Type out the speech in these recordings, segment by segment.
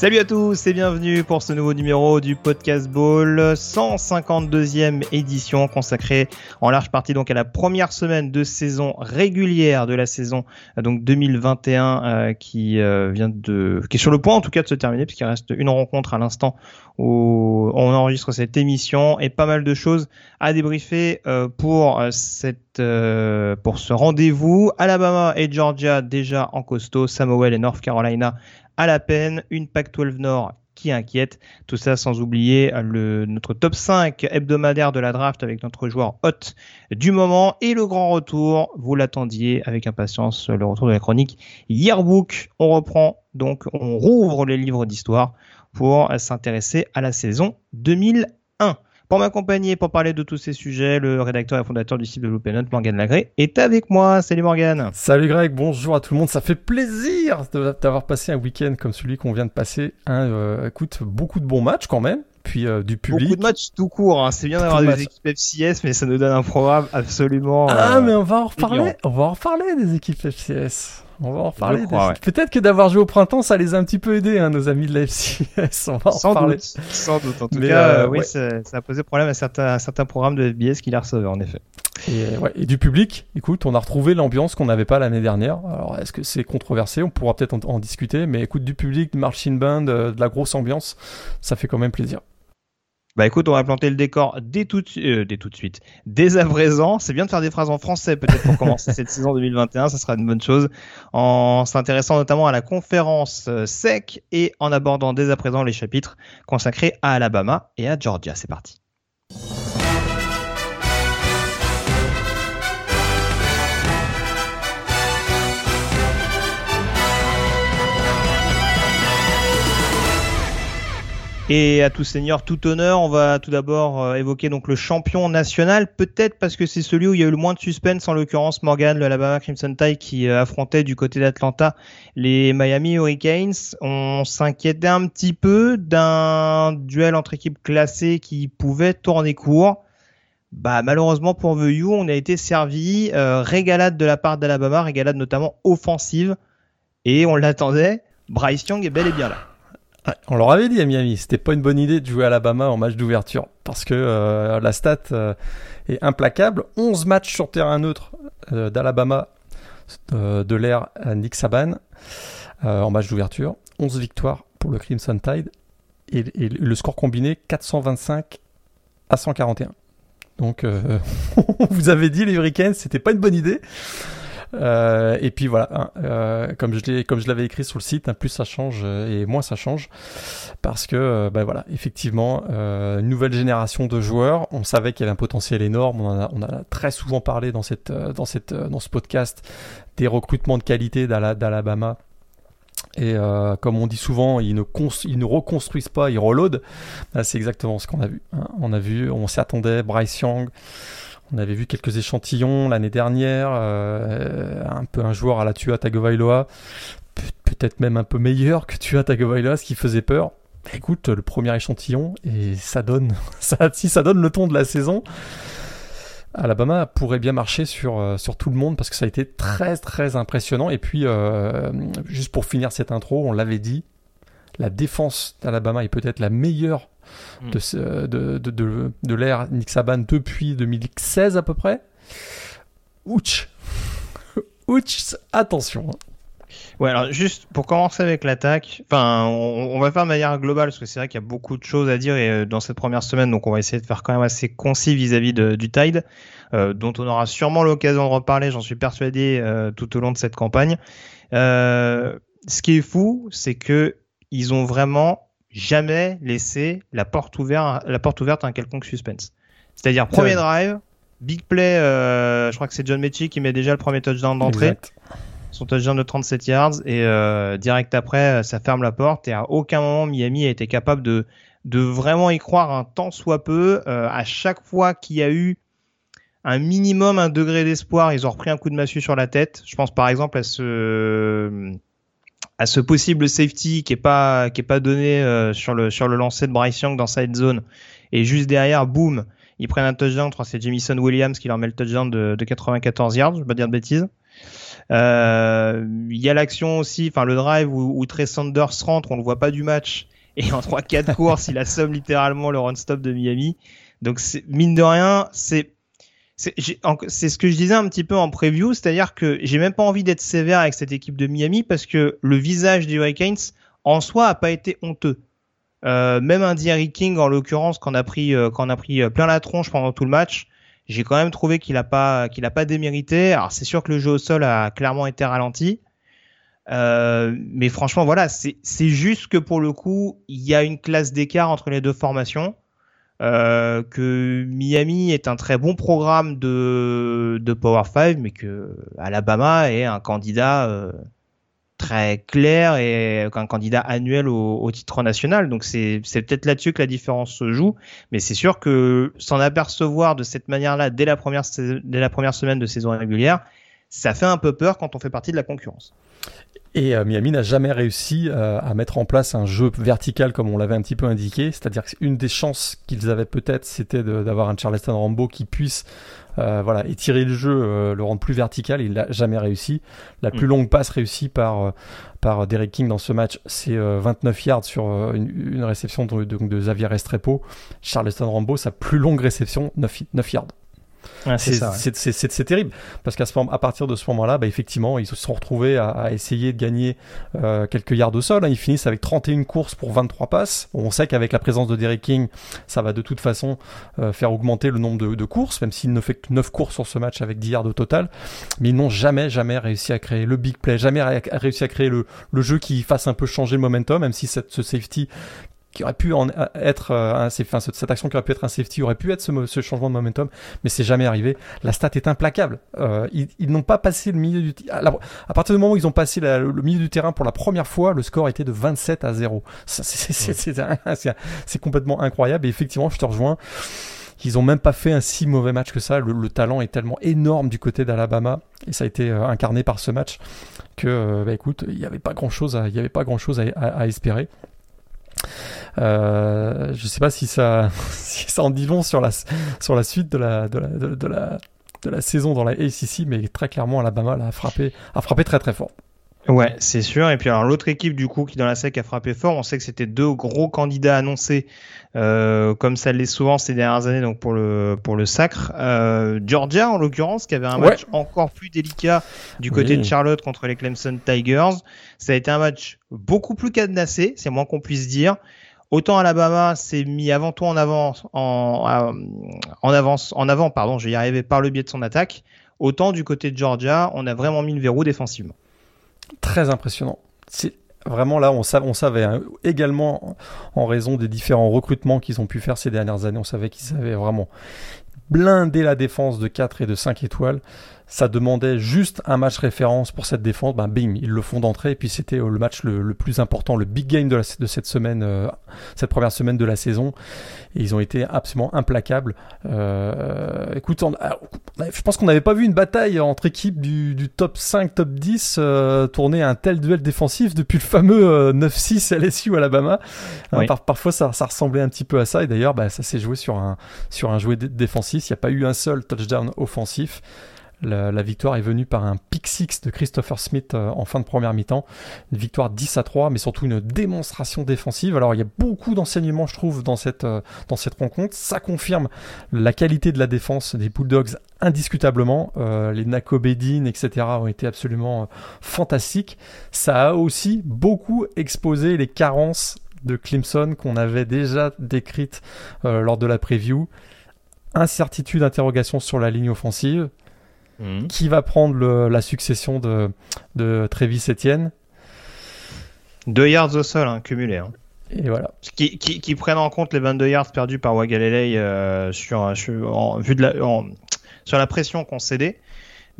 Salut à tous et bienvenue pour ce nouveau numéro du Podcast Ball, 152e édition consacrée en large partie donc à la première semaine de saison régulière de la saison donc 2021 euh, qui euh, vient de qui est sur le point en tout cas de se terminer puisqu'il reste une rencontre à l'instant où on enregistre cette émission et pas mal de choses à débriefer euh, pour cette pour ce rendez-vous. Alabama et Georgia déjà en costaud Samuel et North Carolina à la peine, une Pac-12 Nord qui inquiète. Tout ça sans oublier le, notre top 5 hebdomadaire de la draft avec notre joueur hot du moment et le grand retour. Vous l'attendiez avec impatience, le retour de la chronique Yearbook. On reprend donc, on rouvre les livres d'histoire pour s'intéresser à la saison 2001. Pour m'accompagner, pour parler de tous ces sujets, le rédacteur et fondateur du site de Loopenote, Morgan Lagré, est avec moi. Salut Morgan. Salut Greg, bonjour à tout le monde. Ça fait plaisir d'avoir passé un week-end comme celui qu'on vient de passer. Euh, écoute, beaucoup de bons matchs quand même puis euh, du public. Beaucoup de matchs tout court. Hein. C'est bien d'avoir des équipes FCS, mais ça nous donne un programme absolument. Ah, euh, mais on va en reparler. On va en reparler des équipes FCS. On va en reparler. Peut-être que d'avoir joué au printemps, ça les a un petit peu aidés, hein, nos amis de la FCS. On va en sans reparler. Doute, sans doute. En tout cas, euh, oui, ça, a posé problème à certains, certains programmes de FBS qu'il a reçu, en effet. Et, ouais, et, du public, écoute, on a retrouvé l'ambiance qu'on n'avait pas l'année dernière. Alors, est-ce que c'est controversé? On pourra peut-être en, discuter, mais écoute, du public, du marching band, de la grosse ambiance, ça fait quand même plaisir. Bah écoute, on va planter le décor dès tout, euh, dès tout de suite. Dès à présent, c'est bien de faire des phrases en français peut-être pour commencer cette saison 2021, ça sera une bonne chose. En s'intéressant notamment à la conférence euh, SEC et en abordant dès à présent les chapitres consacrés à Alabama et à Georgia. C'est parti. Et à tout seigneur, tout honneur, on va tout d'abord euh, évoquer donc le champion national, peut-être parce que c'est celui où il y a eu le moins de suspense, en l'occurrence Morgan, le Alabama Crimson Tide qui euh, affrontait du côté d'Atlanta les Miami Hurricanes. On s'inquiétait un petit peu d'un duel entre équipes classées qui pouvait tourner court. Bah malheureusement pour VU, on a été servi euh, régalade de la part d'Alabama, régalade notamment offensive, et on l'attendait. Bryce Young est bel et bien là on leur avait dit à Miami, c'était pas une bonne idée de jouer Alabama en match d'ouverture parce que euh, la stat euh, est implacable. 11 matchs sur terrain neutre euh, d'Alabama de l'ère Nick Saban en match d'ouverture, 11 victoires pour le Crimson Tide et, le score combiné 425 à 141. Donc vous avez dit les Hurricanes, c'était pas une bonne idée. Euh, et puis voilà, hein, euh, comme je l'avais écrit sur le site, plus ça change et moins ça change, parce que ben voilà, effectivement, nouvelle génération de joueurs. On savait qu'il y avait un potentiel énorme. On, a, on a très souvent parlé dans ce podcast des recrutements de qualité d'Alabama. Et comme on dit souvent, ils ne, reconstruisent pas, ils reloadent. c'est exactement ce qu'on a vu. Hein. On a vu, on s'y attendait, Bryce Young, on avait vu quelques échantillons l'année dernière, euh, un peu un joueur à la Tua Tagovailoa, peut-être même un peu meilleur que Tua Tagovailoa, ce qui faisait peur. Écoute, le premier échantillon, et ça donne, si ça donne le ton de la saison, Alabama pourrait bien marcher sur, euh, sur tout le monde parce que ça a été très très impressionnant. Et puis, euh, juste pour finir cette intro, on l'avait dit, la défense d'Alabama est peut-être la meilleure. De, de, de, de, l'ère Nick Saban depuis 2016 à peu près. Ouch Ouch Attention Ouais, alors juste pour commencer avec l'attaque, enfin, on, va faire de manière globale parce que c'est vrai qu'il y a beaucoup de choses à dire et, euh, dans cette première semaine, donc on va essayer de faire quand même assez concis vis-à-vis du Tide, euh, dont on aura sûrement l'occasion de reparler, j'en suis persuadé, euh, tout au long de cette campagne. ce qui est fou, c'est que ils ont vraiment jamais laisser la porte ouverte, la porte ouverte à un quelconque suspense. C'est-à-dire premier drive, Big play, je crois que c'est John Mechie qui met déjà le premier touchdown d'entrée. Son touchdown de 37 yards et direct après, ça ferme la porte et à aucun moment Miami a été capable de de vraiment y croire un tant soit peu. à chaque fois qu'il y a eu un minimum un degré d'espoir, ils ont repris un coup de massue sur la tête. Je pense par exemple à ce à ce possible safety qui est pas qui est pas donné euh, sur le sur le lancer de Bryce Young dans side zone. Et juste derrière boum ils prennent un touchdown. Je crois c'est Jamison Williams qui leur met le touchdown de, de 94 yards je vais pas dire de bêtises. Euh, il y a l'action aussi enfin le drive où, où Trey Sanders rentre on le voit pas du match. Et en 3-4 courses il assomme littéralement le run stop de Miami. Donc mine de rien c'est c'est ce que je disais un petit peu en preview, c'est-à-dire que j'ai même pas envie d'être sévère avec cette équipe de Miami parce que le visage des Hurricanes en soi a pas été honteux. Euh, même un Derrick King en l'occurrence qu'on a pris euh, qu'on a pris euh, plein la tronche pendant tout le match, j'ai quand même trouvé qu'il a pas qu'il a pas démérité. Alors c'est sûr que le jeu au sol a clairement été ralenti. Mais franchement, voilà, c'est juste que pour le coup, il y a une classe d'écart entre les deux formations. Euh, que Miami est un très bon programme de, de Power 5, mais que Alabama est un candidat euh, très clair et un candidat annuel au, titre national. Donc c'est peut-être là-dessus que la différence se joue, mais c'est sûr que s'en apercevoir de cette manière-là dès dès la première semaine de saison régulière, ça fait un peu peur quand on fait partie de la concurrence. Et euh, Miami n'a jamais réussi euh, à mettre en place un jeu vertical comme on l'avait un petit peu indiqué. C'est-à-dire qu'une des chances qu'ils avaient peut-être, c'était d'avoir un Charleston Rambo qui puisse euh, voilà, étirer le jeu, le rendre plus vertical. Il n'a jamais réussi. La plus mm. longue passe réussie par, par Derek King dans ce match, c'est 29 yards sur une, réception de, de, Xavier Restrepo. Charleston Rambo, sa plus longue réception, 9, 9 yards c'est terrible parce qu'à à partir de ce moment-là, bah, effectivement, ils se sont retrouvés à, essayer de gagner euh, quelques yards au sol. Hein. Ils finissent avec 31 courses pour 23 passes. on sait qu'avec la présence de Derek King, ça va de toute façon euh, faire augmenter le nombre de, courses, même s'il ne fait que 9 courses sur ce match avec 10 yards au total. Mais ils n'ont jamais, jamais réussi à créer le big play, jamais réussi à créer le, le jeu qui fasse un peu changer le momentum, même si cette, ce safety qui aurait pu en être euh, un, enfin, cette action qui aurait pu être un safety aurait pu être ce, ce changement de momentum, mais c'est jamais arrivé. La stat est implacable. Euh, ils, ils n'ont pas passé le milieu du à partir du moment où ils ont passé le milieu du terrain pour la première fois, le score était de 27 à 0. C'est complètement incroyable. Et effectivement, je te rejoins. Ils ont même pas fait un si mauvais match que ça. Le, talent est tellement énorme du côté d'Alabama et ça a été euh, incarné par ce match que, euh, bah, écoute, il n'y avait pas grand chose, il y avait pas grand chose à, à espérer. Euh, je sais pas si ça, si ça en dit long sur la, sur la suite de la, de la, de, la, de la saison dans la ACC, mais très clairement, Alabama a frappé, a frappé très très fort. Ouais, c'est sûr. Et puis alors l'autre équipe du coup qui dans la SEC a frappé fort, on sait que c'était deux gros candidats annoncés, euh, comme ça l'est souvent ces dernières années, donc pour le pour le sacre. Euh, Georgia en l'occurrence, qui avait un match encore plus délicat du côté de Charlotte contre les Clemson Tigers. Ça a été un match beaucoup plus cadenassé, c'est moins qu'on puisse dire. Autant Alabama s'est mis avant tout en avance, en, avance, en avant, pardon, je vais y arriver par le biais de son attaque. Autant du côté de Georgia, on a vraiment mis le verrou défensivement très impressionnant. C'est vraiment là, on savait, on savait hein, également en raison des différents recrutements qu'ils ont pu faire ces dernières années, on savait qu'ils avaient vraiment blindé la défense de 4 et de 5 étoiles ça demandait juste un match référence pour cette défense, ben bing, ils le font d'entrée, et puis c'était euh, le match le, plus important, le big game de, la, de cette semaine, euh, cette première semaine de la saison, et ils ont été absolument implacables. Euh, écoute, je pense qu'on n'avait pas vu une bataille entre équipes du, du top 5, top 10 euh, tourner un tel duel défensif depuis le fameux 9-6 LSU Alabama. parfois ça, ça, ressemblait un petit peu à ça, et d'ailleurs bah, ça s'est joué sur un, sur un jouet défensif, il n'y a pas eu un seul touchdown offensif. La, victoire est venue par un pick six de Christopher Smith euh, en fin de première mi-temps. Une victoire 10 à 3, mais surtout une démonstration défensive. Alors il y a beaucoup d'enseignements, je trouve, dans cette, euh, rencontre. Ça confirme la qualité de la défense des Bulldogs indiscutablement. Euh, les Nakobedin, etc. ont été absolument fantastiques. Ça a aussi beaucoup exposé les carences de Clemson qu'on avait déjà décrites lors de la preview incertitude, interrogation sur la ligne offensive. Mhm. Qui va prendre la succession de, de Travis Etienne Deux yards au sol, hein, cumulés. Hein. Et voilà. Qui, qui, prennent en compte les 22 yards perdus par Wagalele euh, sur, en, vue de la, sur la pression concédée.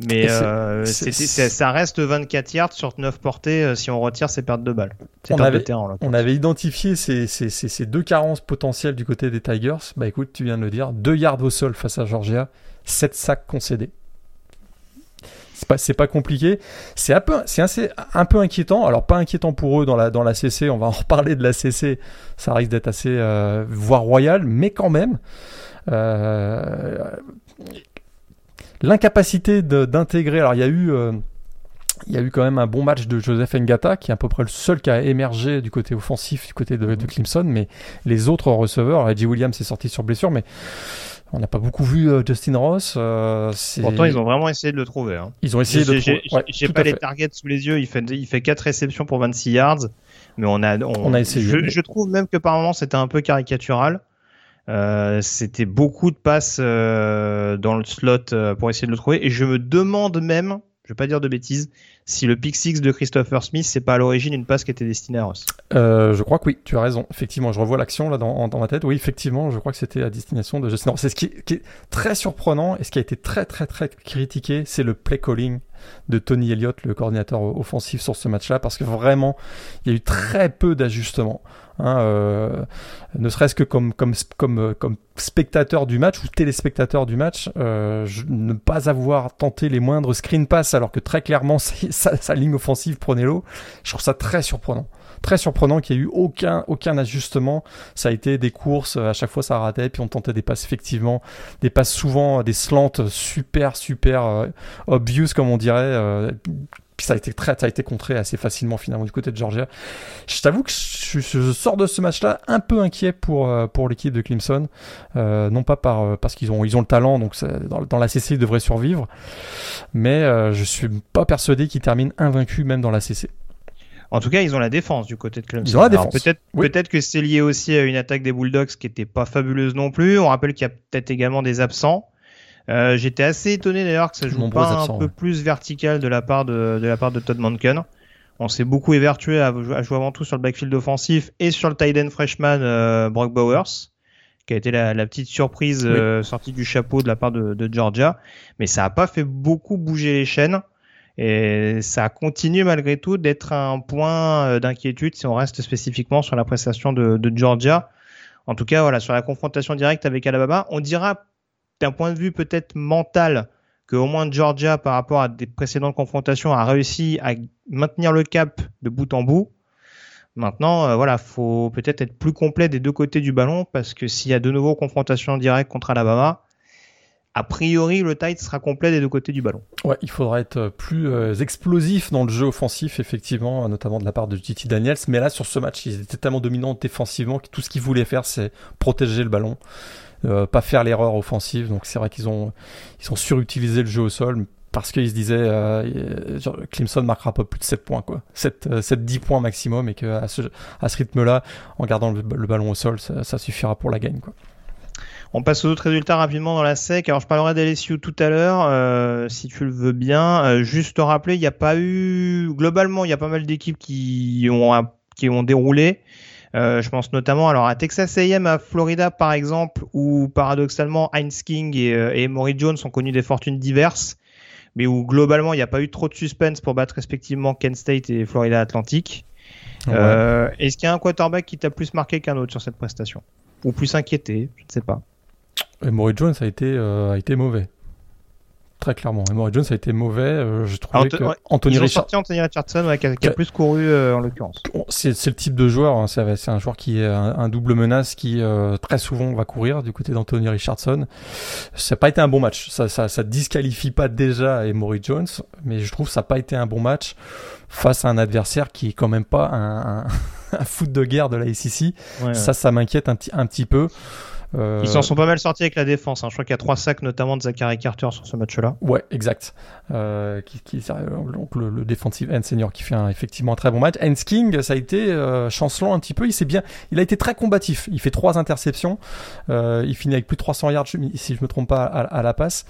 Mais euh, ça reste 24 yards sur 9 portées euh, si on retire ces pertes de balles. On avait, on avait identifié ces, ces, ces, deux carences potentielles du côté des Tigers. Bah écoute, tu viens de le dire, 2 yards au sol face à Georgia, 7 sacs concédés. C'est pas, pas compliqué. C'est un peu, inquiétant. Alors pas inquiétant pour eux dans la, CC. On va en reparler de la CC. Ça risque d'être assez, euh, voire royal, mais quand même. Euh, l'incapacité d'intégrer. Alors il y a eu euh, il y a eu quand même un bon match de Joseph Ngata, qui est à peu près le seul qui a émergé du côté offensif, du côté de, de Clemson, mais les autres receveurs, Reggie Williams est sorti sur blessure, mais on n'a pas beaucoup vu euh, Justin Ross. Euh, Pourtant, ils ont vraiment essayé de le trouver. Hein. Ils ont essayé de le trouver. J'ai pas les targets sous les yeux. Il fait, il fait 4 réceptions pour 26 yards. Mais on a, on, a essayé. Je, je, trouve même que par moments, c'était un peu caricatural. Euh, c'était beaucoup de passes euh, dans le slot euh, pour essayer de le trouver. Et je me demande même, je vais pas dire de bêtises, si le pick six de Christopher Smith, c'est pas à l'origine une passe qui était destinée à Ross. je crois que oui, tu as raison. Effectivement, je revois l'action là dans, ma tête. Oui, effectivement, je crois que c'était à destination de Justin C'est ce qui, est très surprenant et ce qui a été très très très critiqué, c'est le play calling de Tony Elliott, le coordinateur offensif sur ce match-là, parce que vraiment, il y a eu très peu d'ajustements. Hein, euh, ne serait-ce que euh, comme spectateur du match ou téléspectateur du match, euh, ne pas avoir tenté les moindres screen pass alors que très clairement sa, ligne offensive prenait l'eau, je trouve ça très surprenant très surprenant qu'il n'y ait eu aucun, aucun ajustement. Ça a été des courses, à chaque fois ça ratait, puis on tentait des passes effectivement, des passes souvent, des slants super, super obvious comme on dirait, ça a été très, ça a été contré assez facilement finalement du côté de Georgia. Je t'avoue que je, sors de ce match-là un peu inquiet pour euh, pour l'équipe de Clemson, euh, non pas par euh, parce qu'ils ont ils ont le talent donc dans, dans, la CC ils devraient survivre, mais je suis pas persuadé qu'ils terminent invaincus même dans la CC. En tout cas, ils ont la défense du côté de Clemson. Ils ont la défense. Peut-être que c'est lié aussi à une attaque des Bulldogs qui était pas fabuleuse non plus. On rappelle qu'il y a peut-être également des absents. Euh, j'étais assez étonné d'ailleurs que ça joue pas un peu plus vertical de la part de, de la part de Todd Monken. On s'est beaucoup évertué à, jouer avant tout sur le backfield offensif et sur le tight end freshman euh, Brock Bowers, qui a été la, la petite surprise euh, sortie du chapeau de la part de, de Georgia. Mais ça a pas fait beaucoup bouger les chaînes. Et ça continue malgré tout d'être un point euh, d'inquiétude si on reste spécifiquement sur la prestation de, de Georgia. En tout cas, voilà, sur la confrontation directe avec Alabama, on dira d'un point de vue peut-être mental, que au moins Georgia, par rapport à des précédentes confrontations, a réussi à maintenir le cap de bout en bout. Maintenant, euh, voilà, faut peut-être être plus complet des deux côtés du ballon parce que s'il y a de nouveau confrontation directe contre Alabama, a priori, le tight sera complet des deux côtés du ballon. Ouais, il faudra être plus euh, explosif dans le jeu offensif, effectivement, notamment de la part de JT Daniels. Mais là, sur ce match, ils étaient tellement dominants défensivement que tout ce qu'ils voulaient faire, c'est protéger le ballon. Euh, pas faire l'erreur offensive. Donc c'est vrai qu'ils ont, ils ont surutilisé le jeu au sol parce qu'ils se disaient euh, Clemson marquera pas plus de 7 points quoi 7, 7 10 points maximum et qu'à ce, à ce rythme là en gardant le, ballon au sol ça, ça, suffira pour la gagne quoi on passe aux autres résultats rapidement dans la SEC. Alors je parlerai d'LSU tout à l'heure, euh, si tu le veux bien. Euh, juste te rappeler, il n'y a pas eu globalement, il y a pas mal d'équipes qui ont qui ont déroulé. Euh, je pense notamment alors à Texas A&M, à Florida par exemple, où paradoxalement Heinz King et, euh, et Emory Jones ont connu des fortunes diverses, mais où globalement il n'y a pas eu trop de suspense pour battre respectivement Kent State et Florida Atlantic. Euh, Est-ce qu'il y a un quarterback qui t'a plus marqué qu'un autre sur cette prestation? Ou plus inquiété Je ne sais pas. Emory Jones a été, euh, a été mauvais. Très clairement. Emory Jones a été mauvais. Euh, je trouvais que Anthony, Richard... Anthony Richardson qui, a, plus couru euh, en l'occurrence. C'est le type de joueur. Hein, c'est un joueur qui est un, double menace qui euh, très souvent va courir du côté d'Anthony Richardson. Ça n'a pas été un bon match. Ça, ça, ça disqualifie pas déjà Emory Jones, mais je trouve que ça n'a pas été un bon match face à un adversaire qui est quand même pas un, un, foot de guerre de la SEC. Ça, ça m'inquiète un petit, un petit peu. Euh, Ils s'en sont pas mal sortis avec la défense. Hein. Je crois qu'il y a trois sacs notamment de Zachary Carter sur ce match-là. Ouais, exact. Euh, qui, qui, donc le, le defensive end senior qui fait un, effectivement un très bon match. Hans King, ça a été euh, chancelant un petit peu. Il s'est bien, il a été très combatif. Il fait trois interceptions. Euh, il finit avec plus de 300 yards si je me trompe pas à, à la passe.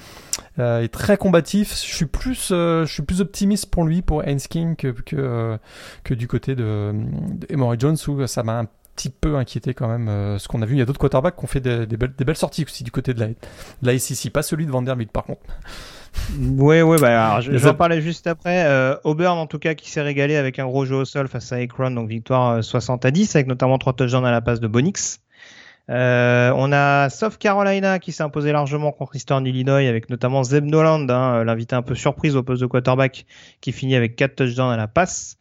Euh, il est très combatif. Je suis plus, euh, je suis plus optimiste pour lui, pour Hans King que que, que du côté de, de Emory Jones où ça m'a petit peu inquiété quand même ce qu'on a vu. Il y a d'autres quarterbacks qui ont fait des, belles, des, belles, sorties aussi du côté de la, de la SEC, pas celui de Vanderbilt par contre. Oui, oui, bah, je, vais en parler juste après. Euh, Auburn, en tout cas, qui s'est régalé avec un gros jeu au sol face à Akron, donc victoire 60 euh, à 10, avec notamment 3 touchdowns à la passe de Bonix. Euh, on a South Carolina qui s'est imposé largement contre Eastern Illinois avec notamment Zeb Noland, hein, l'invité un peu surprise au poste de quarterback qui finit avec 4 touchdowns à la passe.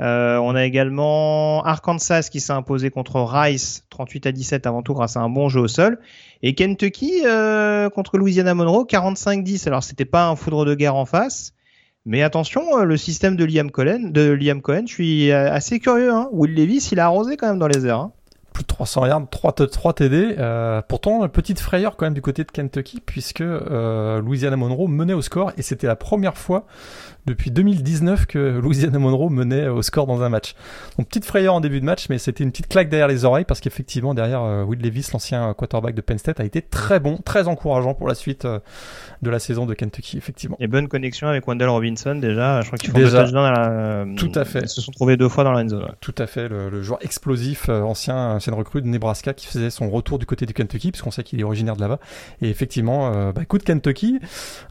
Euh, on a également Arkansas qui s'est imposé contre Rice 38 à 17 avant tout grâce à un bon jeu au sol. Et Kentucky euh, contre Louisiana Monroe 45-10. Alors c'était pas un foudre de guerre en face. Mais attention, euh, le système de Liam Cohen, de Liam Cohen, je suis assez curieux. Hein. Will Levis, il a arrosé quand même dans les airs. Hein plus de 300 yards, 3, 3 TD. Pourtant, petite frayeur quand même du côté de Kentucky, puisque Louisiana Monroe menait au score, et c'était la première fois depuis 2019 que Louisiana Monroe menait au score dans un match. Donc petite frayeur en début de match, mais c'était une petite claque derrière les oreilles, parce qu'effectivement, derrière, euh, Will Levis, l'ancien quarterback de Penn State, a été très bon, très encourageant pour la suite euh, de la saison de Kentucky, effectivement. Et bonne connexion avec Wendell Robinson, déjà. Je crois qu'ils font déjà, deux dans la... Tout à fait. Ils se sont trouvés deux fois dans la zone. Tout à fait, le, le joueur explosif, ancien une recrue de Nebraska qui faisait son retour du côté du Kentucky, puisqu'on sait qu'il est originaire de là-bas. Et effectivement, euh, bah, coup de Kentucky,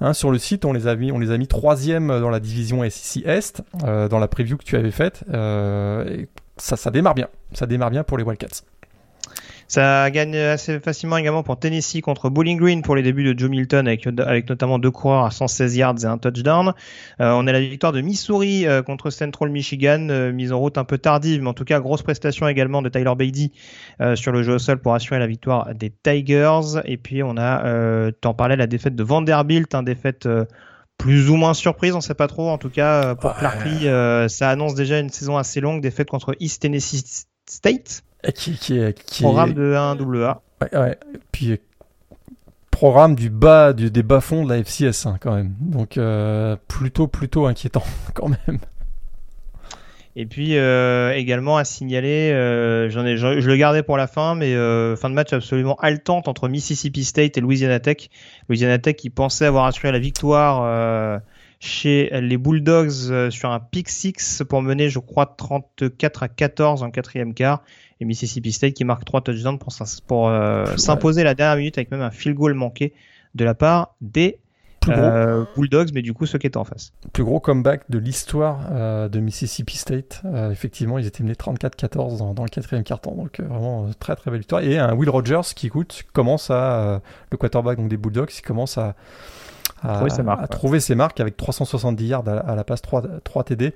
hein, sur le site, on les a mis, on les a mis troisième dans la division SEC Est, euh, dans la preview que tu avais faite. Euh, ça, démarre bien. Ça démarre bien pour les Wildcats. Ça gagne assez facilement également pour Tennessee contre Bowling Green pour les débuts de Joe Milton avec, notamment deux coureurs à 116 yards et un touchdown. Euh, on a la victoire de Missouri contre Central Michigan, mise en route un peu tardive, mais en tout cas grosse prestation également de Tyler Beatty sur le jeu au sol pour assurer la victoire des Tigers. Et puis on a, t'en parlais, la défaite de Vanderbilt, un défaite plus ou moins surprise, on sait pas trop. En tout cas, pour ouais. ça annonce déjà une saison assez longue, défaite contre East Tennessee State. Qui, qui, qui programme de 1AA. Ouais, ouais. Puis programme du bas du, des bas fonds de la FCS hein, quand même. Donc euh, plutôt plutôt inquiétant quand même. Et puis euh, également à signaler, euh, j'en ai, je, le gardais pour la fin, mais fin de match absolument haletante entre Mississippi State et Louisiana Tech. Louisiana Tech qui pensait avoir assuré la victoire chez les Bulldogs sur un pick six pour mener, je crois, 34 à 14 en quatrième quart et Mississippi State qui marque trois touchdowns pour, euh, s'imposer la dernière minute avec même un field goal manqué de la part des euh, Bulldogs, mais du coup ceux qui étaient en face. Plus gros comeback de l'histoire euh, de Mississippi State. effectivement, ils étaient menés 34-14 dans, dans, le quatrième quart-temps, donc vraiment très très belle victoire. Et un Will Rogers qui écoute commence à le quarterback donc des Bulldogs, qui commence à à, trouver ses marques, avec 370 yards à, la passe, 3, 3 TD.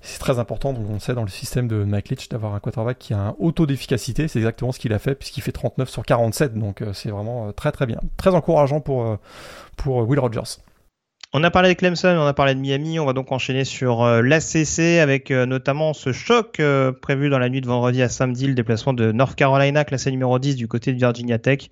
C'est très important, donc on sait dans le système de Mike Leach d'avoir un quarterback qui a un haut taux d'efficacité. C'est exactement ce qu'il a fait puisqu'il fait 39 sur 47, donc euh, c'est vraiment euh, très très bien. Très encourageant pour, euh, pour Will Rogers. On a parlé de Clemson, on a parlé de Miami, on va donc enchaîner sur l'ACC avec notamment ce choc prévu dans la nuit de vendredi à samedi, le déplacement de North Carolina, classé numéro 10 du côté de Virginia Tech.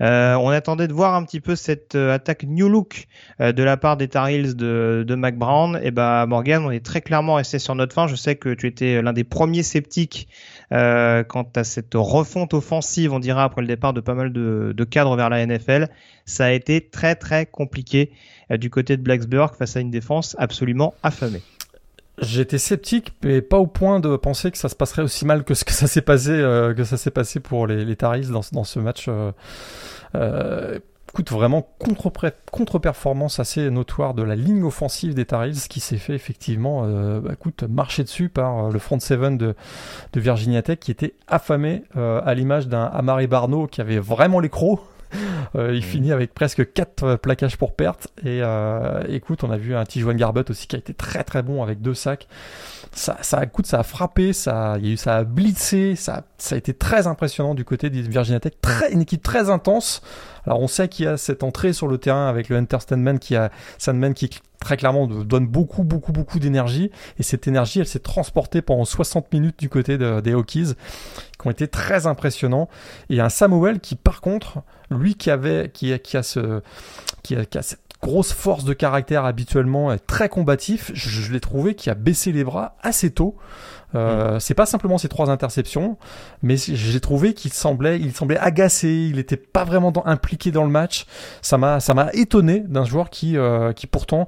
Euh, on attendait de voir un petit peu cette euh, attaque new look euh, de la part des Tar Heels de, de Mac Brown. Et bah Morgan, on est très clairement resté sur notre fin. Je sais que tu étais l'un des premiers sceptiques quant à cette refonte offensive, on dirait après le départ de pas mal de, de cadres vers la NFL. Ça a été très très compliqué du côté de Blacksburg face à une défense absolument affamée. J'étais sceptique, mais pas au point de penser que ça se passerait aussi mal que ce que ça s'est passé, euh, que ça s'est passé pour les, Taris dans, dans ce match. Euh, euh, écoute, vraiment contre-performance assez notoire de la ligne offensive des Taris qui s'est fait effectivement, euh, bah, écoute, marcher dessus par le front seven de, de Virginia Tech qui était affamé à l'image d'un Amari Barno qui avait vraiment les crocs il mm. finit avec presque 4 euh, plaquages pour perte. Et euh, écoute, on a vu un Tijuan Garbut aussi qui a été très très bon avec deux sacs. Ça, ça, écoute, ça a frappé, ça, il y a eu, ça a blitzé, ça, ça a été très impressionnant du côté de Virginia Tech. Très, une équipe très intense. Alors on sait qu'il y a cette entrée sur le terrain avec le Hunter Sandman qui a Sandman qui très clairement donne beaucoup beaucoup beaucoup d'énergie et cette énergie elle s'est transportée pendant 60 minutes du côté des Hokies qui ont été très impressionnants. Et un Samuel qui par contre lui qui avait qui, qui a ce qui a, cette grosse force de caractère habituellement très combatif je, je l'ai trouvé qui a baissé les bras assez tôt. Euh, C'est pas simplement ces trois interceptions, mais j'ai trouvé qu'il semblait, il semblait agacé, il était pas vraiment dans, impliqué dans le match. Ça m'a, ça m'a étonné d'un joueur qui, euh, qui pourtant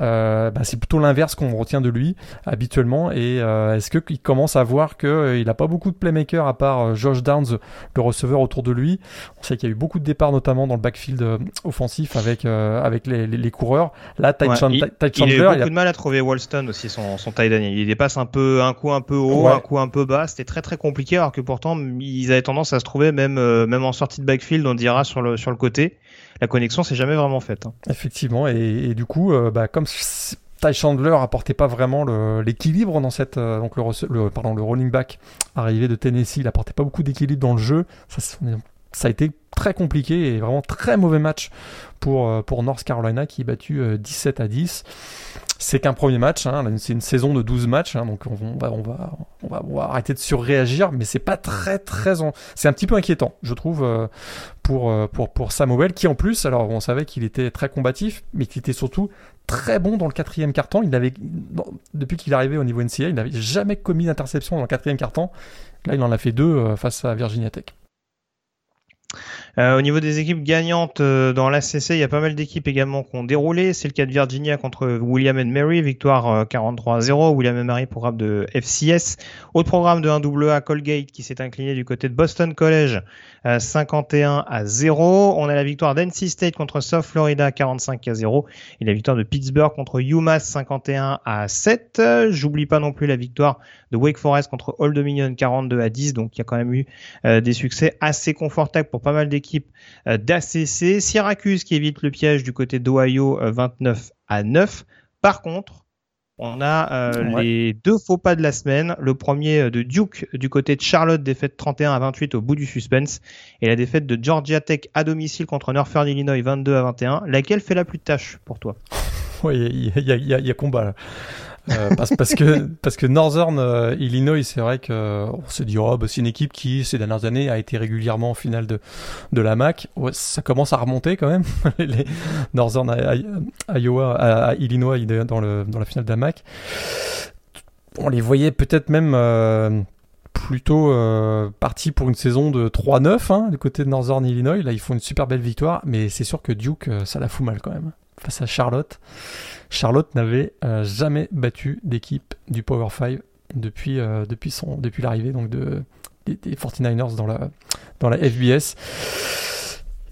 euh, bah, c'est plutôt l'inverse qu'on retient de lui habituellement. Et euh, est-ce qu'il commence à voir qu'il euh, n'a pas beaucoup de playmakers à part Josh Downs, le receveur autour de lui On sait qu'il y a eu beaucoup de départs, notamment dans le backfield offensif avec, avec les, les, coureurs. Là, Ty, ouais, Chandler, il, il, a eu beaucoup de mal à trouver Walston aussi, son, son tight Il dépasse un peu un coup un peu haut, un coup un peu bas. C'était très très compliqué, alors que pourtant ils avaient tendance à se trouver même même en sortie de backfield, on dira sur le sur le côté la connexion s'est jamais vraiment faite. Hein. Effectivement, et, du coup, euh, bah, comme Ty Chandler apportait pas vraiment l'équilibre dans cette euh, donc le, pardon le rolling back arrivé de Tennessee, il apportait pas beaucoup d'équilibre dans le jeu. Ça, ça a été très compliqué et vraiment très mauvais match pour, euh, pour North Carolina qui est battu 17 à 10 c'est qu'un premier match, hein, c'est une saison de 12 matchs, hein, donc on va, arrêter de surréagir, mais c'est pas très très... C'est un petit peu inquiétant, je trouve, euh, pour, euh, pour, pour Samuel, qui en plus, alors on savait qu'il était très combatif, mais qu'il était surtout très bon dans le quatrième carton. Il depuis qu'il est arrivé au niveau NCA, il n'avait jamais commis d'interception dans le quatrième carton. Là, il en a fait deux euh, face à Virginia Tech. Euh, au niveau des équipes gagnantes euh, dans l'ACC, il y a pas mal d'équipes également qui ont déroulé. C'est le cas de Virginia contre William and Mary, victoire 43-0. Euh, William and Mary, programme de FCS. Autre programme de 1AA, Colgate, qui s'est incliné du côté de Boston College, 51 à 0. On a la victoire d'NC State contre South Florida, 45 à 0. Et la victoire de Pittsburgh contre UMass, 51 à 7. J'oublie pas non plus la victoire de Wake Forest contre Old Dominion, 42 à 10. Donc il y a quand même eu des succès assez confortables pour pas mal d'équipes équipe euh, d'ACC. Syracuse qui évite le piège du côté d'Ohio 29 euh, à 9. Par contre, on a euh, les deux faux pas de la semaine. Le premier de Duke du côté de Charlotte, défaite 31 à 28 au bout du suspense. Et la défaite de Georgia Tech à domicile contre Northern Illinois 22 à 21. Laquelle fait la plus de tâches pour toi? Oui, il y, y, a combat là. Euh, parce, que Northern euh, Illinois, c'est vrai que on se dit oh, bah, c'est une équipe qui ces dernières années a été régulièrement en finale de la MAC. Ça commence à remonter quand même. les Northern Iowa, Illinois dans la finale de la MAC. On les voyait peut-être même euh, plutôt euh, partis pour une saison de 3-9 hein, du côté de Northern Illinois. Là, ils font une super belle victoire, mais c'est sûr que Duke, ça la fout mal quand même face à Charlotte. Charlotte n'avait euh, jamais battu d'équipe du Power 5 depuis, euh, depuis, depuis l'arrivée de, des, 49ers dans la, dans la FBS.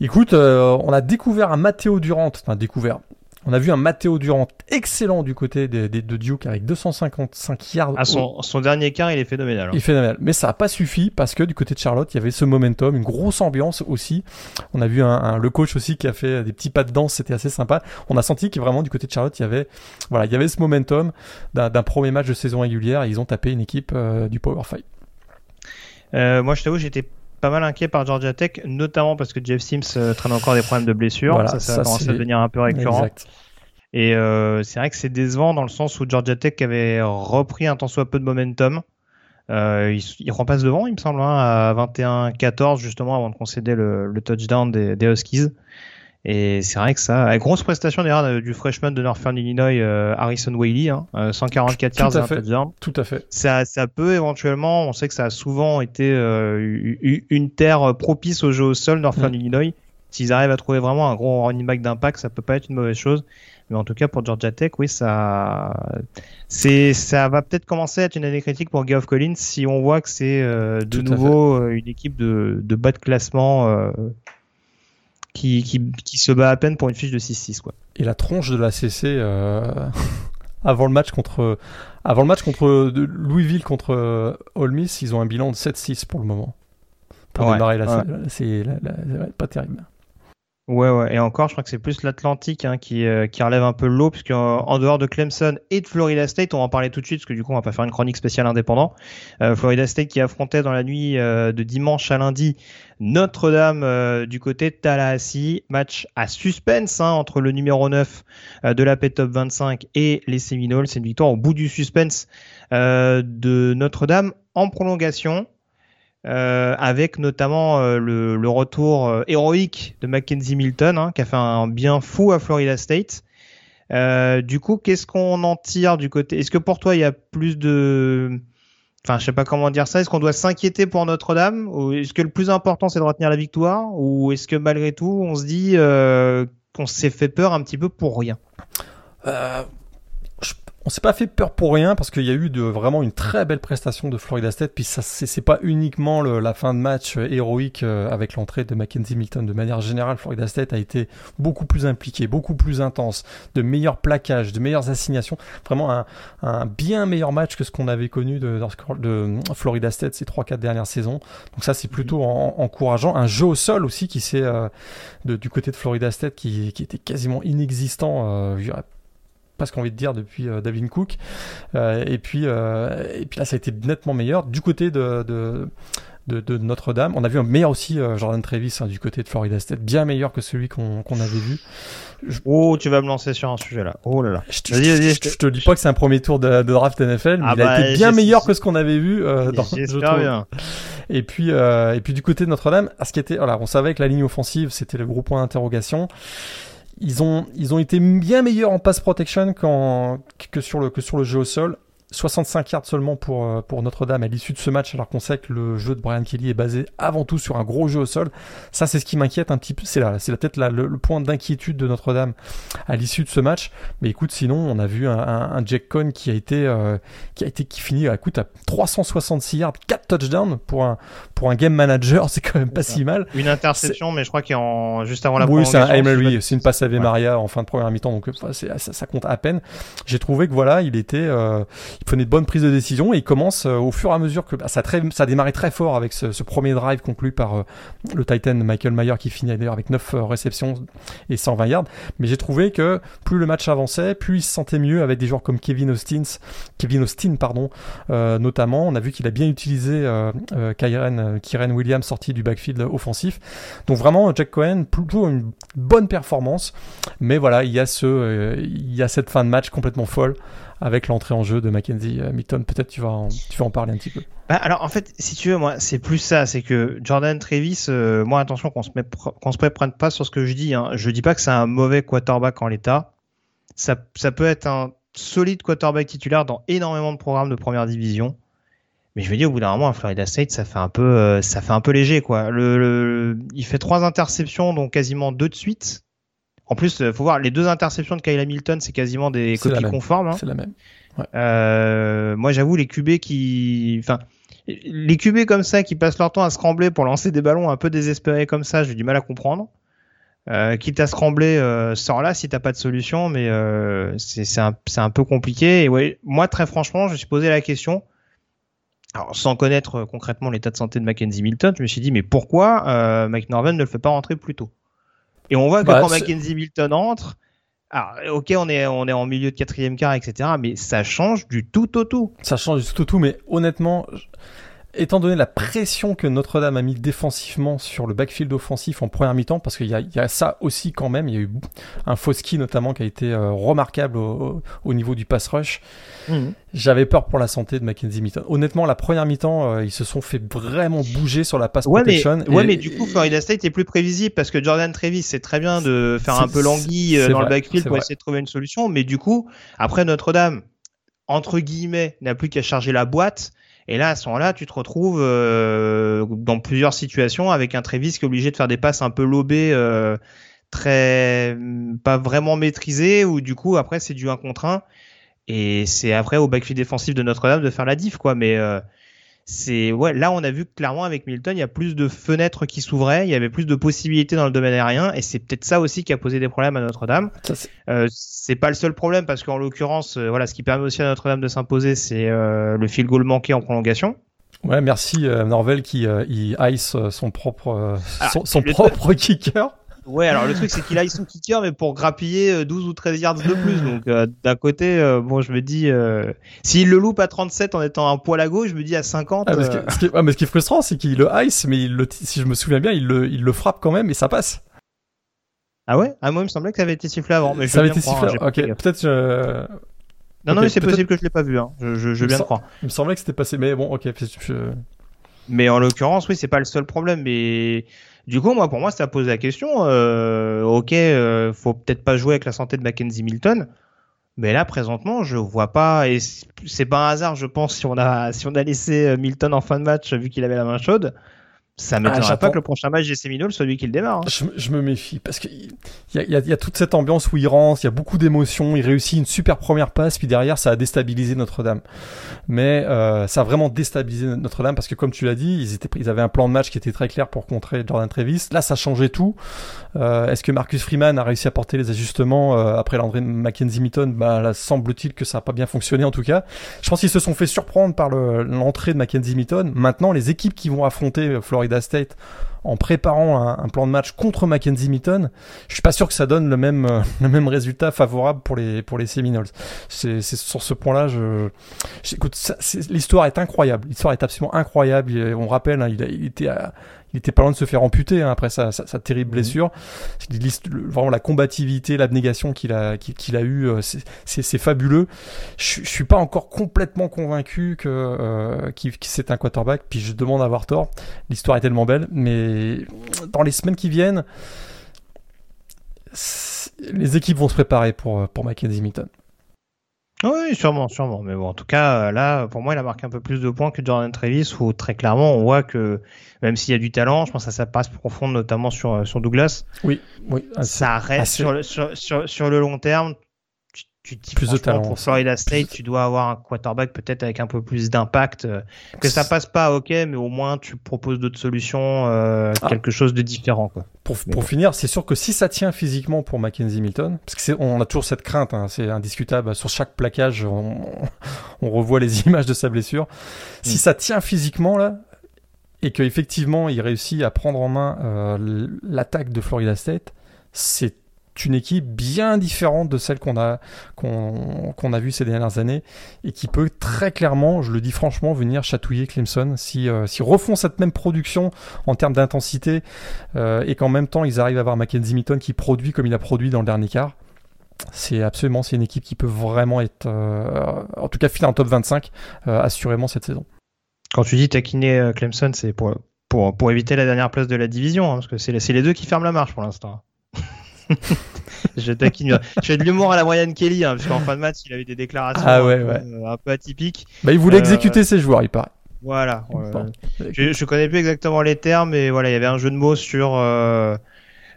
Écoute, euh, on a découvert un Matteo Durant, enfin découvert, on a vu un Matteo Durant excellent du côté de, de, Duke avec 255 yards. À son, son, dernier quart, il est phénoménal. Hein. Il est phénoménal. Mais ça n'a pas suffi parce que du côté de Charlotte, il y avait ce momentum, une grosse ambiance aussi. On a vu un, le coach aussi qui a fait des petits pas de danse, c'était assez sympa. On a senti que vraiment du côté de Charlotte, il y avait, voilà, il y avait ce momentum d'un premier match de saison régulière. Et ils ont tapé une équipe euh, du Power 5. Euh, moi, je t'avoue, j'étais pas mal inquiet par Georgia Tech, notamment parce que Jeff Sims euh, traîne encore des problèmes de blessure. ça, ça, commence à devenir un peu récurrent. Et euh, c'est vrai que c'est décevant dans le sens où Georgia Tech avait repris un tant soit peu de momentum. Euh, il, il, repasse devant, il me semble, hein, à 21-14 justement avant de concéder le, le touchdown des, des Huskies. Et c'est vrai que ça, grosse prestation d'ailleurs du freshman de Northern Illinois, euh, Harrison Whaley, hein, 144 yards et touchdown. Tout à fait. Ça, ça peut éventuellement, on sait que ça a souvent été euh, une terre propice au jeu au sol, Northern mm. Illinois. S'ils arrivent à trouver vraiment un gros running back d'impact, ça peut pas être une mauvaise chose. Mais en tout cas, pour Georgia Tech, oui, ça, c'est, ça va peut-être commencer à être une année critique pour Geoff Collins si on voit que c'est euh, de nouveau une équipe de, de bas de classement qui, qui, se bat à peine pour une fiche de 6-6 quoi. Et la tronche de la CC euh, avant le match contre avant le match contre de Louisville contre euh, Ole Miss, ils ont un bilan de 7-6 pour le moment. Pour démarrer la, c'est pas terrible. Ouais, ouais. Et encore, je crois que c'est plus l'Atlantique hein, qui, euh, qui relève un peu l'eau, puisque en, dehors de Clemson et de Florida State, on va en parler tout de suite, parce que du coup, on va pas faire une chronique spéciale indépendant. Euh, Florida State qui affrontait dans la nuit euh, de dimanche à lundi Notre-Dame du côté de Tallahassee. Match à suspense hein, entre le numéro 9 de la P-Top 25 et les Seminoles. C'est une victoire au bout du suspense de Notre-Dame en prolongation. Euh, avec notamment euh, le, le, retour euh, héroïque de Mackenzie Milton, hein, qui a fait un bien fou à Florida State. du coup, qu'est-ce qu'on en tire du côté Est-ce que pour toi, il y a plus de Enfin, je sais pas comment dire ça. Est-ce qu'on doit s'inquiéter pour Notre-Dame est-ce que le plus important c'est de retenir la victoire ou est-ce que malgré tout on se dit euh, qu'on s'est fait peur un petit peu pour rien? Euh, on s'est pas fait peur pour rien parce qu'il y a eu de, vraiment une très belle prestation de Florida State. Puis ça, c'est pas uniquement le, la fin de match euh, héroïque euh, avec l'entrée de Mackenzie Milton. De manière générale, Florida State a été beaucoup plus impliqué, beaucoup plus intense, de meilleurs plaquages, de meilleures assignations. Vraiment un, un bien meilleur match que ce qu'on avait connu de, de, Florida State ces 3-4 dernières saisons. Donc ça, c'est plutôt encourageant. Un jeu au sol aussi qui s'est euh, du côté de Florida State qui, qui était quasiment inexistant. Euh, presque envie de dire depuis euh, David Cook. Euh, et puis euh, et puis là, ça a été nettement meilleur du côté de, de de, Notre-Dame. On a vu un meilleur aussi Jordan Travis hein, du côté de Florida State, bien meilleur que celui qu'on avait vu. Oh, tu vas me lancer sur un sujet là. Oh là là. Je te, je, te dis pas que c'est un premier tour de, draft NFL, mais ah il a bah, été bien meilleur que ce qu'on avait vu dans J'espère bien. Et puis et puis du côté de Notre-Dame, ce qui était, voilà, on savait que la ligne offensive c'était le gros point d'interrogation ils ont, ils ont été bien meilleurs en pass protection que, sur le, que sur le jeu au sol. 65 yards seulement pour, euh, pour Notre-Dame à l'issue de ce match, alors qu'on sait que le jeu de Brian Kelly est basé avant tout sur un gros jeu au sol. Ça, c'est ce qui m'inquiète un petit peu. C'est là, c'est peut-être le, le, point d'inquiétude de Notre-Dame à l'issue de ce match. Mais écoute, sinon, on a vu un, un, Jack Cohn qui a été, euh, qui a été, qui finit, écoute, à 366 yards, 4 touchdowns pour un, pour un game manager. C'est quand même pas si mal. Une interception, mais je crois qu'il en, juste avant la Oui, c'est un c'est une passe à Maria en fin de première mi-temps, donc ça, ça, compte à peine. J'ai trouvé que voilà, il était, euh, prenait de bonnes prises de décision et il commence euh, au fur et à mesure que bah, ça, très, ça a très fort avec ce, premier drive conclu par euh, le Titan Michael Mayer qui finit d'ailleurs avec 9 euh, réceptions et 120 yards. Mais j'ai trouvé que plus le match avançait, plus il se sentait mieux avec des joueurs comme Kevin Austin, Kevin pardon, notamment. On a vu qu'il a bien utilisé Kyren, Kyren Williams sorti du backfield offensif. Donc vraiment Jack Cohen plutôt une bonne performance. Mais voilà, il y a ce, il y a cette fin de match complètement folle avec l'entrée en jeu de Mackenzie euh, Milton. Peut-être tu vas en, tu vas en parler un petit peu. Bah, alors en fait, si tu veux, moi, c'est plus ça, c'est que Jordan Travis, euh, moi attention qu'on se qu'on se pas sur ce que je dis. Hein. Je dis pas que c'est un mauvais quarterback en l'état. Ça, ça peut être un solide quarterback titulaire dans énormément de programmes de première division. Mais je veux dire, au bout d'un moment, à Florida State, ça fait un peu, euh, ça fait un peu léger, quoi. Il fait trois interceptions, donc quasiment deux de suite. En plus, il euh, faut voir, les deux interceptions de Kyle Hamilton, c'est quasiment des copies conformes. Hein. C'est la même. Euh, moi, j'avoue, les QB qui, enfin, les QB comme ça qui passent leur temps à se scrambler pour lancer des ballons un peu désespérés comme ça, j'ai du mal à comprendre. Euh, quitte à scrambler, euh, sors là si t'as pas de solution, mais euh, c'est un, un, peu compliqué. Et ouais, moi, très franchement, je me suis posé la question. Alors, sans connaître concrètement l'état de santé de Mackenzie Milton, je me suis dit, mais pourquoi euh, Mike Norven ne le fait pas rentrer plus tôt? Et on voit que bah, quand Mackenzie Milton entre, alors, ok, on est, on est en milieu de quatrième quart, etc. Mais ça change du tout au tout. Ça change du tout au tout, mais honnêtement, étant donné la pression que Notre-Dame a mis défensivement sur le backfield offensif en première mi-temps, parce qu'il y, y, a ça aussi quand même, il y a eu un Foski notamment qui a été euh, remarquable au, au, niveau du pass rush. Mhm. J'avais peur pour la santé de Mackenzie Milton. Honnêtement, la première mi-temps, euh, ils se sont fait vraiment bouger sur la pass ouais, protection. Mais, ouais, mais du coup, Florida State est plus prévisible parce que Jordan Travis, c'est très bien de faire un peu languille euh, dans le backfield pour essayer de trouver une solution, mais du coup, après Notre-Dame, entre guillemets, n'a plus qu'à charger la boîte et là, à ce moment-là, tu te retrouves euh, dans plusieurs situations avec un Travis qui est obligé de faire des passes un peu lobées, euh, très pas vraiment maîtrisées, ou du coup après c'est du 1 contre 1. Et c'est après au backfield défensif de Notre-Dame de faire la diff, quoi. Mais euh, c'est ouais, là on a vu clairement avec Milton, il y a plus de fenêtres qui s'ouvraient, il y avait plus de possibilités dans le domaine aérien, et c'est peut-être ça aussi qui a posé des problèmes à Notre-Dame. Euh, c'est pas le seul problème parce qu'en l'occurrence, euh, voilà, ce qui permet aussi à Notre-Dame de s'imposer, c'est euh, le field goal manqué en prolongation. Ouais, merci Norvel qui il ice son propre ah, son propre kicker. Ouais, alors le truc c'est qu'il a son kicker mais pour grappiller 12 euh, ou 13 yards de plus. Donc euh, d'un côté, euh, bon, je me dis, s'il le loupe à 37 en étant un poil à gauche, je me dis à 50. Ah, mais, ce qui, est, mais ce qui est frustrant, c'est qu'il le ice, mais il le, si je me souviens bien, il le, il le frappe quand même et ça passe. Ah ouais? Ah moi il me semblait que ça avait été sifflé avant. Mais ça avait été sifflé. Avant. ok, peut-être. Non, non, mais c'est possible que je l'ai pas vu. Hein. Je, je, je viens de croire. Il me semblait que c'était passé, mais bon, ok. Mais en l'occurrence, oui, c'est pas le seul problème. Mais du coup, moi, pour moi, ça pose la question. Euh, ok, euh, faut peut-être pas jouer avec la santé de Mackenzie Milton. Mais là, présentement, je vois pas, et c'est pas un hasard, je pense, si on a, si on a laissé Milton en fin de match, vu qu'il avait la main chaude. Ça m'étonnerait ah, pas que le prochain match des Séminoles soit lui qui le démarre. Hein. Je, me méfie parce qu'il y a, y, a, y a toute cette ambiance où il rentre, il y a beaucoup d'émotions, il réussit une super première passe, puis derrière ça a déstabilisé Notre-Dame. Mais euh, ça a vraiment déstabilisé Notre-Dame parce que comme tu l'as dit, ils, étaient, ils avaient un plan de match qui était très clair pour contrer Jordan Trevis. Là, ça changeait tout. Euh, Est-ce que Marcus Freeman a réussi à porter les ajustements euh, après l'entrée de Mackenzie Mitton? Bah là, semble-t-il que ça n'a pas bien fonctionné en tout cas. Je pense qu'ils se sont fait surprendre par l'entrée de Mackenzie Mitton. Maintenant, les équipes qui vont affronter Florida State en préparant un, plan de match contre Mackenzie Mitton, je suis pas sûr que ça donne le même euh, le même résultat favorable pour les pour les Seminoles. C'est sur ce point-là, je, écoute, l'histoire est incroyable. L'histoire est absolument incroyable. On rappelle, hein, il, a, il était à, il était pas loin de se faire amputer hein, après sa, sa, terrible mhm. blessure. Vraiment la combativité, l'abnégation qu'il a qu'il a eu, euh, c'est fabuleux. Je, je suis pas encore complètement convaincu que euh, c'est un quarterback. Puis je demande à avoir tort. L'histoire est tellement belle, mais dans les semaines qui viennent, les équipes vont se préparer pour pour Mackenzie Mitton. Oui, sûrement, sûrement. Mais bon, en tout cas, là, pour moi, il a marqué un peu plus de points que Jordan Travis, où très clairement, on voit que même s'il y a du talent, je pense que ça, passe profond, notamment sur, sur Douglas. Oui, oui. ça reste sur, sur, sur, le long terme tu dis plus de talent pour Florida State, tu dois avoir un quarterback peut-être avec un peu plus d'impact. Euh, que ça passe pas, ok, mais au moins tu proposes d'autres solutions, euh, ah. quelque chose de différent. Quoi. Pour, pour finir, c'est sûr que si ça tient physiquement pour Mackenzie Milton, parce que on a toujours cette crainte, hein, c'est indiscutable. Sur chaque plaquage, on, on, revoit les images de sa blessure. Si mm. ça tient physiquement là, et qu'effectivement il réussit à prendre en main euh, l'attaque de Florida State, c'est une équipe bien différente de celle qu'on a vue ces dernières années et qui peut très clairement, je le dis franchement, venir chatouiller Clemson si euh, refont cette même production en termes d'intensité euh, et qu'en même temps ils arrivent à avoir Mackenzie Mitton qui produit comme il a produit dans le dernier quart. C'est absolument une équipe qui peut vraiment être euh, en tout cas finir en top 25 assurément cette saison. Quand tu dis taquiner Clemson, c'est pour éviter la dernière place de la division, hein, parce que c'est les deux qui ferment la marche pour l'instant. Je taquine. Je fais de l'humour à la moyenne Kelly, hein, parce qu'en fin de match, il a eu des déclarations ah euh, un, peu, atypiques. Bah, il voulait euh, exécuter ses joueurs, il paraît. Voilà. je, je, connais plus exactement les termes, mais voilà, il y avait un jeu de mots sur euh,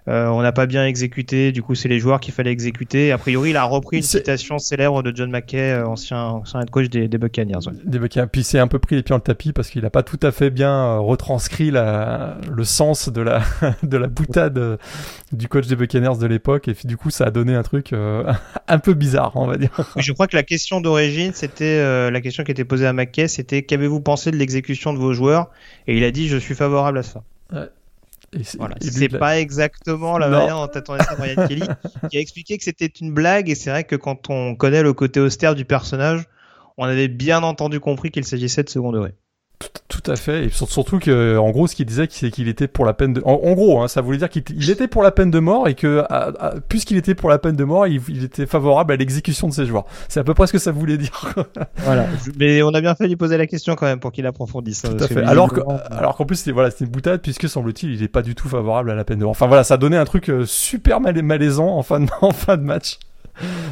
euh, on n'a pas bien exécuté, du coup c'est les joueurs qu'il fallait exécuter. A priori, il a repris une citation célèbre de John McKay, euh, ancien, ancien head coach des, des Buccaneers. Des Buccaneers. Puis c'est un peu pris les pieds dans le tapis parce qu'il n'a pas tout à fait bien euh, retranscrit la, le sens de la, de la boutade du coach des Buccaneers de l'époque et du coup ça a donné un truc un peu bizarre, on va dire. je crois que la question d'origine, c'était la question qui était posée à McKay, c'était qu'avez-vous pensé de l'exécution de vos joueurs? Et il a dit je suis favorable à ça. Ouais. C'est pas exactement la manière dont attendait ça Brian Kelly, qui a expliqué que c'était une blague, et c'est vrai que quand on connaît le côté austère du personnage, on avait bien entendu compris qu'il s'agissait de second degré. Tout, à fait, et surtout que, en gros, ce qu'il disait, c'est qu'il était pour la peine de. En, gros, hein, ça voulait dire qu'il était pour la peine de mort et que, puisqu'il était pour la peine de mort, il, était favorable à l'exécution de ses joueurs. C'est à peu près ce que ça voulait dire. voilà. Mais on a bien fait lui poser la question quand même pour qu'il approfondisse. Tout à fait. Alors que, alors qu'en plus, c'était voilà, une boutade puisque semble-t-il, il est pas du tout favorable à la peine de mort. Enfin voilà, ça donnait un truc euh, super malaisant en fin de, en fin de match.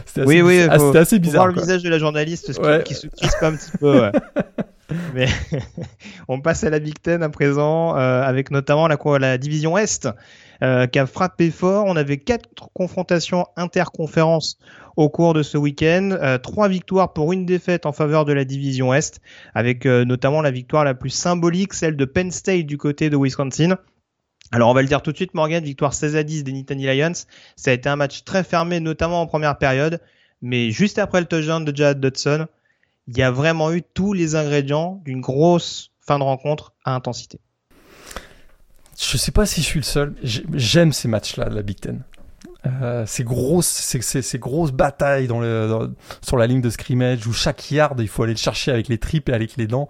C'était assez, oui, oui, assez bizarre. Voir le visage de la journaliste qui, se crispe un petit peu. Ouais. Mais on passe à la Big Ten à présent, euh, avec notamment la, division Est euh, qui a frappé fort. On avait quatre confrontations interconférences au cours de ce week-end. Euh, trois victoires pour une défaite en faveur de la division Est, avec notamment la victoire la plus symbolique, celle de Penn State du côté de Wisconsin. Alors on va le dire tout de suite, Morgan, victoire 16 à 10 des Nittany Lions. Ça a été un match très fermé, notamment en première période. Mais juste après le touchdown de Jad Dodson, il y a vraiment eu tous les ingrédients d'une grosse fin de rencontre à intensité. Je sais pas si je suis le seul. J'aime ces matchs-là la Big Ten. Euh, ces grosses, ces, ces, grosses batailles dans le, sur la ligne de scrimmage où chaque yard il faut aller le chercher avec les tripes et avec les dents.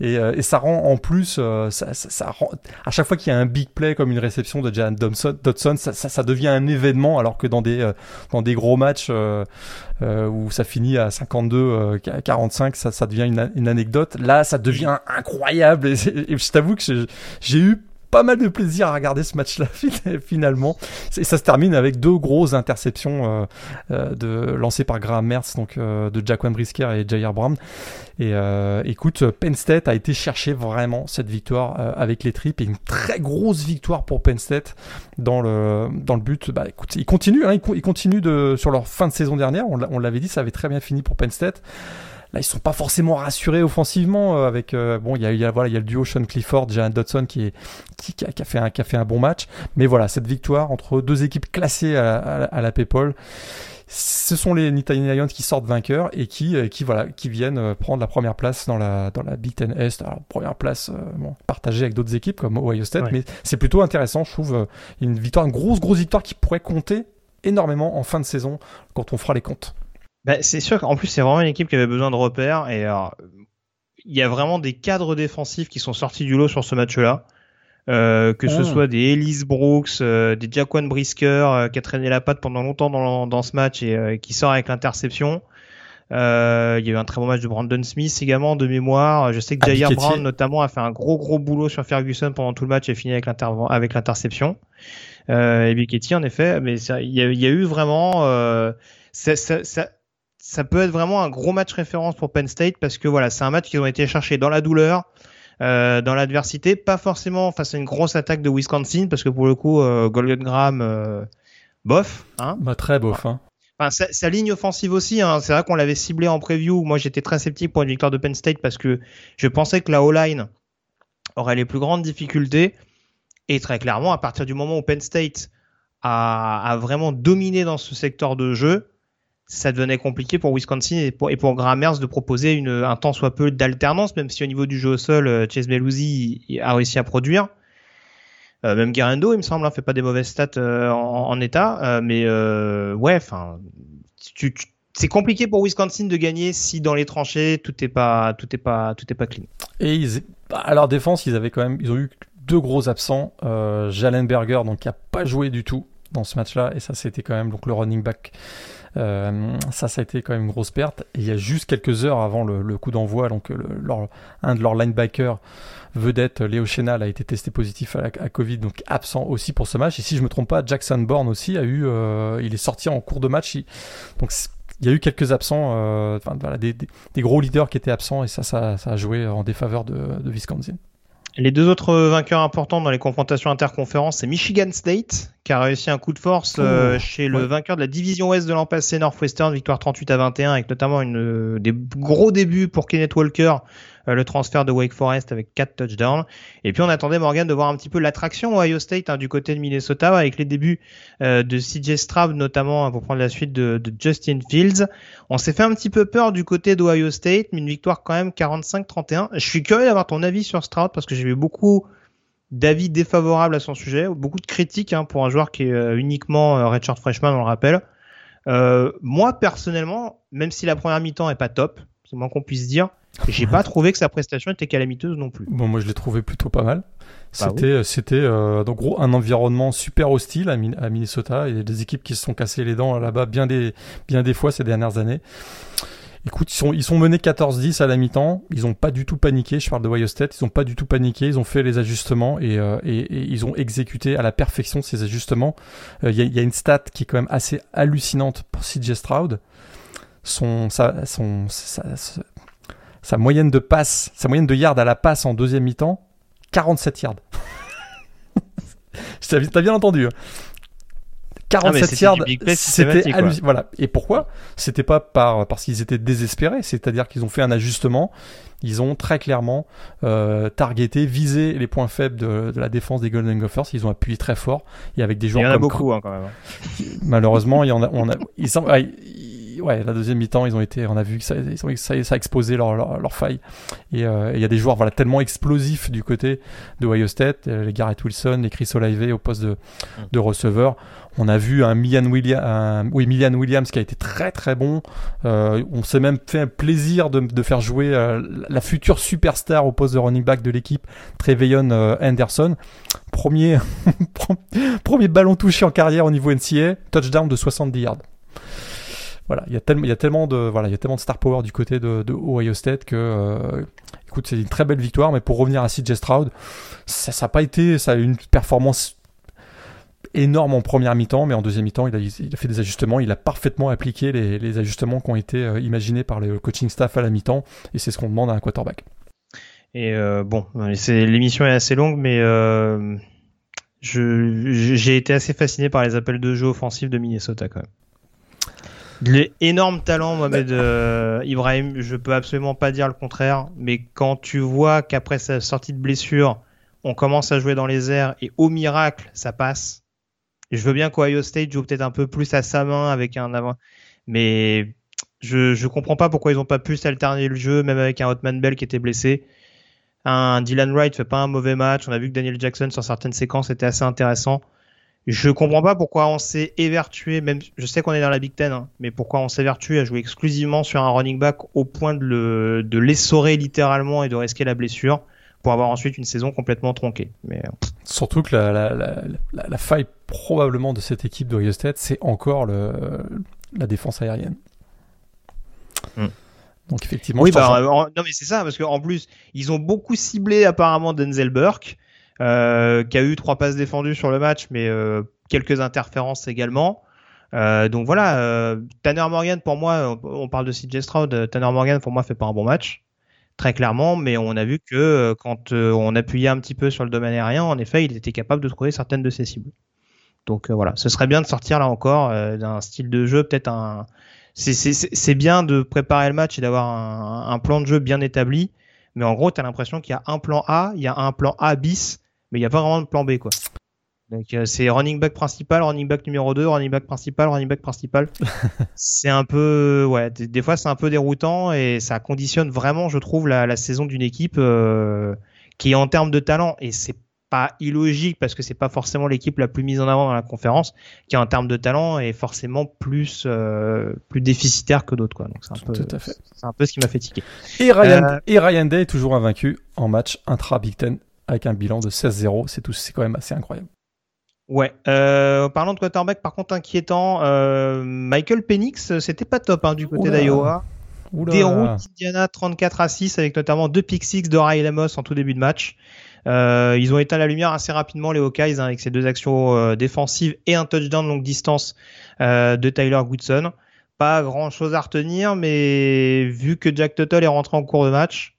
Et, euh, et ça rend en plus euh, ça, ça, ça, rend, à chaque fois qu'il y a un big play comme une réception de Jan Dodson, ça, ça, devient un événement alors que dans des dans des gros matchs où ça finit à 52 45 ça, ça devient une, une, anecdote. Là ça devient incroyable. Et, et je t'avoue que j'ai eu pas mal de plaisir à regarder ce match-là finalement. Et ça se termine avec deux grosses interceptions euh, euh, de, lancées par Graham Mertz, donc euh, de Jaquan Brisker et Jair Brown. Et écoute, Penn State a été chercher vraiment cette victoire avec les tripes et une très grosse victoire pour Penn State dans le, dans le but. Bah écoute, ils continuent, hein, ils, continuent de, sur leur fin de saison dernière. On l'avait dit, ça avait très bien fini pour Penn State. Là, ils sont pas forcément rassurés offensivement euh, avec euh, bon, il y a, voilà, il y a le duo Sean Clifford, Jalen Dodson qui est qui, a, fait un qui a fait un bon match. Mais voilà, cette victoire entre deux équipes classées à, la PayPal ce sont les Nittany Lions qui sortent vainqueurs et qui, euh, qui, voilà, qui viennent prendre la première place dans la, dans la Big Ten Est. Alors, première place bon, partagée avec d'autres équipes comme Ohio State, mais c'est plutôt intéressant, je trouve, une victoire, une grosse, grosse victoire qui pourrait compter énormément en fin de saison quand on fera les comptes. Bah, c'est sûr qu'en plus, c'est vraiment une équipe qui avait besoin de repères. Et il y a vraiment des cadres défensifs qui sont sortis du lot sur ce match-là. Euh, que ce ah. soit des Ellis Brooks, euh, des Jaquan Brisker euh, qui a traîné la patte pendant longtemps dans, dans ce match et qui sort avec l'interception. il y a eu un très bon match de Brandon Smith également de mémoire. Je sais que Jair Brown notamment a fait un gros gros boulot sur Ferguson pendant tout le match et fini avec l'interception. et Biketti en effet, mais il y, a, eu vraiment ça, ça, ça peut être vraiment un gros match référence pour Penn State parce que voilà, c'est un match qui ont été cherchés dans la douleur, euh, dans l'adversité, pas forcément face à une grosse attaque de Wisconsin parce que pour le coup, euh, Golden Graham, euh, bof, hein. Bah, très bof, hein. Enfin, sa, ligne offensive aussi, hein, c'est vrai qu'on l'avait ciblé en preview. Moi, j'étais très sceptique pour une victoire de Penn State parce que je pensais que la O-line aurait les plus grandes difficultés. Et très clairement, à partir du moment où Penn State a, a vraiment dominé dans ce secteur de jeu, ça devenait compliqué pour Wisconsin et pour, et Grammers de proposer un temps soit peu d'alternance, même si au niveau du jeu au sol, euh, Chase a réussi à produire. Euh, même Guerrero, il me semble, hein, fait pas des mauvaises stats euh, en, état, mais ouais, enfin, c'est compliqué pour Wisconsin de gagner si dans les tranchées tout est pas, tout est pas, tout est pas clean. Et ils, à leur défense, ils avaient quand même, ils ont eu deux gros absents, Jalen Berger, donc qui a pas joué du tout dans ce match-là, et ça c'était quand même donc le running back euh, ça, ça a été quand même une grosse perte. Il y a juste quelques heures avant le, coup d'envoi, donc un de leurs linebackers vedette, Léo Chenal, a été testé positif à, Covid, donc absent aussi pour ce match. Et si je me trompe pas, Jackson Bourne aussi a eu, euh, il est sorti en cours de match. donc il y a eu quelques absents, euh, des, gros leaders qui étaient absents et ça, ça, a joué en défaveur de, de Wisconsin. Les deux autres vainqueurs importants dans les confrontations interconférences, c'est Michigan State, qui a réussi un coup de force euh, chez le vainqueur de la division ouest de l'an passé, Northwestern, victoire 38 à 21, avec notamment une, euh, des gros débuts pour Kenneth Walker, le transfert de Wake Forest avec 4 touchdowns. Et puis on attendait Morgan de voir un petit peu l'attraction Ohio State hein, du côté de Minnesota avec les débuts euh, de CJ Stroud notamment hein, pour prendre la suite de, de Justin Fields. On s'est fait un petit peu peur du côté d'Ohio State, mais une victoire quand même 45-31. Je suis curieux d'avoir ton avis sur Stroud parce que j'ai eu beaucoup d'avis défavorables à son sujet, beaucoup de critiques hein, pour un joueur qui est euh, uniquement redshirt freshman, on le rappelle. Euh, moi personnellement, même si la première mi-temps est pas top, c'est moins qu'on puisse dire, j'ai pas trouvé que sa prestation était calamiteuse non plus. Bon, moi je l'ai trouvé plutôt pas mal. Bah c'était, c'était euh, en gros un environnement super hostile à, Minnesota. Il y a des équipes qui se sont cassées les dents là-bas bien des, bien des fois ces dernières années. Écoute, ils sont, ils sont menés 14-10 à la mi-temps. Ils ont pas du tout paniqué. Je parle de Ohio State. Ils ont pas du tout paniqué. Ils ont fait les ajustements et, euh, et, et ils ont exécuté à la perfection ces ajustements. Euh, il y, a, y, a, une stat qui est quand même assez hallucinante pour CJ Stroud. Son, sa, son, sa moyenne de passe, sa moyenne de yards à la passe en deuxième mi-temps, 47 yards. T'as bien entendu. 47 hein. yards, c'était voilà. Et pourquoi? C'était pas par parce qu'ils étaient désespérés, c'est-à-dire qu'ils ont fait un ajustement. Ils ont très clairement euh, targeté, visé les points faibles de, la défense des Golden Gophers. Ils ont appuyé très fort et avec des joueurs il y en a beaucoup hein, quand même. Hein. Malheureusement, il y en a. On a ils, ouais, la deuxième mi-temps, ils ont été, on a vu que ça, ça, a exposé leur, leur, faille. Euh, et il y a des joueurs voilà, tellement explosifs du côté de Ohio State, euh, les Garrett Wilson, les Chris Olave au poste de, mm. de receveur. On a vu un Millian, William, oui, Millian Williams qui a été très très bon. Euh, on s'est même fait un plaisir de, de faire jouer la future superstar au poste de running back de l'équipe, Treveyon Anderson. Premier, premier ballon touché en carrière au niveau NCA, touchdown de 70 yards. Voilà, il y a tellement, de, voilà, il y a tellement de star power du côté de, Ohio State que, euh, écoute, c'est une très belle victoire. Mais pour revenir à CJ Stroud, ça, n'a pas été, ça a eu une performance énorme en première mi-temps, mais en deuxième mi-temps, il a, fait des ajustements. Il a parfaitement appliqué les, ajustements qui ont été euh, imaginés par le coaching staff à la mi-temps, et c'est ce qu'on demande à un quarterback. Et euh, bon, l'émission est assez longue, mais j'ai été assez fasciné par les appels de jeu offensifs de Minnesota quand même. L'énorme talent, Mohamed euh, Ibrahim, je peux absolument pas dire le contraire, mais quand tu vois qu'après sa sortie de blessure, on commence à jouer dans les airs et au miracle, ça passe. je veux bien qu'Ohio State joue peut-être un peu plus à sa main avec un avant, mais je, je comprends pas pourquoi ils ont pas pu s'alterner le jeu, même avec un Hotman Bell qui était blessé. Un Dylan Wright fait pas un mauvais match. On a vu que Daniel Jackson sur certaines séquences était assez intéressant. Je comprends pas pourquoi on s'est évertué, même je sais qu'on est dans la Big Ten, hein, mais pourquoi on s'est évertué à jouer exclusivement sur un running back au point de, le, de l'essorer littéralement et de risquer la blessure pour avoir ensuite une saison complètement tronquée. Mais... Euh, Surtout que la, la, la, la, faille probablement de cette équipe de State, c'est encore le, la défense aérienne. Hmm. Donc effectivement. Oui, bah, non mais c'est ça parce qu'en plus ils ont beaucoup ciblé apparemment Denzel Burke, euh, qui a eu trois passes défendues sur le match, mais euh, quelques interférences également. Euh, donc voilà, euh, Tanner Morgan pour moi, on parle de CJ Stroud, Tanner Morgan pour moi fait pas un bon match, très clairement, mais on a vu que quand on appuyait un petit peu sur le domaine aérien, en effet, il était capable de trouver certaines de ses cibles. Donc voilà, ce serait bien de sortir là encore d'un style de jeu, peut-être un c'est bien de préparer le match et d'avoir un, plan de jeu bien établi, mais en gros, tu as l'impression qu'il y a un plan A, il y a un plan A bis, mais il n'y a pas vraiment de plan B, quoi. Donc euh, c'est running back principal, running back numéro 2, running back principal, running back principal. c'est un peu, ouais, des, fois c'est un peu déroutant et ça conditionne vraiment, je trouve, la, saison d'une équipe euh, qui en termes de talent et c'est pas illogique parce que c'est pas forcément l'équipe la plus mise en avant dans la conférence qui en termes de talent est forcément plus euh, plus déficitaire que d'autres quoi donc c'est un peu c'est un peu ce qui m'a fait tiquer et Ryan euh, et Ryan Day est toujours invaincu en match intra Big Ten avec un bilan de 16-0 c'est tout c'est quand même assez incroyable Ouais. Euh, parlant de quarterback, par contre inquiétant, euh, Michael Penix, c'était pas top hein, du côté d'Iowa. Déroute Indiana 34 à 6 avec notamment deux pick six de Ray Lemos en tout début de match. Euh, ils ont éteint la lumière assez rapidement les Hawkeyes hein, avec ces deux actions euh, défensives et un touchdown longue distance de Tyler Goodson. Pas grand chose à retenir, mais vu que Jack Tuttle est rentré en cours de match,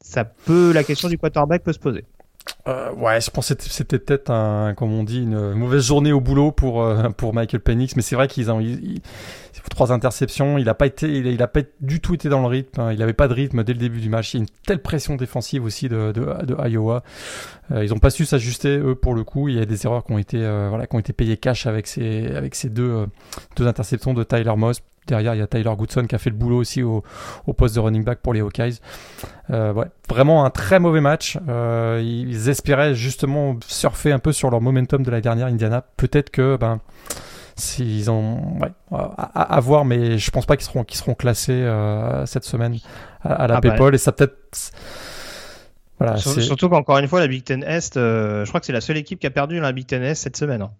ça peut la question du quarterback peut se poser. Euh, ouais, je pense que c'était peut-être un, comme on dit, une mauvaise journée au boulot pour euh, pour Michael Penix, mais c'est vrai qu'ils ont ils, trois interceptions. Il a pas été, il a, pas du tout été dans le rythme. Hein. Il avait pas de rythme dès le début du match. Il y a une telle pression défensive aussi de de, de Iowa. Euh, ils ont pas su s'ajuster eux pour le coup. Il y a des erreurs qui ont été euh, voilà qui ont été payées cash avec ces avec ces deux deux interceptions de Tyler Moss. Derrière, il y a Tyler Goodson qui a fait le boulot aussi au, au poste de running back pour les Hawkeyes. Euh, ouais, vraiment un très mauvais match. Euh, ils espéraient justement surfer un peu sur leur momentum de la dernière Indiana. Peut-être que, ben, s'ils ont, ouais, à, voir, mais je pense pas qu'ils seront, qu'ils seront classés euh, cette semaine à, la ah bah, PayPal. Et ça peut-être. Voilà, Surtout qu'encore une fois, la Big Ten Est, je crois que c'est la seule équipe qui a perdu la Big Ten Est cette semaine. Hein.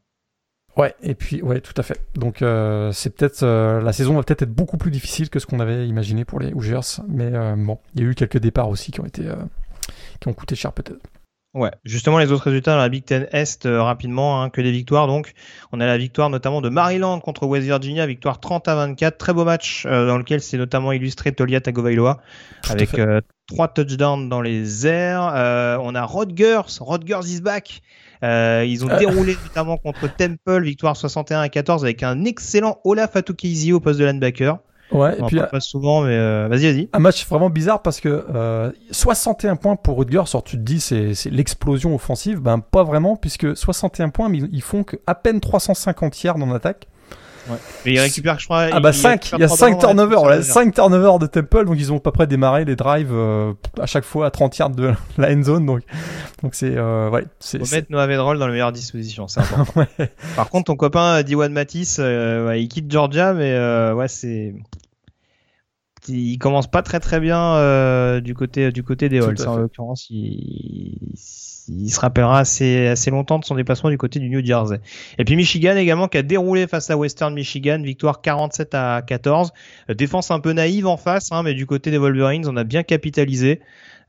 Ouais, et puis ouais, tout à fait. Donc euh, c'est peut-être euh, la saison va peut-être être beaucoup plus difficile que ce qu'on avait imaginé pour les Hoosiers, mais euh, bon, il y a eu quelques départs aussi qui ont été qui ont coûté cher peut-être. Ouais, justement les autres résultats dans la Big Ten Est rapidement, hein, que des victoires donc. On a la victoire notamment de Maryland contre West Virginia, victoire 30 à 24, très beau match dans lequel c'est notamment illustré Tolia Tagovailoa avec trois touchdowns dans les airs. on a Rodgers, Rodgers is back euh, ils ont euh. déroulé notamment contre Temple, victoire 61 à 14 avec un excellent Olaf Atukizi au poste de linebacker. Ouais, et puis pas souvent, mais euh, vas-y, vas-y. Un match vraiment bizarre parce que 61 points pour Rutgers, alors tu te dis c'est, l'explosion offensive, ben pas vraiment puisque 61 points, mais ils font que à peine 350 yards en attaque. Ouais. Mais il récupère, je crois. Ah bah 5, il y a 5 turnovers, 5 turnovers de Temple, donc ils ont pas près démarré les drives euh, à chaque fois à 30 yards de la end zone, donc donc c'est euh, ouais. C'est, Faut mettre Noah Vedrol dans la meilleure disposition, c'est important. ouais. Par contre, ton copain euh, Diwan Matisse, euh, ouais, il quitte Georgia, mais euh, ouais c'est il commence pas très très bien du côté du côté des Halls. En l'occurrence, il, il se rappellera assez, longtemps de son déplacement du côté du New Jersey. Et puis Michigan également qui a déroulé face à Western Michigan, victoire 47 à 14. Euh, défense un peu naïve en face, hein, mais du côté des Wolverines, on a bien capitalisé,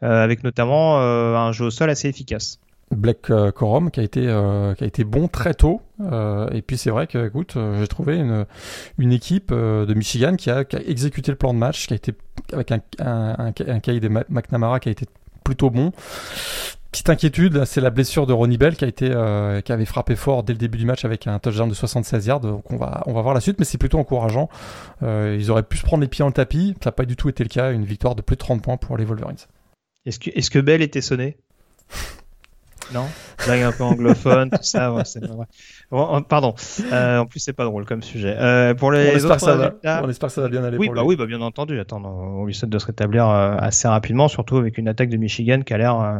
euh, avec notamment euh, un jeu au sol assez efficace. Black Corum qui a été bon très tôt et puis c'est vrai que écoute j'ai trouvé une équipe de Michigan qui a, exécuté le plan de match qui a été avec un un, un, cahier de McNamara qui a été plutôt bon Petite inquiétude, c'est la blessure de Ronnie Bell euh, qui avait frappé fort dès le début du match avec un touchdown de 76 yards. Donc on va voir la suite, mais c'est plutôt encourageant. Euh, ils auraient pu se prendre les pieds dans le tapis, ça n'a pas du tout été le cas. Une victoire de plus de 30 points pour les Wolverines. Est-ce que Bell était sonné? Non? Blague un peu anglophone, tout ça. Ouais, pardon. Euh, en plus, c'est pas drôle comme sujet. Euh, pour les on, autres ça va, on espère que ça va bien aller. Oui, pour bah, oui bah, bien entendu. Attends, on lui souhaite de se rétablir euh, assez rapidement, surtout avec une attaque de Michigan qui a l'air euh,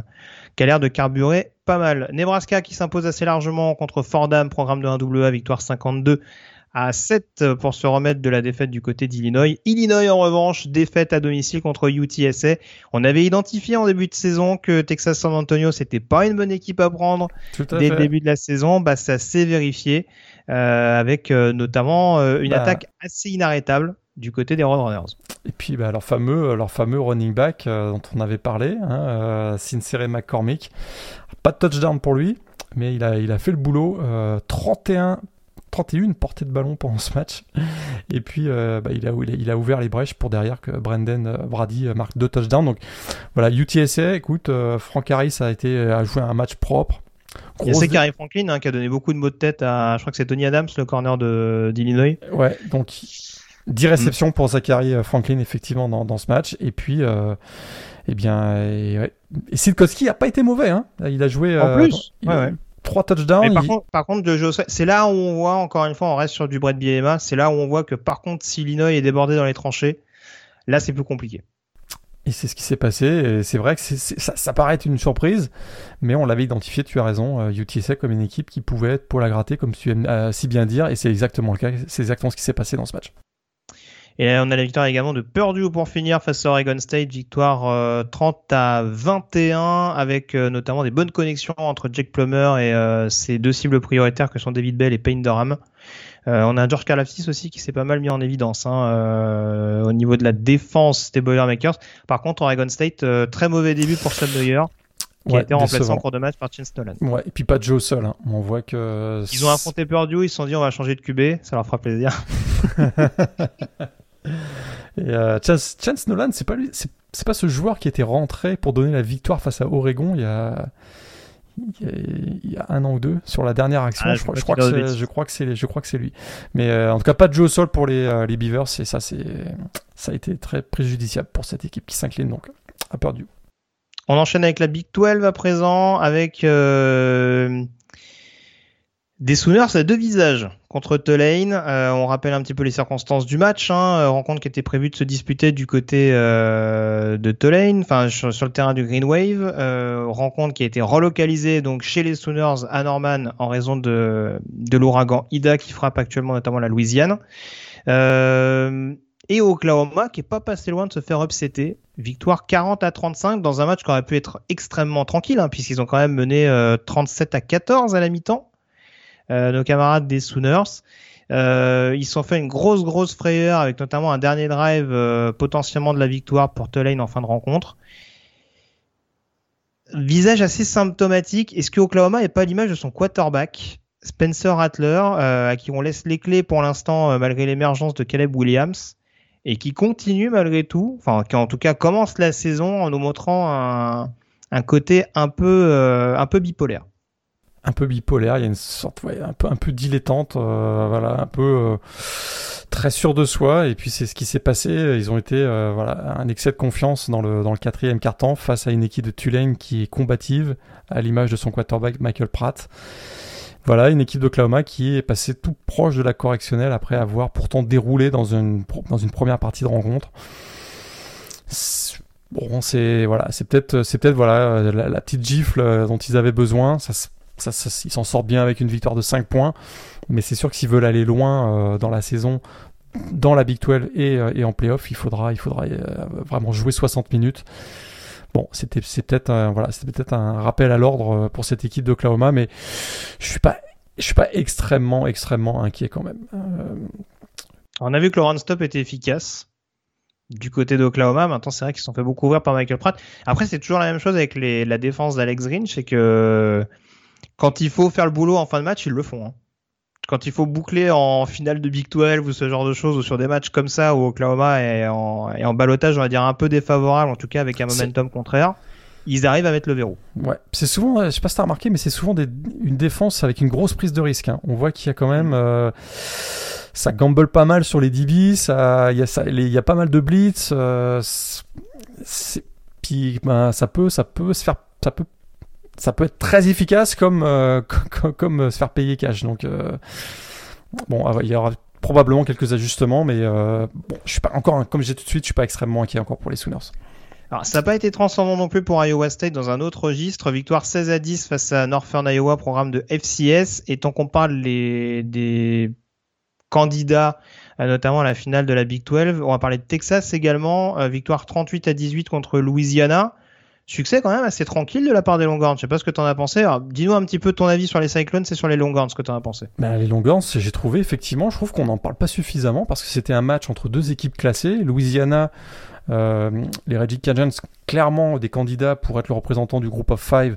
qui a l'air de carburer pas mal. Nebraska qui s'impose assez largement contre Fordham, programme de 1AA, victoire 52 à 7 pour se remettre de la défaite du côté d'Illinois. Illinois en revanche, défaite à domicile contre UTSA. On avait identifié en début de saison que Texas San Antonio c'était pas une bonne équipe à prendre dès le début de la saison. Bah ça s'est vérifié euh, avec euh, notamment euh, une bah. attaque assez inarrêtable du côté des Roadrunners. Et puis bah, leur, fameux, leur fameux running back dont on avait parlé, hein, Sincere McCormick. Pas de touchdown pour lui, mais il a, il a fait le boulot. 31 31 portées de ballon pendant ce match. Et puis, euh, bah, il, a, il, a, ouvert les brèches pour derrière que Brendan euh, Brady euh, marque deux touchdowns. Donc voilà, UTSA, écoute, Frank Harris a, été, a joué un match propre. Y a Zachary Franklin hein, qui a donné beaucoup de mots de tête à, je crois que c'est Tony Adams, le corner d'Illinois. Ouais, donc 10 réceptions pour Zachary Franklin effectivement dans, dans ce match. Et puis, eh bien, et, ouais. et Silkowski a pas été mauvais. Hein. Il a joué. En plus, ouais, ouais trois touchdowns. par, contre, par contre, c'est là où on voit, encore une fois, on reste sur du Brett Bielema, c'est là où on voit que par contre, si Illinois est débordé dans les tranchées, là c'est plus compliqué. Et c'est ce qui s'est passé. C'est vrai que ça, ça, paraît être une surprise, mais on l'avait identifié, tu as raison, UTSA euh, comme une équipe qui pouvait être pour la gratter, comme tu aimes euh, si bien dire, et c'est exactement le cas. C'est exactement ce qui s'est passé dans ce match. Et on a la victoire également de Purdue pour finir face à Oregon State, victoire 30 euh, à 21 avec euh, notamment des bonnes connexions entre Jake Plummer et euh, ses deux cibles prioritaires que sont David Bell et Payne Durham. on a George Karlaftis aussi qui s'est pas mal mis en évidence hein, au niveau de la défense des Boilermakers. Par contre, Oregon State, très mauvais début pour Sam Neuer qui a été remplacé en cours de match par Chance Nolan. Ouais, et puis pas Joe seul. Hein. On voit que. Ils ont affronté Purdue, ils se sont dit on va changer de QB, ça leur fera plaisir. Et euh, Chance, Nolan, c'est pas lui, c'est pas ce joueur qui était rentré pour donner la victoire face à Oregon il y a, il y a, un an ou deux sur la dernière action. Ah, je, crois, je, crois que je, crois que c'est, je crois que c'est lui. Mais euh, en tout cas, pas de jeu au sol pour les, euh, les Beavers et ça, c'est, ça a été très préjudiciable pour cette équipe qui s'incline donc a perdu. On enchaîne avec la Big 12 à présent avec des Sooners à deux visages contre Tulane. Euh, on rappelle un petit peu les circonstances du match. Hein. Euh, rencontre qui était prévue de se disputer du côté euh, de Tulane, enfin sur, le terrain du Green Wave. rencontre qui a été relocalisée donc chez les Sooners à Norman en raison de, de l'ouragan Ida qui frappe actuellement notamment la Louisiane. et Oklahoma qui est pas passé loin de se faire upsetter. Victoire 40 à 35 dans un match qui aurait pu être extrêmement tranquille hein, puisqu'ils ont quand même mené 37 à 14 à la mi-temps. Euh, nos camarades des Sooners. Euh, ils sont fait une grosse grosse frayeur avec notamment un dernier drive euh, potentiellement de la victoire pour Tulane en fin de rencontre. Visage assez symptomatique. Est-ce que Oklahoma n'est pas l'image de son quarterback Spencer Rattler, à qui on laisse les clés pour l'instant malgré l'émergence de Caleb Williams et qui continue malgré tout, enfin qui en tout cas commence la saison en nous montrant un, un côté un peu un peu bipolaire? Un peu bipolaire, il y a une sorte, ouais, un peu, un dilettante, euh, voilà, un peu euh, très sûr de soi. Et puis c'est ce qui s'est passé. Ils ont été, euh, voilà, un excès de confiance dans le dans le quatrième quart-temps face à une équipe de Tulane qui est combative, à l'image de son quarterback Michael Pratt. Voilà, une équipe d'Oklahoma qui est passée tout proche de la correctionnelle après avoir pourtant déroulé dans une dans une première partie de rencontre. Bon, c'est voilà, c'est peut-être c'est peut-être voilà la, petite gifle dont ils avaient besoin. Ils s'en sortent bien avec une victoire de 5 points. Mais c'est sûr que s'ils veulent aller loin euh, dans la saison, dans la Big 12 et, et en playoff, il faudra, faudra vraiment jouer 60 minutes. Bon, c'était peut-être un, rappel à l'ordre pour cette équipe d'Oklahoma, mais je suis suis pas extrêmement inquiet quand même. On a vu que le run-stop était efficace du côté d'Oklahoma. Maintenant, c'est vrai qu'ils se sont fait beaucoup ouvrir par Michael Pratt. Après, c'est toujours la même chose avec la défense d'Alex Green, c'est que quand il faut faire le boulot en fin de match, ils le font. Hein. Quand il faut boucler en finale de Big 12 ou ce genre de choses, ou sur des matchs comme ça où Oklahoma est en, est en balotage, on va dire un peu défavorable, en tout cas avec un momentum contraire, ils arrivent à mettre le verrou. Ouais, c'est souvent, je sais pas si t'as remarqué, mais c'est souvent des, une défense avec une grosse prise de risque. Hein. On voit qu'il y a quand même. Mm. Euh, ça gamble pas mal sur les DB, ça, il y a ça, il y a pas mal de blitz, euh, puis ben, ça peut, ça peut se faire, ça peut, ça peut être très efficace comme, euh, comme, comme, se faire payer cash. Donc euh, bon, il y aura probablement quelques ajustements, mais bon, je suis pas encore, comme j'ai tout de suite, je suis pas extrêmement inquiet encore pour les Sooners. Alors, ça n'a pas été transcendant non plus pour Iowa State dans un autre registre. Victoire 16 à 10 face à Northern Iowa, programme de FCS. Et tant qu'on parle les, des candidats notamment à la finale de la Big 12. On va parler de Texas également, euh, victoire 38 à 18 contre Louisiana. Succès quand même assez tranquille de la part des Longhorns. Je sais pas ce que tu en as pensé. Dis-nous un petit peu ton avis sur les Cyclones et sur les Longhorns, ce que tu en as pensé. Ben, les Longhorns, j'ai trouvé effectivement, je trouve qu'on n'en parle pas suffisamment parce que c'était un match entre deux équipes classées. Louisiana, euh, les Reggie Cajuns, clairement des candidats pour être le représentant du groupe of five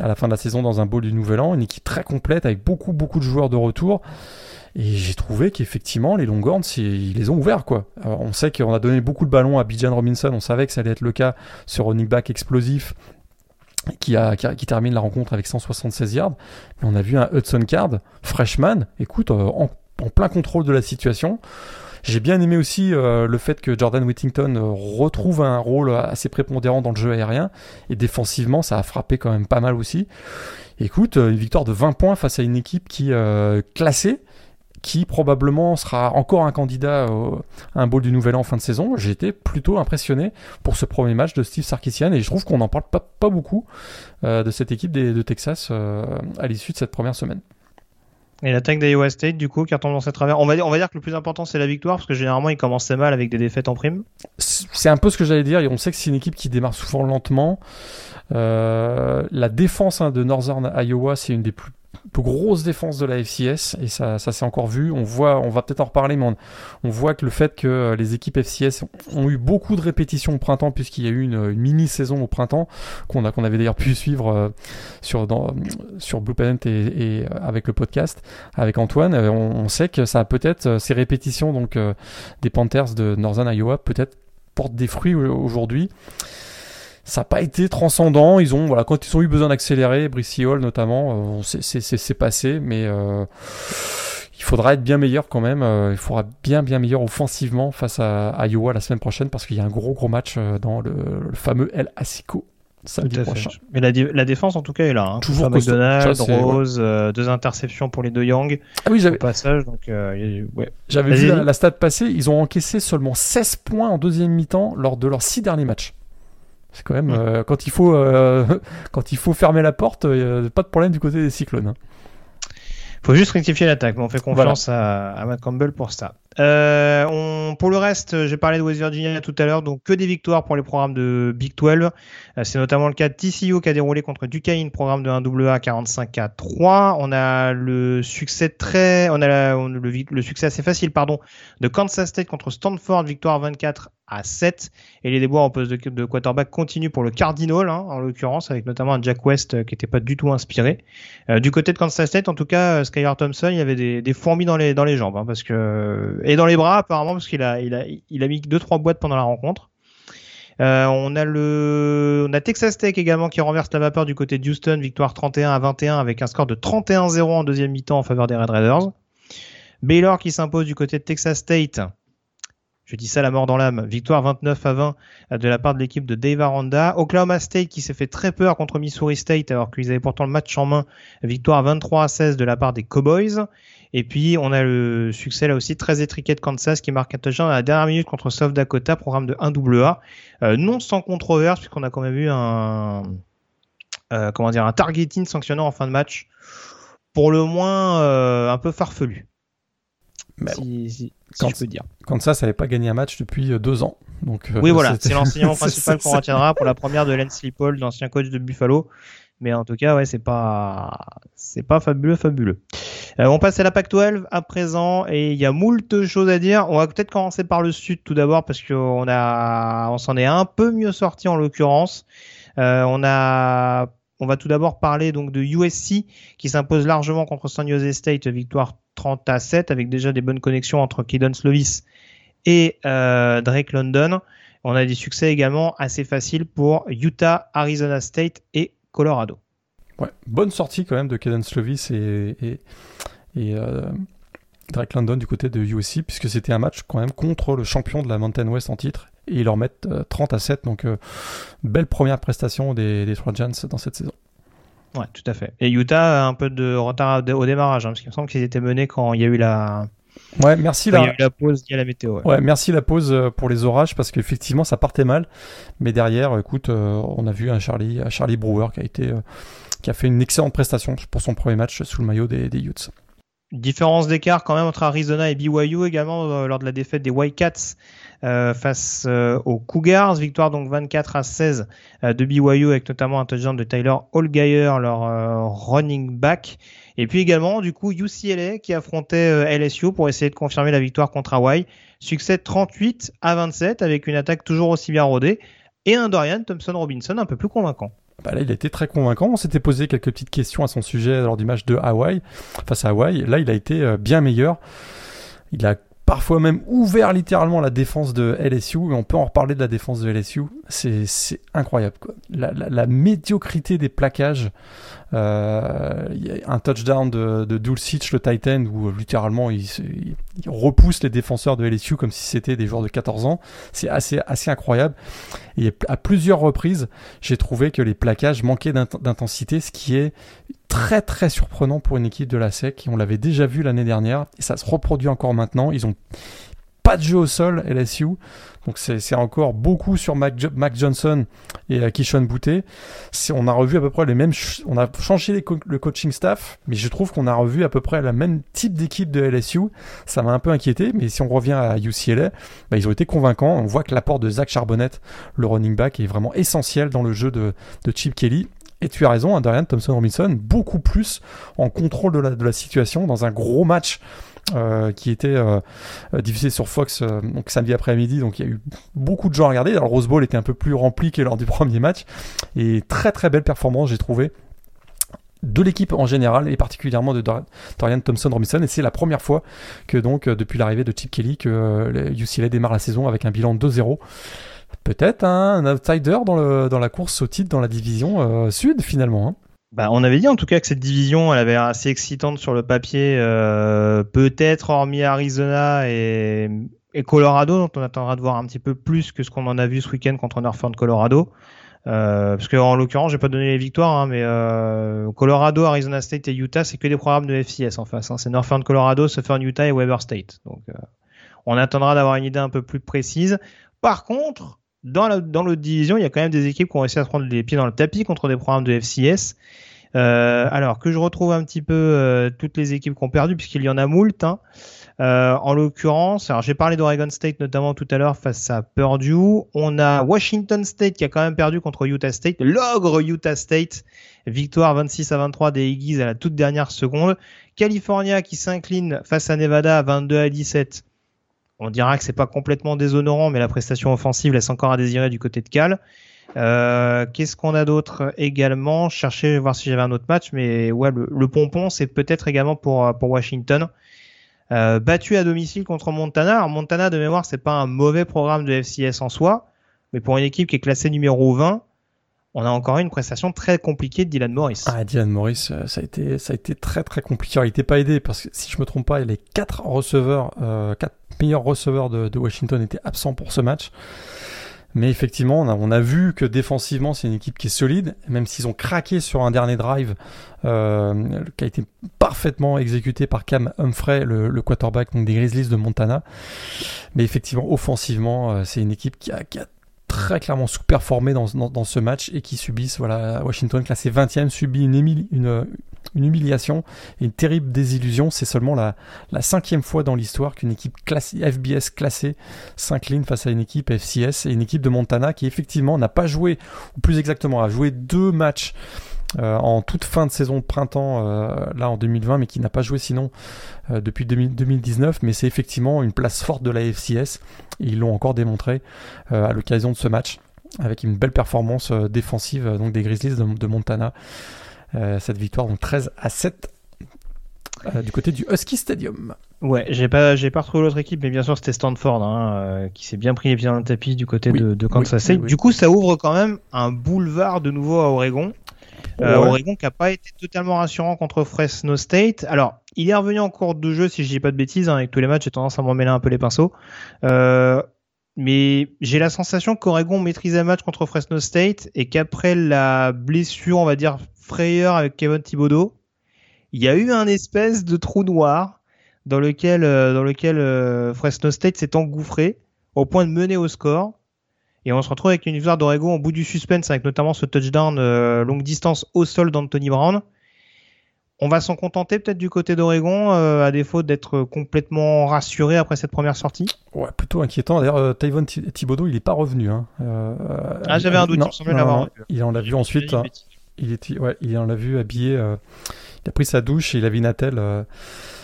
à la fin de la saison dans un bowl du Nouvel An. Une équipe très complète avec beaucoup, beaucoup de joueurs de retour. Et j'ai trouvé qu'effectivement, les Longhorns, ils les ont ouverts, quoi. on sait qu'on a donné beaucoup de ballons à Bijan Robinson, on savait que ça allait être le cas sur running back explosif qui, a, termine la rencontre avec 176 yards. Mais on a vu un Hudson Card, freshman, écoute, euh, en, plein contrôle de la situation. J'ai bien aimé aussi euh, le fait que Jordan Whittington euh, retrouve un rôle assez prépondérant dans le jeu aérien. Et défensivement, ça a frappé quand même pas mal aussi. Écoute, une victoire de 20 points face à une équipe qui classée qui probablement sera encore un candidat à un bowl du Nouvel An en fin de saison. Été plutôt impressionné pour ce premier match de Steve Sarkisian et je trouve qu'on n'en parle pas, beaucoup euh, de cette équipe de Texas euh, à l'issue de cette première semaine. Et l'attaque d'Iowa State, du coup, qui retombe dans cette travers. On va, dire, on va dire que le plus important, c'est la victoire, parce que généralement, ils commençaient mal avec des défaites en prime. C'est un peu ce que j'allais dire. Et on sait que c'est une équipe qui démarre souvent lentement. Euh, la défense hein, de Northern Iowa, c'est une des plus grosse défense de la FCS et ça, ça s'est encore vu. On voit, on va peut-être en reparler, mais on, voit que le fait que les équipes FCS ont eu beaucoup de répétitions au printemps puisqu'il y a eu une, mini saison au printemps qu'on avait d'ailleurs pu suivre euh, sur Blue Planet et, euh, avec le podcast avec Antoine. Euh, on, sait que ça peut-être ces répétitions donc des Panthers de Northern Iowa peut-être portent des fruits aujourd'hui ça n'a pas été transcendant. Ils ont, voilà, quand ils ont eu besoin d'accélérer, Brissy Hall notamment, euh, c'est passé, mais euh, il faudra être bien meilleur quand même. Euh, il faudra bien, bien meilleur offensivement face à, Iowa la semaine prochaine parce qu'il y a un gros, gros match dans le, fameux El Asico samedi prochain. Mais la, la, défense en tout cas est là. Hein. Toujours McDonald, Rose, deux interceptions pour les deux Young. Ah oui, j'avais passage donc ouais. J'avais vu la, la stat passée, ils ont encaissé seulement 16 points en deuxième mi-temps lors de leurs six derniers matchs. C'est quand même euh, quand il faut euh, quand il faut fermer la porte, euh, pas de problème du côté des cyclones. Hein. Faut juste rectifier l'attaque, mais on fait confiance à, à, Matt Campbell pour ça. Euh, on, pour le reste, j'ai parlé de West Virginia tout à l'heure, donc que des victoires pour les programmes de Big 12. Euh, c'est notamment le cas de TCU qui a déroulé contre Duquesne, programme de 1AA 45 à 3. On a le succès très, on a le, le, succès assez facile, pardon, de Kansas State contre Stanford, victoire 24 à 7. Et les déboires en poste de, quarterback continuent pour le Cardinal, hein, en l'occurrence, avec notamment un Jack West euh, qui n'était pas du tout inspiré. Euh, du côté de Kansas State, en tout cas, Skylar Thompson, il y avait des, des fourmis dans les, dans les jambes, hein, parce que et dans les bras apparemment parce qu'il a, il a, il a mis deux trois boîtes pendant la rencontre. Euh, on a le, Texas Tech également qui renverse la vapeur du côté de Houston, victoire 31 à 21 avec un score de 31-0 en deuxième mi-temps en faveur des Red Raiders. Baylor qui s'impose du côté de Texas State. Je dis ça la mort dans l'âme. Victoire 29 à 20 de la part de l'équipe de Dave Aranda. Oklahoma State qui s'est fait très peur contre Missouri State alors qu'ils avaient pourtant le match en main. Victoire 23 à 16 de la part des Cowboys. Et puis, on a le succès là aussi très étriqué de Kansas qui marque un touchdown à la dernière minute contre South Dakota, programme de 1AA. Euh, non sans controverse, puisqu'on a quand même eu un, euh, comment dire, un targeting sanctionnant en fin de match. Pour le moins, euh, un peu farfelu. si, je peux dire. ça, ça n'avait pas gagné un match depuis deux ans. Donc, oui, voilà, c'est l'enseignement principal qu'on retiendra pour la première de Lance Lippold, l'ancien coach de Buffalo. Mais en tout cas, ouais, c'est pas, c'est pas fabuleux, fabuleux. Euh, on passe à la PAC 12 à présent et il y a moult choses à dire. On va peut-être commencer par le sud tout d'abord parce qu'on a, on s'en est un peu mieux sorti en l'occurrence. Euh, on a, on va tout d'abord parler donc de USC qui s'impose largement contre San Jose State, victoire 30 à 7 avec déjà des bonnes connexions entre Kidon Slovis et euh, Drake London. On a des succès également assez faciles pour Utah, Arizona State et Colorado. Ouais, bonne sortie quand même de Caden Slovis et, et, euh, Drake London du côté de USC, puisque c'était un match quand même contre le champion de la Mountain West en titre. Et ils leur mettent 30 euh, à 7, donc euh, belle première prestation des, des Trojans dans cette saison. Ouais, tout à fait. Et Utah a un peu de retard au démarrage, hein, parce qu'il me semble qu'ils étaient menés quand il y a eu la, Ouais, merci la... Il y a eu la pause, il y a la météo. Ouais. merci la pause euh, pour les orages parce qu'effectivement ça partait mal, mais derrière, écoute, euh, on a vu un Charlie, un Charlie Brewer qui a été, euh, qui a fait une excellente prestation pour son premier match sous le maillot des, des Utes. Différence d'écart quand même entre Arizona et BYU également lors de la défaite des Whitecaps euh, face aux Cougars. Victoire donc 24 à 16 de BYU avec notamment un touchdown de Tyler Allgeier, leur running back. Et puis également, du coup, UCLA qui affrontait euh, LSU pour essayer de confirmer la victoire contre Hawaii. Succès 38 à 27 avec une attaque toujours aussi bien rodée et un Dorian Thompson Robinson un peu plus convaincant. Bah là, il a été très convaincant. On s'était posé quelques petites questions à son sujet lors du match de Hawaii, face à Hawaii. Là, il a été euh, bien meilleur. Il a parfois même ouvert littéralement la défense de LSU, et on peut en reparler de la défense de LSU, c'est incroyable. La, médiocrité des plaquages, euh, un touchdown de, de Dulcich, le Titan, où littéralement il, repousse les défenseurs de LSU comme si c'était des joueurs de 14 ans, c'est assez, assez incroyable. Et à plusieurs reprises, j'ai trouvé que les plaquages manquaient d'intensité, ce qui est très très surprenant pour une équipe de la SEC. On l'avait déjà vu l'année dernière et ça se reproduit encore maintenant. Ils ont pas de jeu au sol, LSU. Donc c'est encore beaucoup sur Mac, Johnson et euh, Kishon Boutte. On a revu à peu près les mêmes. On a changé le coaching staff, mais je trouve qu'on a revu à peu près le même type d'équipe de LSU. Ça m'a un peu inquiété, mais si on revient à UCLA, bah, ils ont été convaincants. On voit que l'apport de Zach Charbonnet, le running back, est vraiment essentiel dans le jeu de Chip Kelly. Et tu as raison, hein, Dorian Thompson Robinson, beaucoup plus en contrôle de la, situation dans un gros match euh, qui était euh, diffusé sur Fox euh, donc samedi après-midi. Donc il y a eu beaucoup de gens à regarder. Alors Rose Bowl était un peu plus rempli que lors du premier match. Et très très belle performance, j'ai trouvé de l'équipe en général et particulièrement de Dorian Thompson Robinson et c'est la première fois que donc depuis l'arrivée de Chip Kelly que UCLA démarre la saison avec un bilan de 2-0 peut-être un outsider dans, le, dans la course au titre dans la division euh, sud finalement. Hein. Bah, on avait dit en tout cas que cette division, elle avait assez excitante sur le papier, euh, peut-être hormis Arizona et, Colorado, dont on attendra de voir un petit peu plus que ce qu'on en a vu ce week-end contre Northern Colorado. Euh, parce que en l'occurrence, j'ai pas donné les victoires, hein, mais euh, Colorado, Arizona State et Utah, c'est que des programmes de FCS en face. Hein. C'est Northern Colorado, Southern Utah et Weber State. Donc, on attendra d'avoir une idée un peu plus précise. Par contre, dans la dans l'autre division, il y a quand même des équipes qui ont réussi à se prendre les pieds dans le tapis contre des programmes de FCS. Euh, alors que je retrouve un petit peu euh, toutes les équipes qui ont perdu, puisqu'il y en a moult. Hein. Euh, en l'occurrence, alors j'ai parlé d'Oregon State notamment tout à l'heure face à Purdue. On a Washington State qui a quand même perdu contre Utah State, l'ogre Utah State, victoire 26 à 23 des Aggies à la toute dernière seconde. California qui s'incline face à Nevada 22 à 17 on dira que c'est pas complètement déshonorant, mais la prestation offensive laisse encore à désirer du côté de Cal. Euh, qu'est-ce qu'on a d'autre également? Chercher voir si j'avais un autre match, mais le, pompon, c'est peut-être également pour pour Washington. Euh, battu à domicile contre Montana. Alors Montana, de mémoire, c'est pas un mauvais programme de FCS en soi, mais pour une équipe qui est classée numéro 20, on a encore une prestation très compliquée de Dylan Morris. Ah, Dylan Morris, euh, ça a été, très très compliqué. il n'était pas aidé parce que si je me trompe pas, les quatre receveurs, euh, quatre meilleurs receveurs de, Washington étaient absents pour ce match. Mais effectivement, on a, vu que défensivement, c'est une équipe qui est solide, même s'ils ont craqué sur un dernier drive euh, qui a été parfaitement exécuté par Cam Humphrey, le, quarterback des Grizzlies de Montana. Mais effectivement, offensivement, c'est une équipe qui a, très clairement sous-performé dans, ce match et qui subissent, voilà, Washington classé 20e, subit une, une, une humiliation et une terrible désillusion. C'est seulement la, la cinquième fois dans l'histoire qu'une équipe FBS classée s'incline face à une équipe FCS et une équipe de Montana qui effectivement n'a pas joué, ou plus exactement a joué deux matchs euh, en toute fin de saison de printemps euh, là en 2020 mais qui n'a pas joué sinon euh, depuis 2019 mais c'est effectivement une place forte de la FCS ils l'ont encore démontré à l'occasion de ce match avec une belle performance défensive donc des Grizzlies de, Montana cette victoire donc 13 à 7 du côté du Husky Stadium. Ouais, j'ai pas, j'ai pas retrouvé l'autre équipe, mais bien sûr c'était Stanford hein, qui s'est bien pris les pieds dans le tapis du côté de, Kansas State. du coup, ça ouvre quand même un boulevard de nouveau à Oregon. Euh, Oregon qui n'a pas été totalement rassurant contre Fresno State. Alors, il est revenu en cours de jeu, si je dis pas de bêtises, hein, avec tous les matchs, j'ai tendance à m'en mêler un peu les pinceaux. Euh, mais j'ai la sensation qu'Oregon maîtrisait le match contre Fresno State et qu'après la blessure, on va dire, avec Kevin Thibodeau, il y a eu un espèce de trou noir dans lequel, euh, dans lequel Fresno State s'est engouffré au point de mener au score. Et on se retrouve avec une victoire d'Oregon au bout du suspense, avec notamment ce touchdown euh, longue distance au sol d'Anthony Brown. On va s'en contenter peut-être du côté d'Oregon, euh, à défaut d'être complètement rassuré après cette première sortie. Ouais, plutôt inquiétant. D'ailleurs, euh, Tyvon Thibodeau, il n'est pas revenu. Hein. ah, j'avais un doute, il semblait l'avoir. Il en l'a vu ensuite. Hein. Il, était, ouais, il en l'a vu habillé. il a pris sa douche et il a vu Natel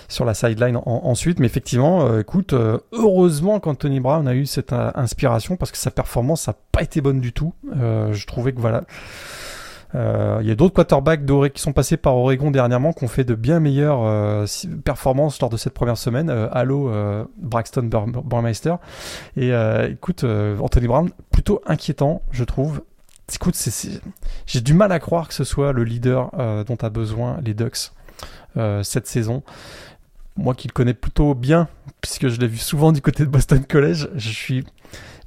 sur la sideline ensuite. Mais effectivement, euh, écoute, euh, heureusement qu'Anthony Brown a eu cette euh, inspiration parce que sa performance n'a pas été bonne du tout. je trouvais que voilà. Il y a d'autres quarterbacks qui sont passés par Oregon dernièrement qui ont fait de bien meilleures performances lors de cette première semaine. Allo, Braxton Burmeister. Et écoute, Anthony Brown, plutôt inquiétant, je trouve. Écoute, j'ai du mal à croire que ce soit le leader dont a besoin les Ducks cette saison moi qui le connais plutôt bien, puisque je l'ai vu souvent du côté de Boston College, je suis.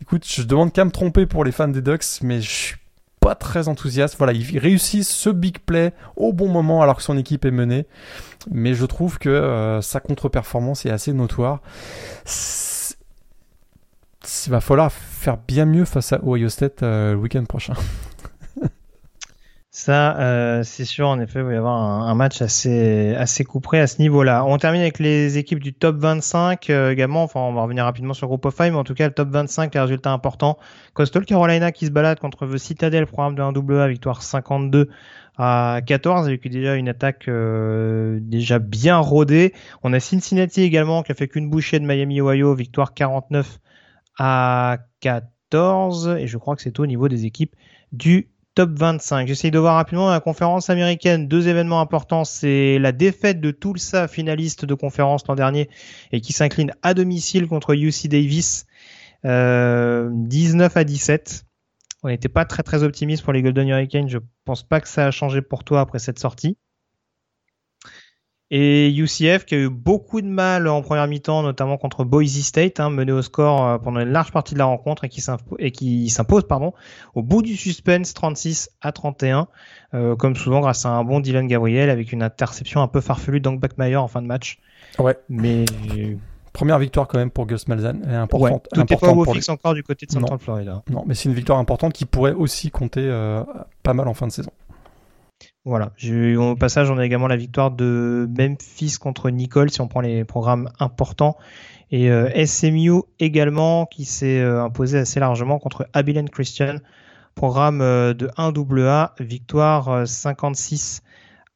Écoute, je demande qu'à me tromper pour les fans des Ducks, mais je suis pas très enthousiaste. Voilà, il réussit ce big play au bon moment alors que son équipe est menée, mais je trouve que euh, sa contre-performance est assez notoire. Il va falloir faire bien mieux face à Ohio State euh, le week-end prochain. Ça, euh, c'est sûr, en effet, il va y avoir un, match assez, assez couperé à ce niveau-là. On termine avec les équipes du top 25 euh, également. Enfin, on va revenir rapidement sur Group of Five, mais en tout cas, le top 25, les résultats importants. Coastal Carolina qui se balade contre The Citadel, programme de 1AA, victoire 52 à 14, avec déjà une attaque déjà bien rodée. On a Cincinnati également qui a fait qu'une bouchée de Miami, Ohio, victoire 49 à 14. Et je crois que c'est au niveau des équipes du top 25. J'essaye de voir rapidement la conférence américaine. Deux événements importants. C'est la défaite de Tulsa, finaliste de conférence l'an dernier, et qui s'incline à domicile contre UC Davis, euh, 19 à 17. On n'était pas très très optimiste pour les Golden Hurricanes. Je pense pas que ça a changé pour toi après cette sortie. Et UCF qui a eu beaucoup de mal en première mi-temps, notamment contre Boise State, hein, mené au score euh, pendant une large partie de la rencontre et qui s'impose pardon, au bout du suspense 36 à 31, euh, comme souvent grâce à un bon Dylan Gabriel avec une interception un peu farfelue d'Angbackmeyer en fin de match. Ouais. Mais Première victoire quand même pour Gus Malzahn, importante. tout n'est pas fixe encore du côté de Central Florida. Non, mais c'est une victoire importante qui pourrait aussi compter euh, pas mal en fin de saison. Voilà. Au passage, on a également la victoire de Memphis contre Nicole, si on prend les programmes importants. Et euh, SMU également, qui s'est euh, imposé assez largement contre Abilene Christian. Programme euh, de 1AA, victoire 56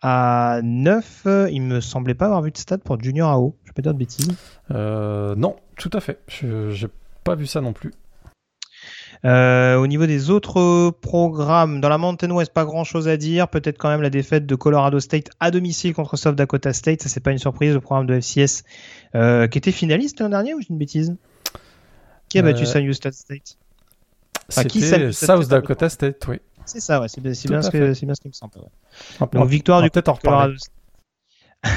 à 9. Il me semblait pas avoir vu de stade pour Junior AO. Je peux dire de bêtises Non, tout à fait. Je n'ai pas vu ça non plus. Euh, au niveau des autres programmes, dans la Mountain West, pas grand chose à dire. Peut-être quand même la défaite de Colorado State à domicile contre South Dakota State. Ça, c'est pas une surprise. Le programme de FCS euh, qui était finaliste l'an dernier ou j'ai une bêtise? Qui a battu euh... San State? State C'était South Dakota State, oui. C'est ça, ouais. C'est bien, bien, ce que, bien ce qui me semble. Ouais. Donc, victoire du Colorado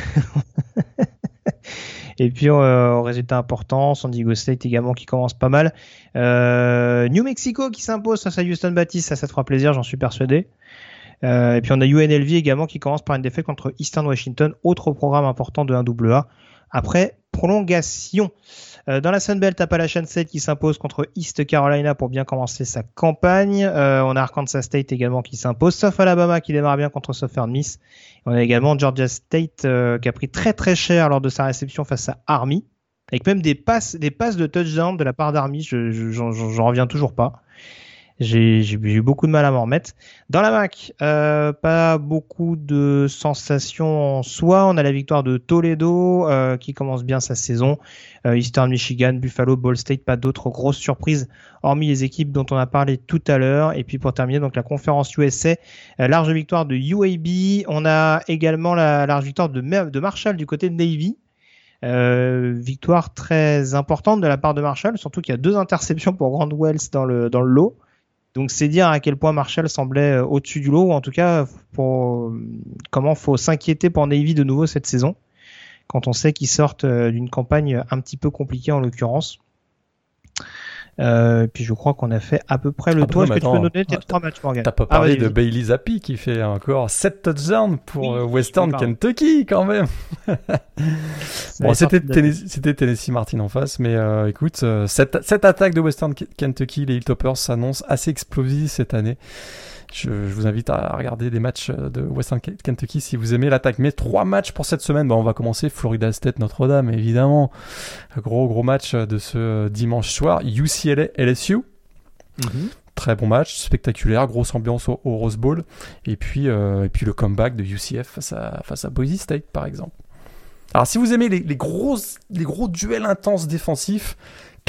Et puis euh, au résultat important, San Diego State également qui commence pas mal. Euh, New Mexico qui s'impose face à Houston Baptiste, ça, ça te fera plaisir, j'en suis persuadé. Euh, et puis on a UNLV également qui commence par une défaite contre Eastern Washington, autre programme important de 1AA. après prolongation. Euh, dans la Sunbelt, Appalachian State qui s'impose contre East Carolina pour bien commencer sa campagne. Euh, on a Arkansas State également qui s'impose, sauf Alabama qui démarre bien contre Southern Miss. On a également Georgia State euh, qui a pris très très cher lors de sa réception face à Army, avec même des passes, des passes de touchdown de la part d'Army. Je, j'en reviens toujours pas. J'ai eu beaucoup de mal à m'en remettre. Dans la MAC, euh, pas beaucoup de sensations en soi. On a la victoire de Toledo euh, qui commence bien sa saison. Euh, Eastern Michigan, Buffalo, Ball State, pas d'autres grosses surprises hormis les équipes dont on a parlé tout à l'heure. Et puis pour terminer, donc la conférence USA, large victoire de UAB. On a également la large victoire de, Marshall du côté de Navy. victoire très importante de la part de Marshall, surtout qu'il y a deux interceptions pour Grand Wells dans le, dans le lot. Donc c'est dire à quel point Marshall semblait euh, au-dessus du lot, ou en tout cas pour euh, comment faut s'inquiéter pour Navy de nouveau cette saison, quand on sait qu'ils sortent euh, d'une campagne un petit peu compliquée en l'occurrence. Euh, puis je crois qu'on a fait à peu près le tour. Est-ce que tu peux donner tes trois matchs, Morgan T'as pas ah, parlé de Bailey Zappi qui fait encore 7 touchdowns pour euh, Western Kentucky quand même. bon, c'était Tennessee, Tennessee, Martin en face, mais euh, écoute, cette, cette attaque de Western Kentucky, les Hilltoppers s'annonce assez explosive cette année. Je, vous invite à regarder des matchs de Western Kentucky si vous aimez l'attaque. Mais trois matchs pour cette semaine. Bon, on va commencer Florida State Notre-Dame, évidemment. Gros, gros match de ce dimanche soir. UCLA LSU. Mhm. Très bon match, spectaculaire, grosse ambiance au, Rose Bowl. Et puis, euh, et puis le comeback de UCF face à, face à Boise State, par exemple. Alors, si vous aimez les, les, les gros duels intenses défensifs,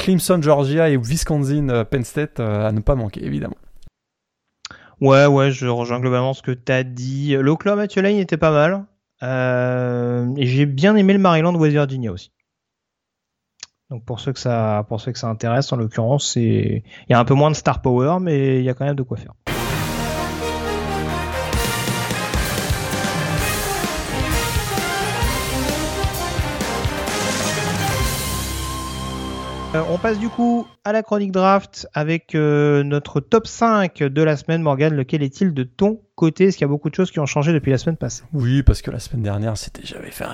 Clemson, Georgia et Wisconsin, euh, Penn State, euh, à ne pas manquer, évidemment. Ouais, ouais, je rejoins globalement ce que tu as dit. L'Oklahoma Tulane était pas mal. Euh, et j'ai bien aimé le Maryland West Virginia aussi. Donc pour ceux que ça, pour ceux que ça intéresse, en l'occurrence, c'est, il y a un peu moins de star power, mais il y a quand même de quoi faire. Euh, on passe du coup à la chronique draft avec euh, notre top 5 de la semaine. Morgan, lequel est-il de ton côté? Est-ce qu'il y a beaucoup de choses qui ont changé depuis la semaine passée? Oui, parce que la semaine dernière, c'était j'avais fait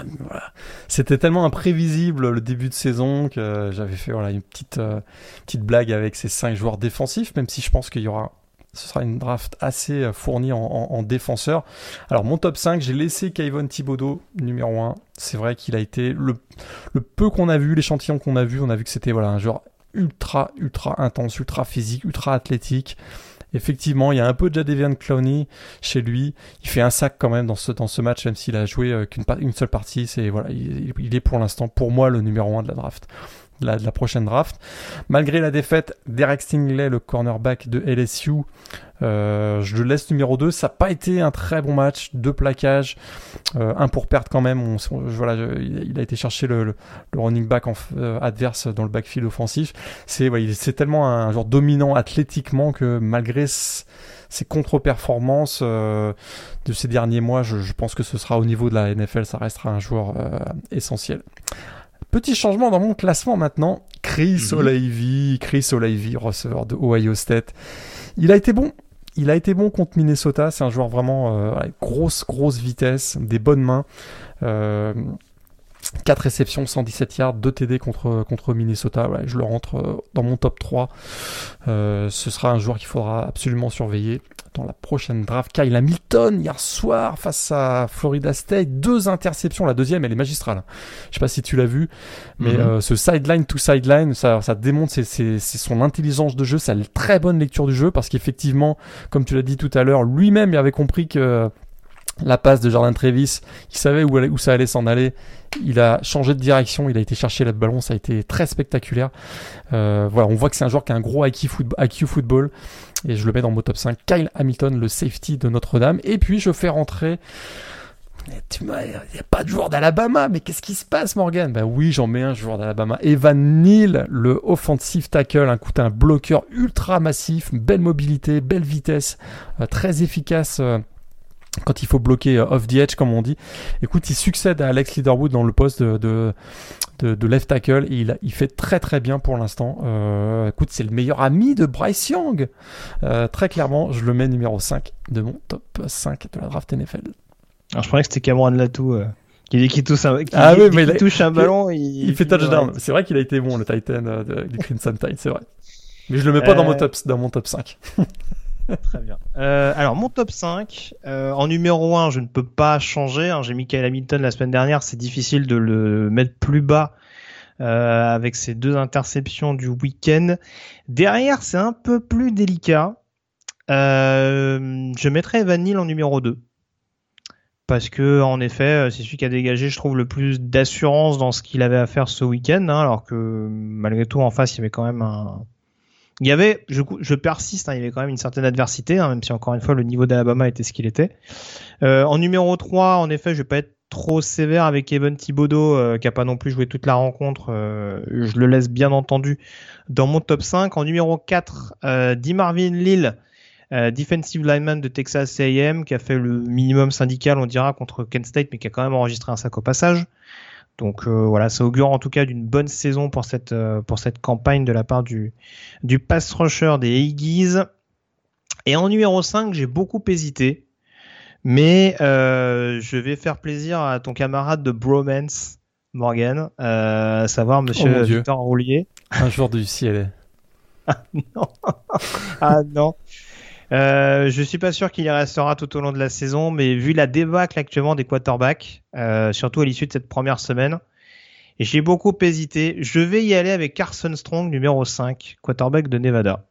c'était tellement imprévisible le début de saison que j'avais fait une petite, euh, petite blague avec ces 5 joueurs défensifs, même si je pense qu'il y aura ce sera une draft assez euh, fournie en, en, défenseur. Alors mon top 5, j'ai laissé Kayvon Thibodeau numéro 1. C'est vrai qu'il a été le, peu qu'on a vu, l'échantillon qu'on a vu, on a vu que c'était voilà un joueur ultra ultra intense, ultra physique, ultra athlétique. Effectivement, il y a un peu de Jadevian Clowney chez lui. Il fait un sac quand même dans ce, match, même s'il a joué euh, qu'une une seule partie. C'est voilà, il, il, est pour l'instant pour moi le numéro 1 de la draft de la, prochaine draft. Malgré la défaite, Derek Stingley, le cornerback de LSU, euh, je le laisse numéro 2. Ça n'a pas été un très bon match, deux plaquages, euh, un pour perdre quand même. On, voilà, il a été chercher le, running back euh, adverse dans le backfield offensif. C'est c'est tellement un genre dominant athlétiquement que malgré ses contre-performances de ces derniers mois, je, pense que ce sera au niveau de la NFL, ça restera un joueur essentiel. Petit changement dans mon classement maintenant. Chris. O'Leary, Chris O'Leary, receveur de Ohio State. Il a été bon. Il a été bon contre Minnesota. C'est un joueur vraiment euh, grosse, grosse vitesse, des bonnes mains. Euh, 4 réceptions, 117 yards, 2 TD contre, contre Minnesota. je le rentre euh, dans mon top 3. Euh, ce sera un joueur qu'il faudra absolument surveiller dans la prochaine draft. Kyle Hamilton, hier soir, face à Florida State, deux interceptions. La deuxième, elle est magistrale. Je sais pas si tu l'as vu, mais mhm. euh, ce sideline to sideline, ça, ça démontre c'est son intelligence de jeu, sa très bonne lecture du jeu, parce qu'effectivement, comme tu l'as dit tout à l'heure, lui-même il avait compris que la passe de Jordan Trevis, il savait où, ça allait s'en aller. Il a changé de direction, il a été chercher le ballon, ça a été très spectaculaire. Euh, voilà, on voit que c'est un joueur qui a un gros IQ, football, et je le mets dans mon top 5. Kyle Hamilton, le safety de Notre-Dame. Et puis je fais rentrer. Il n'y a pas de joueur d'Alabama, mais qu'est-ce qui se passe, Morgan? Ben oui, j'en mets un joueur d'Alabama. Evan Neal, le offensive tackle, un coup, un bloqueur ultra massif, belle mobilité, belle vitesse, euh, très efficace. Euh, quand il faut bloquer euh, off the edge, comme on dit. Écoute, il succède à Alex Leaderwood dans le poste de, de, left tackle et il, il, fait très très bien pour l'instant. Euh, écoute, c'est le meilleur ami de Bryce Young. Euh, très clairement, je le mets numéro 5 de mon top 5 de la draft NFL. Alors, je croyais que c'était Cameron Latou Qui, qui touche un, qui, Ah oui, mais il touche un ballon, il, Il fait touchdown. C'est vrai qu'il a été bon, le Titan euh, du Crimson Tide, c'est vrai. Mais je le mets pas dans, mon Euh, top, dans mon top 5. Très bien. Euh, alors, mon top 5. euh, en numéro 1, je ne peux pas changer. hein. J'ai Kyle Hamilton la semaine dernière. C'est difficile de le mettre plus bas euh, avec ces deux interceptions du week-end. Derrière, c'est un peu plus délicat. Je mettrais Evan Neal en numéro 2. Parce que, en effet, c'est celui qui a dégagé, je trouve, le plus d'assurance dans ce qu'il avait à faire ce week-end, hein, alors que malgré tout, en face, il y avait quand même un. Il y avait, je, persiste, hein, il y avait quand même une certaine adversité, hein, même si encore une fois, le niveau d'Alabama était ce qu'il était. Euh, en numéro 3, en effet, je vais pas être trop sévère avec Evan Thibodeau, euh, qui a pas non plus joué toute la rencontre. euh, je le laisse bien entendu dans mon top 5. En numéro 4, euh, Di Marvin Lille, defensive lineman de Texas A&M, qui a fait le minimum syndical, on dira, contre Kent State, mais qui a quand même enregistré un sac au passage. Donc euh, voilà, ça augure en tout cas d'une bonne saison pour cette euh, pour cette campagne de la part du du pass rusher des Aggies. Et en numéro 5, j'ai beaucoup hésité, mais euh, je vais faire plaisir à ton camarade de bromance, Morgan, euh, à savoir Monsieur Oh mon Dieu. Victor Roulier. Un jour du ciel. Ah non. Euh, je suis pas sûr qu'il y restera tout au long de la saison, mais vu la débâcle actuellement des quarterbacks, euh, surtout à l'issue de cette première semaine, j'ai beaucoup hésité. Je vais y aller avec Carson Strong, numéro 5, quarterback de Nevada.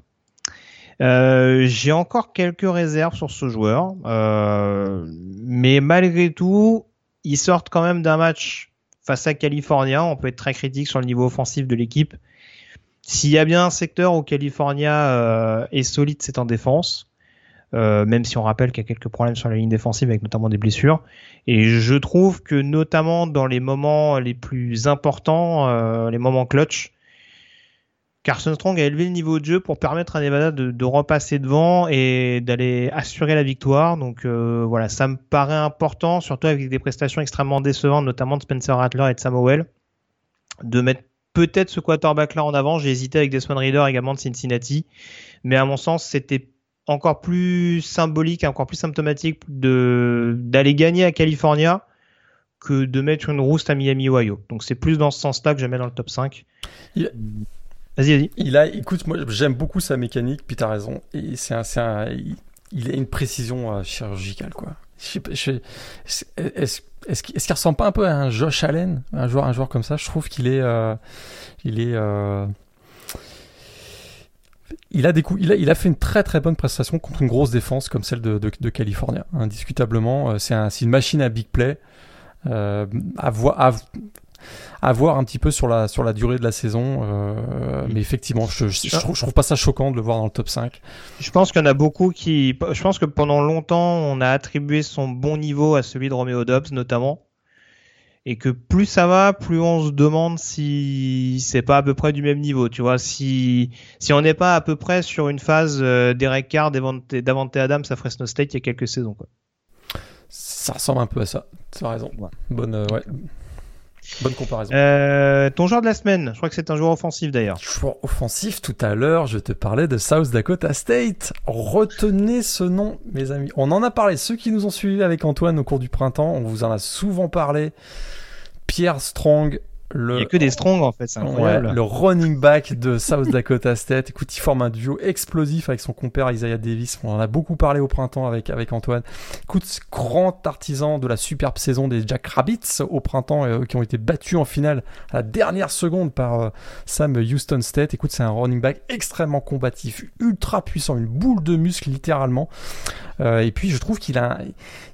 Euh, j'ai encore quelques réserves sur ce joueur, euh, mais malgré tout, ils sortent quand même d'un match face à California. On peut être très critique sur le niveau offensif de l'équipe. S'il y a bien un secteur où California euh, est solide, c'est en défense. Euh, même si on rappelle qu'il y a quelques problèmes sur la ligne défensive avec notamment des blessures. Et je trouve que notamment dans les moments les plus importants, euh, les moments clutch, Carson Strong a élevé le niveau de jeu pour permettre à Nevada de, de repasser devant et d'aller assurer la victoire. Donc euh, voilà, ça me paraît important, surtout avec des prestations extrêmement décevantes, notamment de Spencer Rattler et de Samuel, de mettre peut-être ce quarterback-là en avant. J'ai hésité avec Desmond Reader également de Cincinnati, mais à mon sens, c'était encore plus symbolique, encore plus symptomatique de d'aller gagner à California que de mettre une rouste à Miami, Ohio. Donc c'est plus dans ce sens-là que je mets dans le top 5. Il- Vas-y, vas-y. Il a, écoute, moi j'aime beaucoup sa mécanique, puis t'as raison. Et c'est un, c'est un, il, il a une précision euh, chirurgicale, quoi. Est-ce qu'il qu'il ressemble pas un peu à un Josh Allen, un joueur, comme ça? Je trouve qu'il est, euh, il est, euh, il a des coups, il a, fait une très très bonne prestation contre une grosse défense comme celle de, de, de California, indiscutablement. Euh, C'est un, c'est une machine à big play. À, à voir un petit peu sur la, sur la durée de la saison. euh, mais effectivement, je, je, je trouve, je trouve pas ça choquant de le voir dans le top 5. Je pense qu'il y en a beaucoup qui. Je pense que pendant longtemps, on a attribué son bon niveau à celui de Romeo Dobbs, notamment. Et que plus ça va, plus on se demande si c'est pas à peu près du même niveau. Tu vois, si, si on n'est pas à peu près sur une phase euh, d'Eric Carr, Davante Davante Adams à Fresno State il y a quelques saisons. Quoi. Ça ressemble un peu à ça. Tu as raison. Ouais. Bonne, euh, ouais. Bonne comparaison. Euh, ton joueur de la semaine, je crois que c'est un joueur offensif d'ailleurs. Joueur offensif, tout à l'heure, je te parlais de South Dakota State. Retenez ce nom, mes amis. On en a parlé. Ceux qui nous ont suivis avec Antoine au cours du printemps, on vous en a souvent parlé. Pierre Strong, le, Il y a que des strongs en fait, c'est incroyable. Ouais, le running back de South Dakota State. Écoute, il forme un duo explosif avec son compère Isaiah Davis. On en a beaucoup parlé au printemps avec, avec Antoine. Écoute, grand artisan de la superbe saison des Jack Rabbits au printemps, euh, qui ont été battus en finale à la dernière seconde par euh, Sam Houston State. Écoute, c'est un running back extrêmement combatif, ultra puissant, une boule de muscle littéralement. Euh, et puis, je trouve qu'il a, un,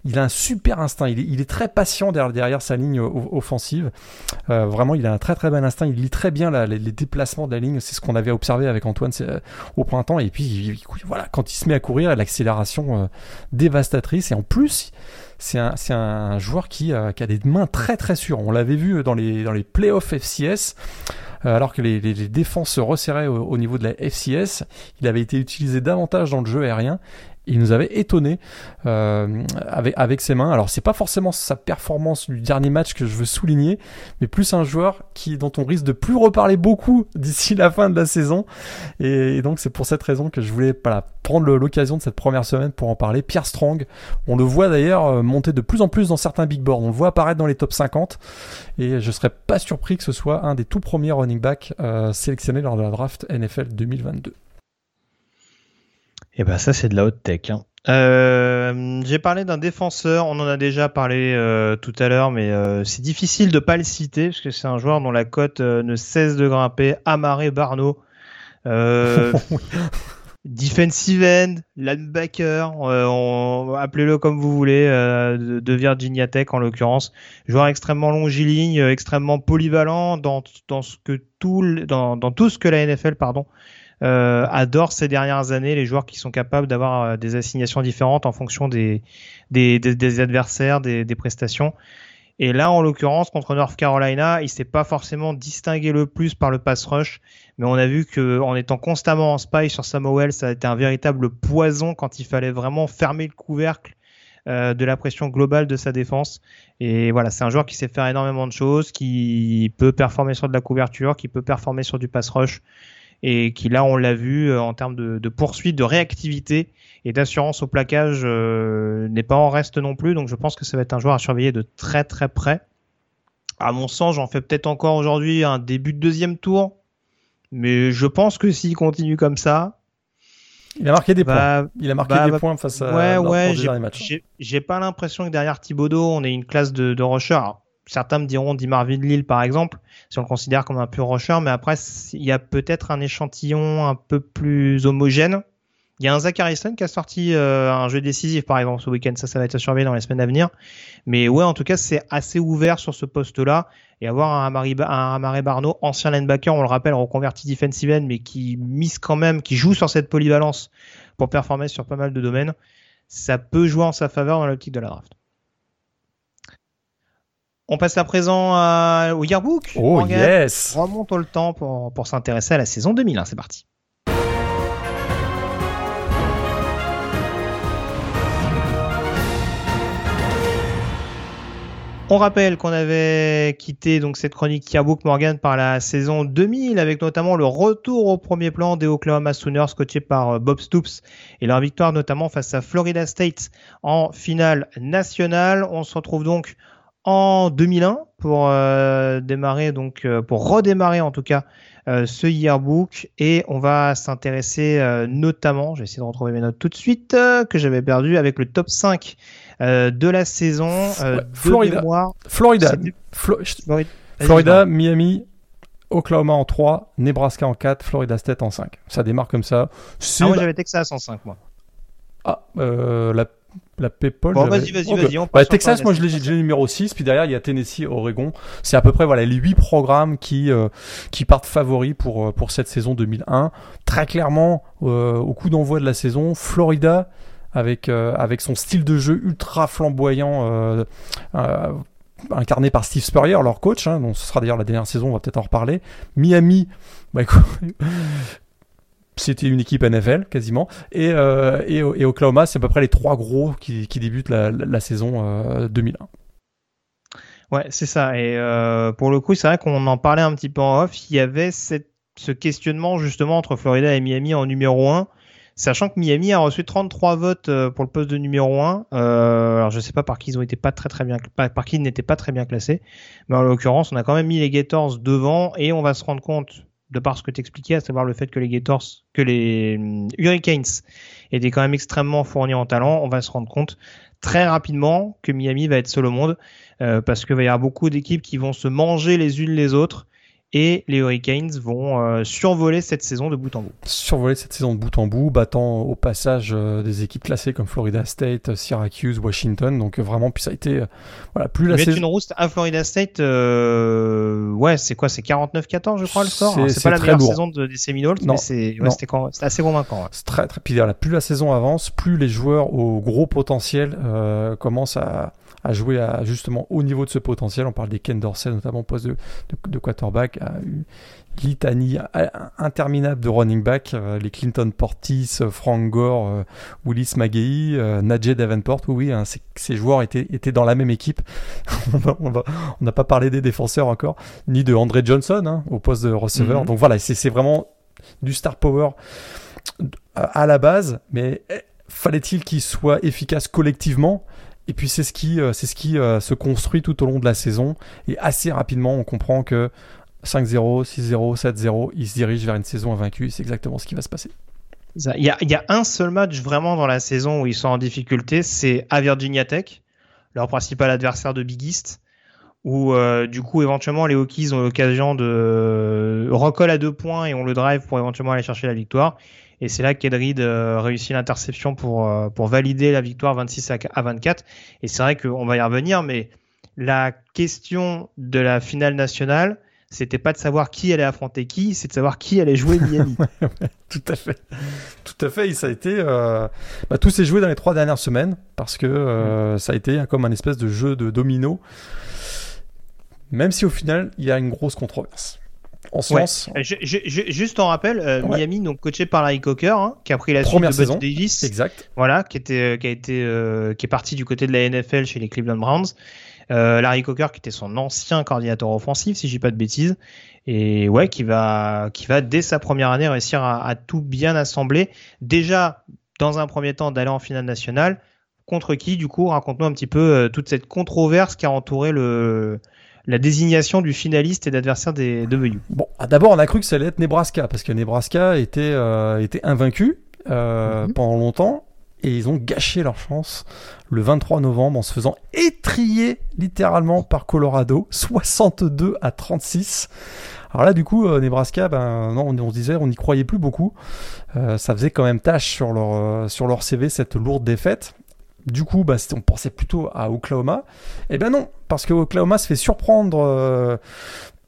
il a un super instinct. Il est, il est très patient derrière, derrière sa ligne offensive. Euh, il a un très très bon instinct. Il lit très bien les, déplacements de la ligne. C'est ce qu'on avait observé avec Antoine euh, au printemps. Et puis, il- il- voilà, quand il se met à courir, l'accélération euh, dévastatrice. Et en plus, c'est un, joueur qui, euh, qui a des mains très très sûres. On l'avait vu dans les, playoffs FCS. alors que les, défenses se resserraient au niveau de la FCS, il avait été utilisé davantage dans le jeu aérien. Il nous avait étonné euh, avec, ses mains. Alors c'est pas forcément sa performance du dernier match que je veux souligner, mais plus un joueur qui dont on risque de plus reparler beaucoup d'ici la fin de la saison. Et, donc c'est pour cette raison que je voulais prendre l'occasion de cette première semaine pour en parler. Pierre Strong, on le voit d'ailleurs euh, monter de plus en plus dans certains big boards. On le voit apparaître dans les top 50 et je serais pas surpris que ce soit un des tout premiers running backs euh, sélectionnés lors de la draft NFL 2022. Et eh ben ça c'est de la haute tech. Hein. Euh, j'ai parlé d'un défenseur, on en a déjà parlé euh, tout à l'heure, mais euh, c'est difficile de pas le citer parce que c'est un joueur dont la cote ne cesse de grimper. Amaré Barno, defensive end, linebacker, appelez-le comme vous voulez, de, Virginia Tech en l'occurrence, joueur extrêmement longiligne, extrêmement polyvalent dans, dans ce que tout, dans, dans tout ce que la NFL pardon euh, adore ces dernières années les joueurs qui sont capables d'avoir euh, des assignations différentes en fonction des, des, des, adversaires, des, des, prestations. Et là, en l'occurrence, contre North Carolina, il s'est pas forcément distingué le plus par le pass rush, mais on a vu que en étant constamment en spy sur Samuel, ça a été un véritable poison quand il fallait vraiment fermer le couvercle euh, de la pression globale de sa défense. Et voilà, c'est un joueur qui sait faire énormément de choses, qui peut performer sur de la couverture, qui peut performer sur du pass rush et qui là on l'a vu euh, en termes de, de, poursuite, de réactivité et d'assurance au plaquage euh, n'est pas en reste non plus. Donc je pense que ça va être un joueur à surveiller de très très près. À mon sens, j'en fais peut-être encore aujourd'hui un début de deuxième tour, mais je pense que s'il continue comme ça, il a marqué des points. Il a marqué des points face à ouais, ouais, J'ai pas l'impression que derrière Thibodeau, on ait une classe de, de rusher certains me diront Marvin Lille par exemple, si on le considère comme un pur rusher, mais après il y a peut-être un échantillon un peu plus homogène. Il y a un Zach Harrison qui a sorti euh, un jeu décisif par exemple ce week-end, ça ça va être surveillé dans les semaines à venir. Mais ouais, en tout cas c'est assez ouvert sur ce poste-là et avoir un Amari, un ancien linebacker, on le rappelle, reconverti defensive end, mais qui mise quand même, qui joue sur cette polyvalence pour performer sur pas mal de domaines, ça peut jouer en sa faveur dans l'optique de la draft. On passe à présent au yearbook. Oh yes Remontons le temps pour, pour s'intéresser à la saison 2001. C'est parti. On rappelle qu'on avait quitté donc cette chronique Yearbook Morgan par la saison 2000 avec notamment le retour au premier plan des Oklahoma Sooners coachés par euh, Bob Stoops et leur victoire notamment face à Florida State en finale nationale. On se retrouve donc en 2001 pour euh, démarrer donc euh, pour redémarrer en tout cas euh, ce yearbook et on va s'intéresser notamment, j'ai essayé de retrouver mes notes tout de suite que j'avais perdu avec le top 5 de la saison Florida. Florida. Florida, Miami, Oklahoma en 3, Nebraska en 4, Florida State en 5. Ça démarre comme ça. Ah, moi j'avais Texas en 5 moi. Ah, la la PayPal. Bon, vas-y, vas-y, vas-y. Texas, moi, je l'ai numéro 6. Puis derrière, il y a Tennessee, Oregon. C'est à peu près voilà, les 8 programmes qui, euh, qui partent favoris pour, euh, pour cette saison 2001. Très clairement, euh, au coup d'envoi de la saison, Florida, avec, avec son style de jeu ultra flamboyant, incarné par Steve Spurrier, leur coach. Hein, donc ce sera d'ailleurs la dernière saison, on va peut-être en reparler. Miami, bah, c'était une équipe NFL quasiment. Et, euh, et, Oklahoma, c'est à peu près les trois gros qui, débutent la, saison 2001. Euh, ouais, c'est ça. Et euh, pour le coup, c'est vrai qu'on en parlait un petit peu en off. Il y avait ce questionnement justement entre Florida et Miami en numéro 1. Sachant que Miami a reçu 33 votes pour le poste de numéro 1. alors je sais pas par qui ils pas très très bien, par qui ils n'étaient pas très bien classés, mais en l'occurrence on a quand même mis les Gators devant et on va se rendre compte de par ce que tu expliquais, à savoir le fait que les Gators, que les hum, Hurricanes étaient quand même extrêmement fournis en talent, on va se rendre compte très rapidement que Miami va être seul au monde euh, parce qu'il va y avoir beaucoup d'équipes qui vont se manger les unes les autres et les Hurricanes vont euh, survoler cette saison de bout en bout. Survoler cette saison de bout en bout, battant au passage euh, des équipes classées comme Florida State, Syracuse, Washington. Donc euh, vraiment, puis ça a été voilà plus la saison. une rouste à Florida State, ouais, c'est quoi, c'est 49-14 je crois le score? C'est pas la meilleure saison de, des Seminoles, mais c'est assez convaincant. C'est très très. Puis plus la saison avance, plus les joueurs au gros potentiel commencent à à jouer à, justement au niveau de ce potentiel. On parle des Ken Dorsey, notamment au poste de, de, quarterback, a eu litanie interminable de running back, euh, les Clinton Portis, euh, Frank Gore, euh, Willis Magei, euh, Najee Davenport, oui, hein, ces joueurs étaient, étaient dans la même équipe. on n'a pas parlé des défenseurs encore, ni de André Johnson hein, au poste de receveur. Mhm. Donc voilà, c'est vraiment du star power à la base, mais eh, fallait-il qu'il soit efficace collectivement? Et puis c'est ce qui, euh, c'est ce qui euh, se construit tout au long de la saison. Et assez rapidement, on comprend que 5-0, 6-0, 7-0, il se dirige vers une saison invaincue. C'est exactement ce qui va se passer. Il y, a, il y, a, un seul match vraiment dans la saison où ils sont en difficulté, c'est à Virginia Tech, leur principal adversaire de Big East, où euh, du coup éventuellement les Hokies ont l'occasion de recoller à deux points et on le drive pour éventuellement aller chercher la victoire. Et c'est là qu'Edrid euh, réussit l'interception pour, euh, pour valider la victoire 26 à 24. Et c'est vrai qu'on va y revenir, mais la question de la finale nationale, c'était pas de savoir qui allait affronter qui, c'est de savoir qui allait jouer Miami. tout à fait, tout à fait. ça a été, euh... bah, tout s'est joué dans les trois dernières semaines parce que euh, ça a été comme un espèce de jeu de domino. Même si au final il y a une grosse controverse en sens. juste en rappel, euh, Miami, donc coaché par Larry Cocker, hein, qui a pris la suite de saison. Davis, exact. Voilà, qui était, qui a été, euh, qui est parti du côté de la NFL chez les Cleveland Browns. Euh, Larry Cocker, qui était son ancien coordinateur offensif, si je dis pas de bêtises, et ouais, qui va, qui va dès sa première année réussir à, à tout bien assembler. Déjà, dans un premier temps, d'aller en finale nationale. Contre qui, du coup, raconte-nous un petit peu toute cette controverse qui a entouré le, la désignation du finaliste et d'adversaire des de VU. Bon, ah, d'abord on a cru que ça allait être Nebraska parce que Nebraska était euh, était invaincu euh, mhm. pendant longtemps et ils ont gâché leur chance le 23 novembre en se faisant étrier littéralement par Colorado 62 à 36. Alors là, du coup, euh, Nebraska, ben non, on, se disait, on n'y croyait plus beaucoup. ça faisait quand même tâche sur leur sur leur CV cette lourde défaite. Du coup, bah, on pensait plutôt à Oklahoma. Eh bien non, parce que Oklahoma se fait surprendre euh,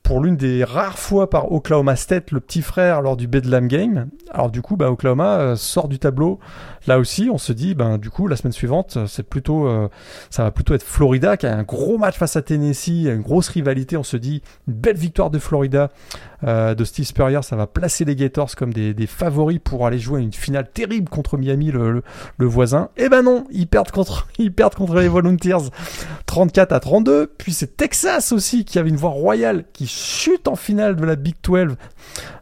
pour l'une des rares fois par Oklahoma State, le petit frère, lors du Bedlam Game. Alors du coup, bah, Oklahoma euh, sort du tableau. Là aussi, on se dit, ben, du coup, la semaine suivante, c'est plutôt, euh, ça va plutôt être Florida qui a un gros match face à Tennessee, une grosse rivalité. On se dit, belle victoire de Florida euh, de Steve Spurrier, ça va placer les Gators comme des, favoris pour aller jouer une finale terrible contre Miami, le, voisin. Et eh ben non, ils perdent contre, ils perdent contre les Volunteers 34 à 32. Puis c'est Texas aussi qui avait une voix royale qui chute en finale de la Big 12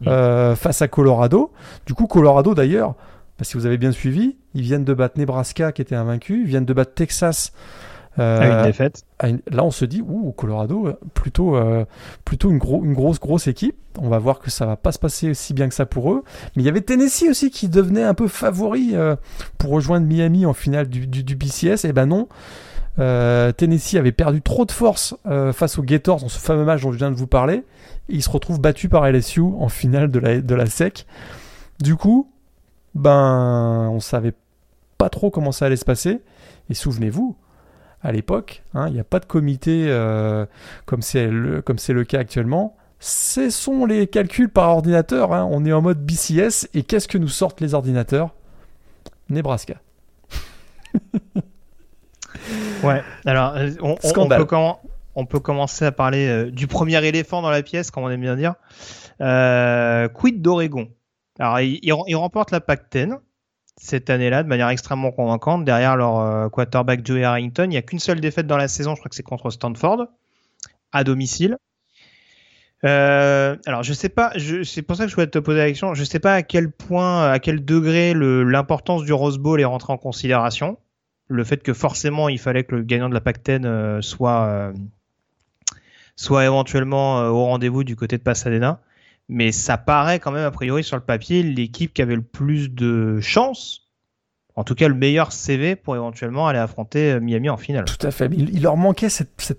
euh, face à Colorado. Du coup, Colorado d'ailleurs, bah, si vous avez bien suivi, ils viennent de battre Nebraska qui était invaincu, ils viennent de battre Texas. Euh, une défaite. là, on se dit, ouh, Colorado, plutôt, euh, plutôt une, une grosse, grosse équipe. On va voir que ça va pas se passer aussi bien que ça pour eux. Mais il y avait Tennessee aussi qui devenait un peu favori pour rejoindre Miami en finale du, du, BCS. Et eh ben non. Tennessee avait perdu trop de force face aux Gators dans ce fameux match dont je viens de vous parler il se retrouve battu par LSU en finale de la, de la SEC. Du coup, ben, on savait pas trop comment ça allait se passer. Et souvenez-vous, à l'époque, hein, il n'y a pas de comité euh, comme c'est le, le, cas actuellement. Ce sont les calculs par ordinateur. Hein. On est en mode BCS. Et qu'est-ce que nous sortent les ordinateurs? Nebraska. ouais, alors euh, on, on, peut comment on peut commencer à parler euh, du premier éléphant dans la pièce, comme on aime bien dire. Euh, quid d'Oregon? Alors, ils, remportent la Pac-10 cette année-là de manière extrêmement convaincante. Derrière leur euh, quarterback Joey Harrington, il n'y a qu'une seule défaite dans la saison, je crois que c'est contre Stanford, à domicile. alors je sais pas, c'est pour ça que je voulais te poser la question. Je sais pas à quel point, à quel degré l'importance du Rose Bowl est rentrée en considération. Le fait que forcément il fallait que le gagnant de la Pac-10 soit soit éventuellement euh, au rendez-vous du côté de Pasadena. Mais ça paraît quand même, a priori, sur le papier, l'équipe qui avait le plus de chance en tout cas le meilleur CV pour éventuellement aller affronter euh, Miami en finale. Tout à fait. Il, leur manquait cette,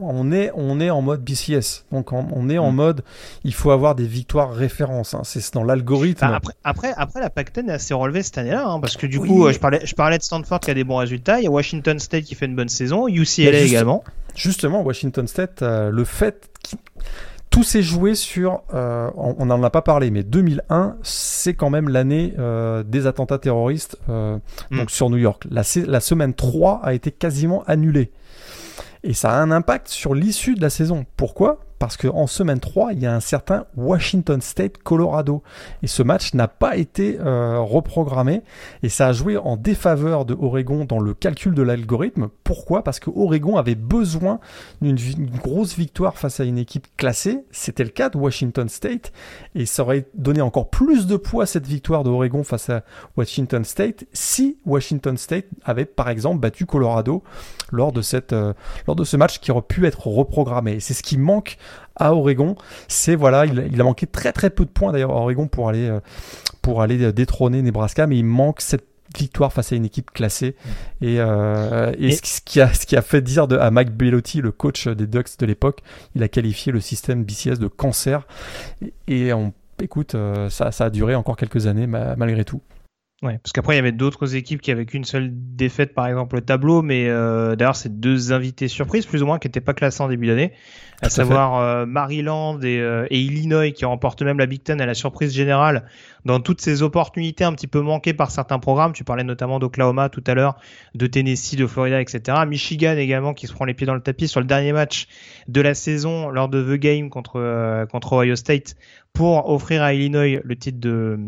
on est on est en mode BCS. Donc on, est en mm. mode il faut avoir des victoires références. Hein. C'est dans l'algorithme. après, après après la Pac-10 est assez relevée cette année-là hein, parce que du coup euh, je parlais je parlais de Stanford qui a des bons résultats. Il y a Washington State qui fait une bonne saison, UCLA également. Justement Washington State euh, le fait tout s'est joué sur, euh, on n'en a pas parlé, mais 2001, c'est quand même l'année euh, des attentats terroristes euh, mm. donc sur New York. La, la, semaine 3 a été quasiment annulée. Et ça a un impact sur l'issue de la saison. Pourquoi? Parce qu'en semaine 3, il y a un certain Washington State Colorado. Et ce match n'a pas été euh, reprogrammé et ça a joué en défaveur de Oregon dans le calcul de l'algorithme. Pourquoi? Parce que Oregon avait besoin d'une grosse victoire face à une équipe classée. C'était le cas de Washington State et ça aurait donné encore plus de poids à cette victoire d'Oregon face à Washington State si Washington State avait par exemple battu Colorado lors de, cette, euh, lors de ce match qui aurait pu être reprogrammé. C'est ce qui manque à Oregon. C'est voilà, il, a manqué très très peu de points d'ailleurs à Oregon pour aller euh, pour aller détrôner Nebraska, mais il manque cette victoire face à une équipe classée et, euh, et, Ce, qui a, ce qui a fait dire de, à Mike Bellotti, le coach des Ducks de l'époque, il a qualifié le système BCS de cancer et, on écoute, euh, ça, ça, a duré encore quelques années malgré tout. Ouais, parce qu'après il y avait d'autres équipes qui avaient qu'une seule défaite par exemple au tableau, mais euh, d'ailleurs c'est deux invités surprises plus ou moins qui n'étaient pas classés en début d'année, à savoir euh, Maryland et, euh, et, Illinois qui remportent même la Big Ten à la surprise générale dans toutes ces opportunités un petit peu manquées par certains programmes. Tu parlais notamment d'Oklahoma tout à l'heure, de Tennessee, de Florida, etc. Michigan également qui se prend les pieds dans le tapis sur le dernier match de la saison lors de The Game contre euh, contre Ohio State pour offrir à Illinois le titre de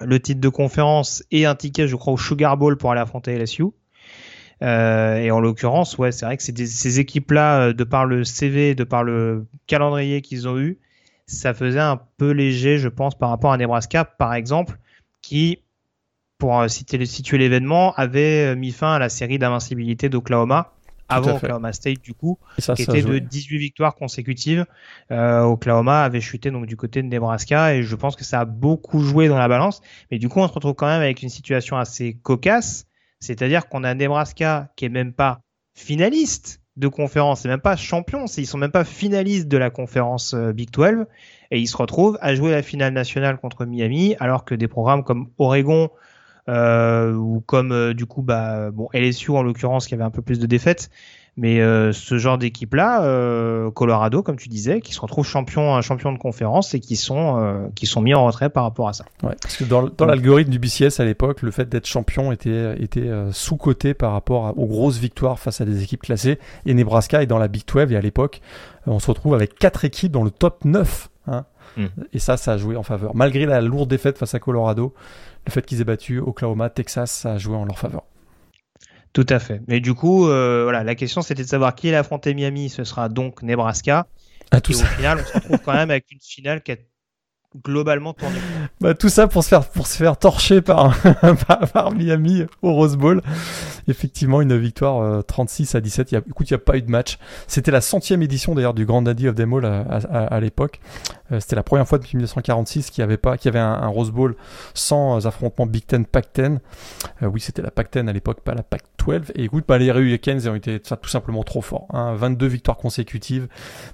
le titre de conférence et un ticket, je crois, au Sugar Bowl pour aller affronter LSU. Euh, et en l'occurrence, ouais, c'est vrai que ces équipes-là, euh, de par le CV, de par le calendrier qu'ils ont eu, ça faisait un peu léger, je pense, par rapport à Nebraska, par exemple, qui, pour euh, situer l'événement, avait mis fin à la série d'invincibilité d'Oklahoma avant Oklahoma State du coup, qui était de 18 victoires consécutives. Euh, Oklahoma avait chuté donc du côté de Nebraska et je pense que ça a beaucoup joué dans la balance. Mais du coup, on se retrouve quand même avec une situation assez cocasse, c'est-à-dire qu'on a Nebraska qui est même pas finaliste de conférence, c'est même pas champion, ils sont même pas finalistes de la conférence euh, Big 12 et ils se retrouvent à jouer la finale nationale contre Miami alors que des programmes comme Oregon ou comme euh, du coup bah bon LSU en l'occurrence qui avait un peu plus de défaites mais euh, ce genre d'équipe là Colorado comme tu disais qui se retrouve champion champion de conférence et qui sont qui sont mis en retrait par rapport à ça ouais, parce que dans, dans l'algorithme du BCS à l'époque le fait d'être champion était était sous coté par rapport aux grosses victoires face à des équipes classées et Nebraska est dans la Big 12 et à l'époque on se retrouve avec quatre équipes dans le top 9 hein. Hmm. Et ça, ça a joué en faveur. Malgré la lourde défaite face à Colorado, le fait qu'ils aient battu Oklahoma, Texas, ça a joué en leur faveur. Tout à fait. Mais du coup, euh, voilà, la question c'était de savoir qui allait affronter Miami. Ce sera donc Nebraska. À tout et au final, on se retrouve quand même avec une finale qui a globalement tourné. Bah, tout ça pour se faire, pour se faire torcher par, par, Miami au Rose Bowl. Effectivement, une victoire 36 euh, à 17. Il y a, écoute, il n'y a pas eu de match. C'était la centième édition d'ailleurs du Grand Daddy of the Mall à, à, l'époque. Euh, c'était la première fois depuis 1946 qu'il y avait un, Rose Bowl sans affrontement Big Ten, Pac 10. Euh, oui, c'était la Pac 10 à l'époque, pas la Pac 12. Et écoute, bah, les Hurricanes ont été tout simplement trop forts. Hein. 22 victoires consécutives.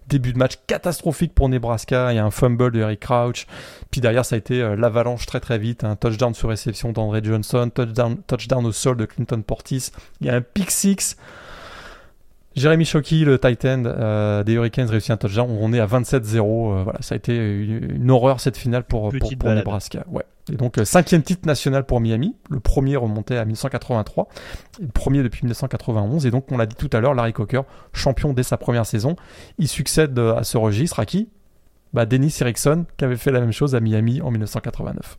Début de match catastrophique pour Nebraska. Il y a un fumble de Eric Crouch. Puis derrière, ça a été euh, l'avalanche très très vite. Un touchdown sur réception d'André Johnson, touchdown, touchdown au sol de Clinton Portis. Il y a un pick six. Jérémy Shockey, le Titan euh, des Hurricanes, réussit un touchdown. On est à 27-0. Euh, voilà, ça a été une, horreur cette finale pour, pour, Nebraska. Ouais. Et donc, cinquième titre national pour Miami. Le premier remontait à 1983. Le premier depuis 1991. Et donc, on l'a dit tout à l'heure, Larry Cocker, champion dès sa première saison. Il succède à ce registre à qui? Bah, Dennis Erickson qui avait fait la même chose à Miami en 1989.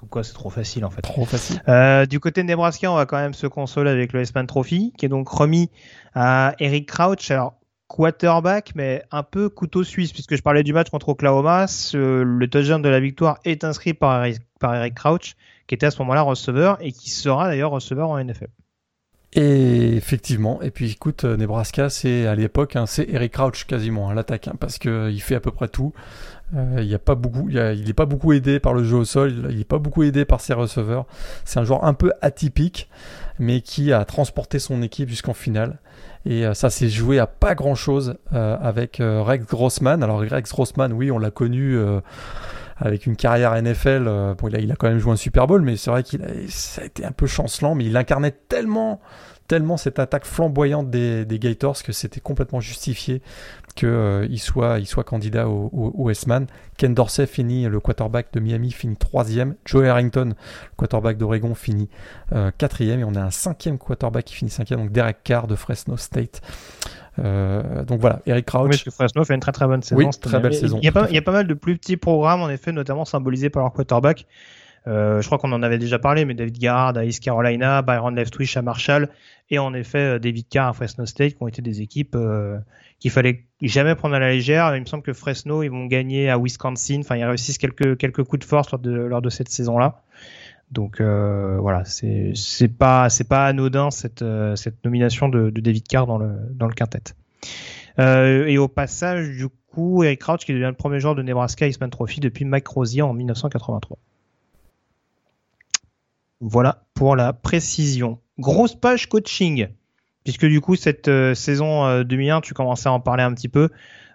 Comme quoi, c'est trop facile en fait. Trop facile. Euh, du côté de Nebraska, on va quand même se consoler avec le S-Man Trophy, qui est donc remis à Eric Crouch. Alors, quarterback, mais un peu couteau suisse, puisque je parlais du match contre Oklahoma. le touchdown de la victoire est inscrit par par Eric Crouch, qui était à ce moment-là receveur et qui sera d'ailleurs receveur en NFL. Et effectivement, et puis écoute, euh, Nebraska, c'est à l'époque, hein, c'est Eric Crouch quasiment à l'attaque, hein, parce que euh, fait à peu près tout. Euh, il n'est pas beaucoup aidé par le jeu au sol, il n'est pas beaucoup aidé par ses receveurs. C'est un joueur un peu atypique, mais qui a transporté son équipe jusqu'en finale. Et ça s'est joué à pas grand chose avec Rex Grossman. Alors Rex Grossman, oui, on l'a connu avec une carrière NFL. bon, il a, quand même joué un Super Bowl, mais c'est vrai qu'il ça a été un peu chancelant, mais il incarnait tellement tellement cette attaque flamboyante des, des Gators que c'était complètement justifié qu'il euh, soit, il soit candidat au, au, S-Man. Ken Dorsey finit, le quarterback de Miami finit troisième. Joe Harrington, le quarterback d'Oregon, finit euh, quatrième. Et on a un cinquième quarterback qui finit cinquième, donc Derek Carr de Fresno State. Euh, donc voilà, Eric Crouch. Oui, Fresno fait une très très bonne saison. Oui, très belle saison. Il y, a pas, il y, a pas, mal de plus petits programmes, en effet, notamment symbolisés par leur quarterback. Euh, je crois qu'on en avait déjà parlé, mais David Garrard à East Carolina, Byron Leftwich à Marshall, et en effet euh, David Carr à Fresno State, qui ont été des équipes euh, qu'il fallait jamais prendre à la légère. Il me semble que Fresno, ils vont gagner à Wisconsin. Enfin, ils réussissent quelques quelques coups de force lors de lors de cette saison-là. Donc euh, voilà, c'est c'est pas c'est pas anodin cette cette nomination de, de, David Carr dans le dans le quintet. et au passage, du coup, Eric Crouch qui devient le premier joueur de Nebraska Eastman Trophy depuis Mike Rosier en 1983. Voilà pour la précision. Grosse page coaching, puisque du coup cette euh, saison 2001, euh, tu commençais à en parler un petit peu.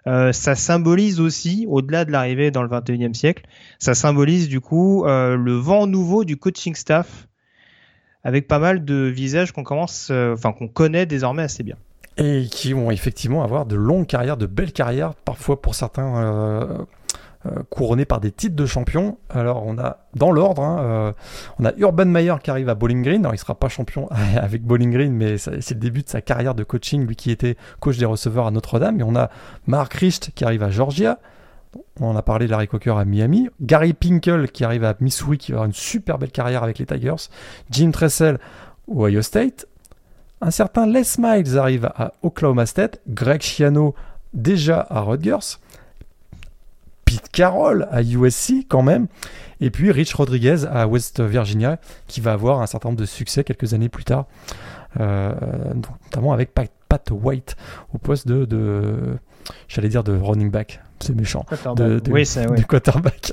Euh, ça symbolise aussi, au-delà de l'arrivée dans le 21e siècle, ça symbolise du coup le vent nouveau du coaching staff, avec pas mal de visages qu'on commence, enfin qu'on connaît désormais assez bien et qui vont effectivement avoir de longues carrières, de belles carrières, parfois pour certains euh, couronné par des titres de champion. Alors on a dans l'ordre, hein, euh, on a Urban Meyer qui arrive à Bowling Green. Alors il sera pas champion avec Bowling Green, mais c'est le début de sa carrière de coaching, lui qui était coach des receveurs à Notre-Dame. Et on a Mark Richt qui arrive à Georgia. On a parlé Larry Cocker à Miami. Gary Pinkel qui arrive à Missouri, qui va une super belle carrière avec les Tigers. Jim Tressel, Ohio State. Un certain Les Miles arrive à Oklahoma State. Greg Schiano déjà à Rutgers. Pete Carroll à USC quand même, et puis Rich Rodriguez à West Virginia, qui va avoir un certain nombre de succès quelques années plus tard, euh, notamment avec Pat, White au poste de, de j'allais dire de running back, c'est méchant, de, oui, oui. du quarterback.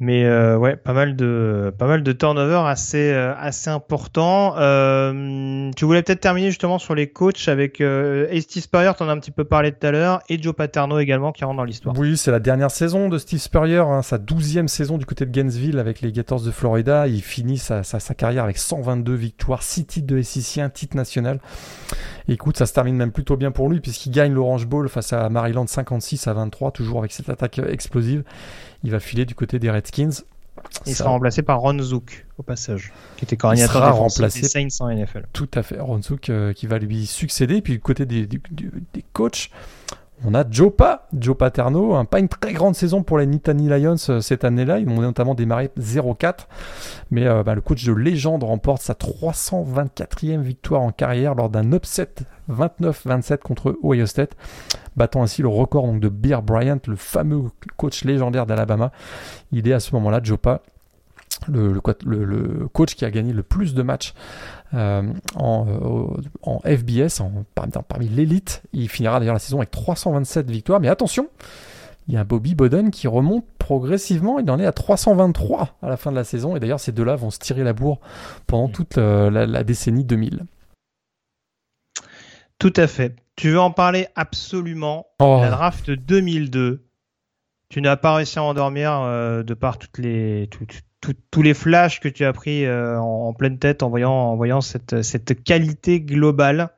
Mais euh, ouais, pas mal de pas mal de turnover assez euh, assez important. Euh, tu voulais peut-être terminer justement sur les coachs avec euh, Steve Spurrier, t'en as un petit peu parlé tout à l'heure, et Joe Paterno également qui rentre dans l'histoire. Oui, c'est la dernière saison de Steve Spurrier, hein, sa douzième saison du côté de Gainesville avec les Gators de Florida. Il finit sa, sa, carrière avec 122 victoires, 6 titres de SEC, un titre national. Écoute, ça se termine même plutôt bien pour lui puisqu'il gagne l'Orange Bowl face à Maryland 56 à 23, toujours avec cette attaque explosive il va filer du côté des Redskins. Il sera remplacé par Ron Zook au passage, qui était coordinateur des remplacé Saints en NFL. Tout à fait, Ron Zook euh, qui va lui succéder. Puis du côté des, des, coachs, on a Joe Pa, Joe Paterno, un, pas une très grande saison pour les Nittany Lions euh, cette année-là. Ils ont notamment démarré 0-4, mais euh, bah, le coach de légende remporte sa 324e victoire en carrière lors d'un upset 29-27 contre Ohio State battant ainsi le record de Bear Bryant, le fameux coach légendaire d'Alabama. Il est à ce moment-là, Jopa, le, le, coach qui a gagné le plus de matchs en, euh, en, FBS, en, parmi, l'élite. Il finira d'ailleurs la saison avec 327 victoires. Mais attention, il y a Bobby Boden qui remonte progressivement. Il en est à 323 à la fin de la saison. Et d'ailleurs, ces deux-là vont se tirer la bourre pendant toute euh, la, la décennie 2000. Tout à fait. Tu veux en parler absolument? Oh. La draft 2002. Tu n'as pas réussi à endormir euh, de par toutes les, tous les flashs que tu as pris euh, en, pleine tête en voyant, en voyant cette, cette qualité globale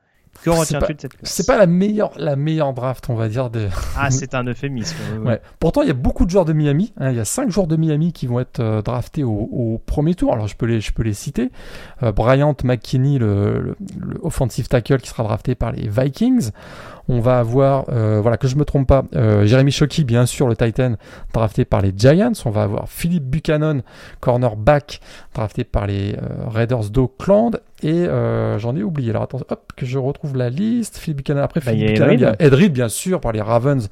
que retiens-tu de cette classe C'est pas la meilleure, la meilleure draft, on va dire. De... Ah, c'est un euphémisme. Ouais. Pourtant, il y a beaucoup de joueurs de Miami. Hein. il y a cinq joueurs de Miami qui vont être euh, draftés au, premier tour. Alors, je peux les, je peux les citer. Euh, Bryant McKinney, le, le, offensive tackle qui sera drafté par les Vikings. On va avoir, euh, voilà, que je me trompe pas, euh, Jérémy Shockey, bien sûr, le Titan, drafté par les Giants. On va avoir Philippe Buchanan, cornerback, drafté par les euh, Raiders d'Oakland. Et j'en ai oublié. Alors attends, hop, que je retrouve la liste. Philippe Buchanan, après bah, Philippe Buchanan, il y a Ed Reed, bien sûr, par les Ravens,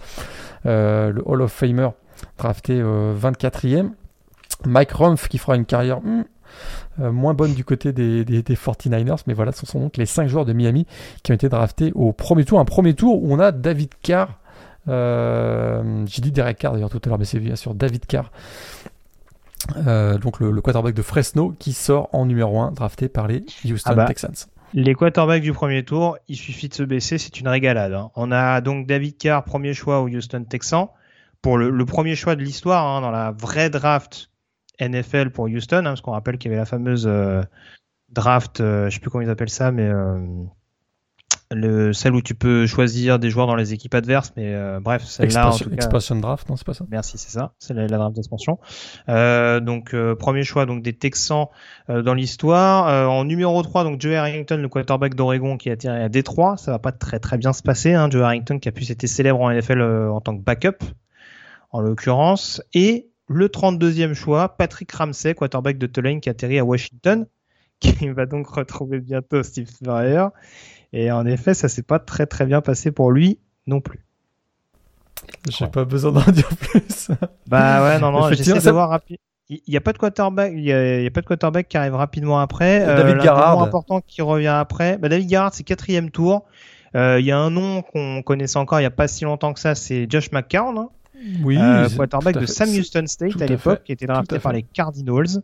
le Hall of Famer, drafté 24e. Mike Rumpf qui fera une carrière hmm, euh, moins bonne du côté des, des, 49ers, mais voilà, ce sont donc les 5 joueurs de Miami qui ont été draftés au premier tour. Un premier tour où on a David Carr, euh, j'ai dit Derek Carr d'ailleurs tout à l'heure, mais c'est bien sûr David Carr. Euh, donc le, quarterback de Fresno qui sort en numéro 1 drafté par les Houston ah bah, Texans. Les quarterbacks du premier tour, il suffit de se baisser, c'est une régalade. Hein. On a donc David Carr, premier choix au Houston Texans, pour le, le premier choix de l'histoire hein, dans la vraie draft NFL pour Houston, hein, parce qu'on rappelle qu'il y avait la fameuse euh, draft, je sais plus comment ils appellent ça, mais le, celle où tu peux choisir des joueurs dans les équipes adverses, mais euh, bref, celle-là. Expansion draft, non, c'est pas ça? Merci, c'est ça. C'est la, la, draft d'expansion. Euh, donc, euh, premier choix donc des Texans euh, dans l'histoire. en numéro 3, donc Joe Harrington, le quarterback d'Oregon qui a tiré à Détroit. Ça va pas très très bien se passer. Hein. Joe Harrington qui a pu été célèbre en NFL en tant que backup, en l'occurrence. Et le 32e choix, Patrick Ramsey, quarterback de Tulane qui a atterri à Washington, qui va donc retrouver bientôt Steve Spurrier. Et en effet, ça s'est pas très très bien passé pour lui non plus. J'ai pas besoin d'en dire plus. Bah ouais, non, non, j'essaie de voir rapide. Il n'y a pas de quarterback, il y a, pas de quarterback qui arrive rapidement après. Euh, David Garrard. important qui revient après. Bah, David Garrard, c'est quatrième tour. Euh, il y a un nom qu'on connaissait encore il n'y a pas si longtemps que ça, c'est Josh McCown. Hein. Oui. Euh, quarterback de Sam Houston State à, l'époque, qui était drafté par les Cardinals.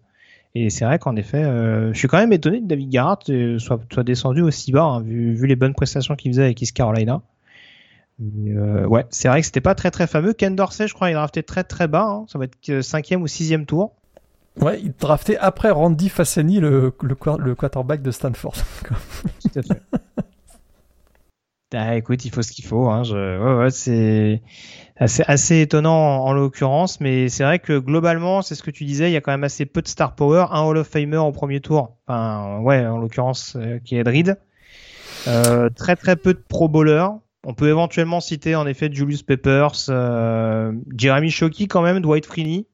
Et c'est vrai qu'en effet, euh, je suis quand même étonné que David Garrett euh, soit, soit descendu aussi bas, hein, vu, vu, les bonnes prestations qu'il faisait avec East Carolina. Euh, ouais, c'est vrai que c'était pas très très fameux. Ken Dorsey, je crois, il drafté très très bas. Hein. Ça va être cinquième ou sixième tour. Ouais, il draftait après Randy Fassani, le, le, le quarterback de Stanford. Tout à fait. Ah, écoute, il faut ce qu'il faut. Hein. Je... Ouais, ouais, c'est assez, assez étonnant en, l'occurrence, mais c'est vrai que globalement, c'est ce que tu disais, il y a quand même assez peu de star power. Un Hall of Famer au premier tour, enfin, ouais, en l'occurrence, euh, qui est Drid. Euh, très très peu de pro bowlers. On peut éventuellement citer en effet Julius Peppers, euh, Jeremy Shockey quand même, Dwight Freeney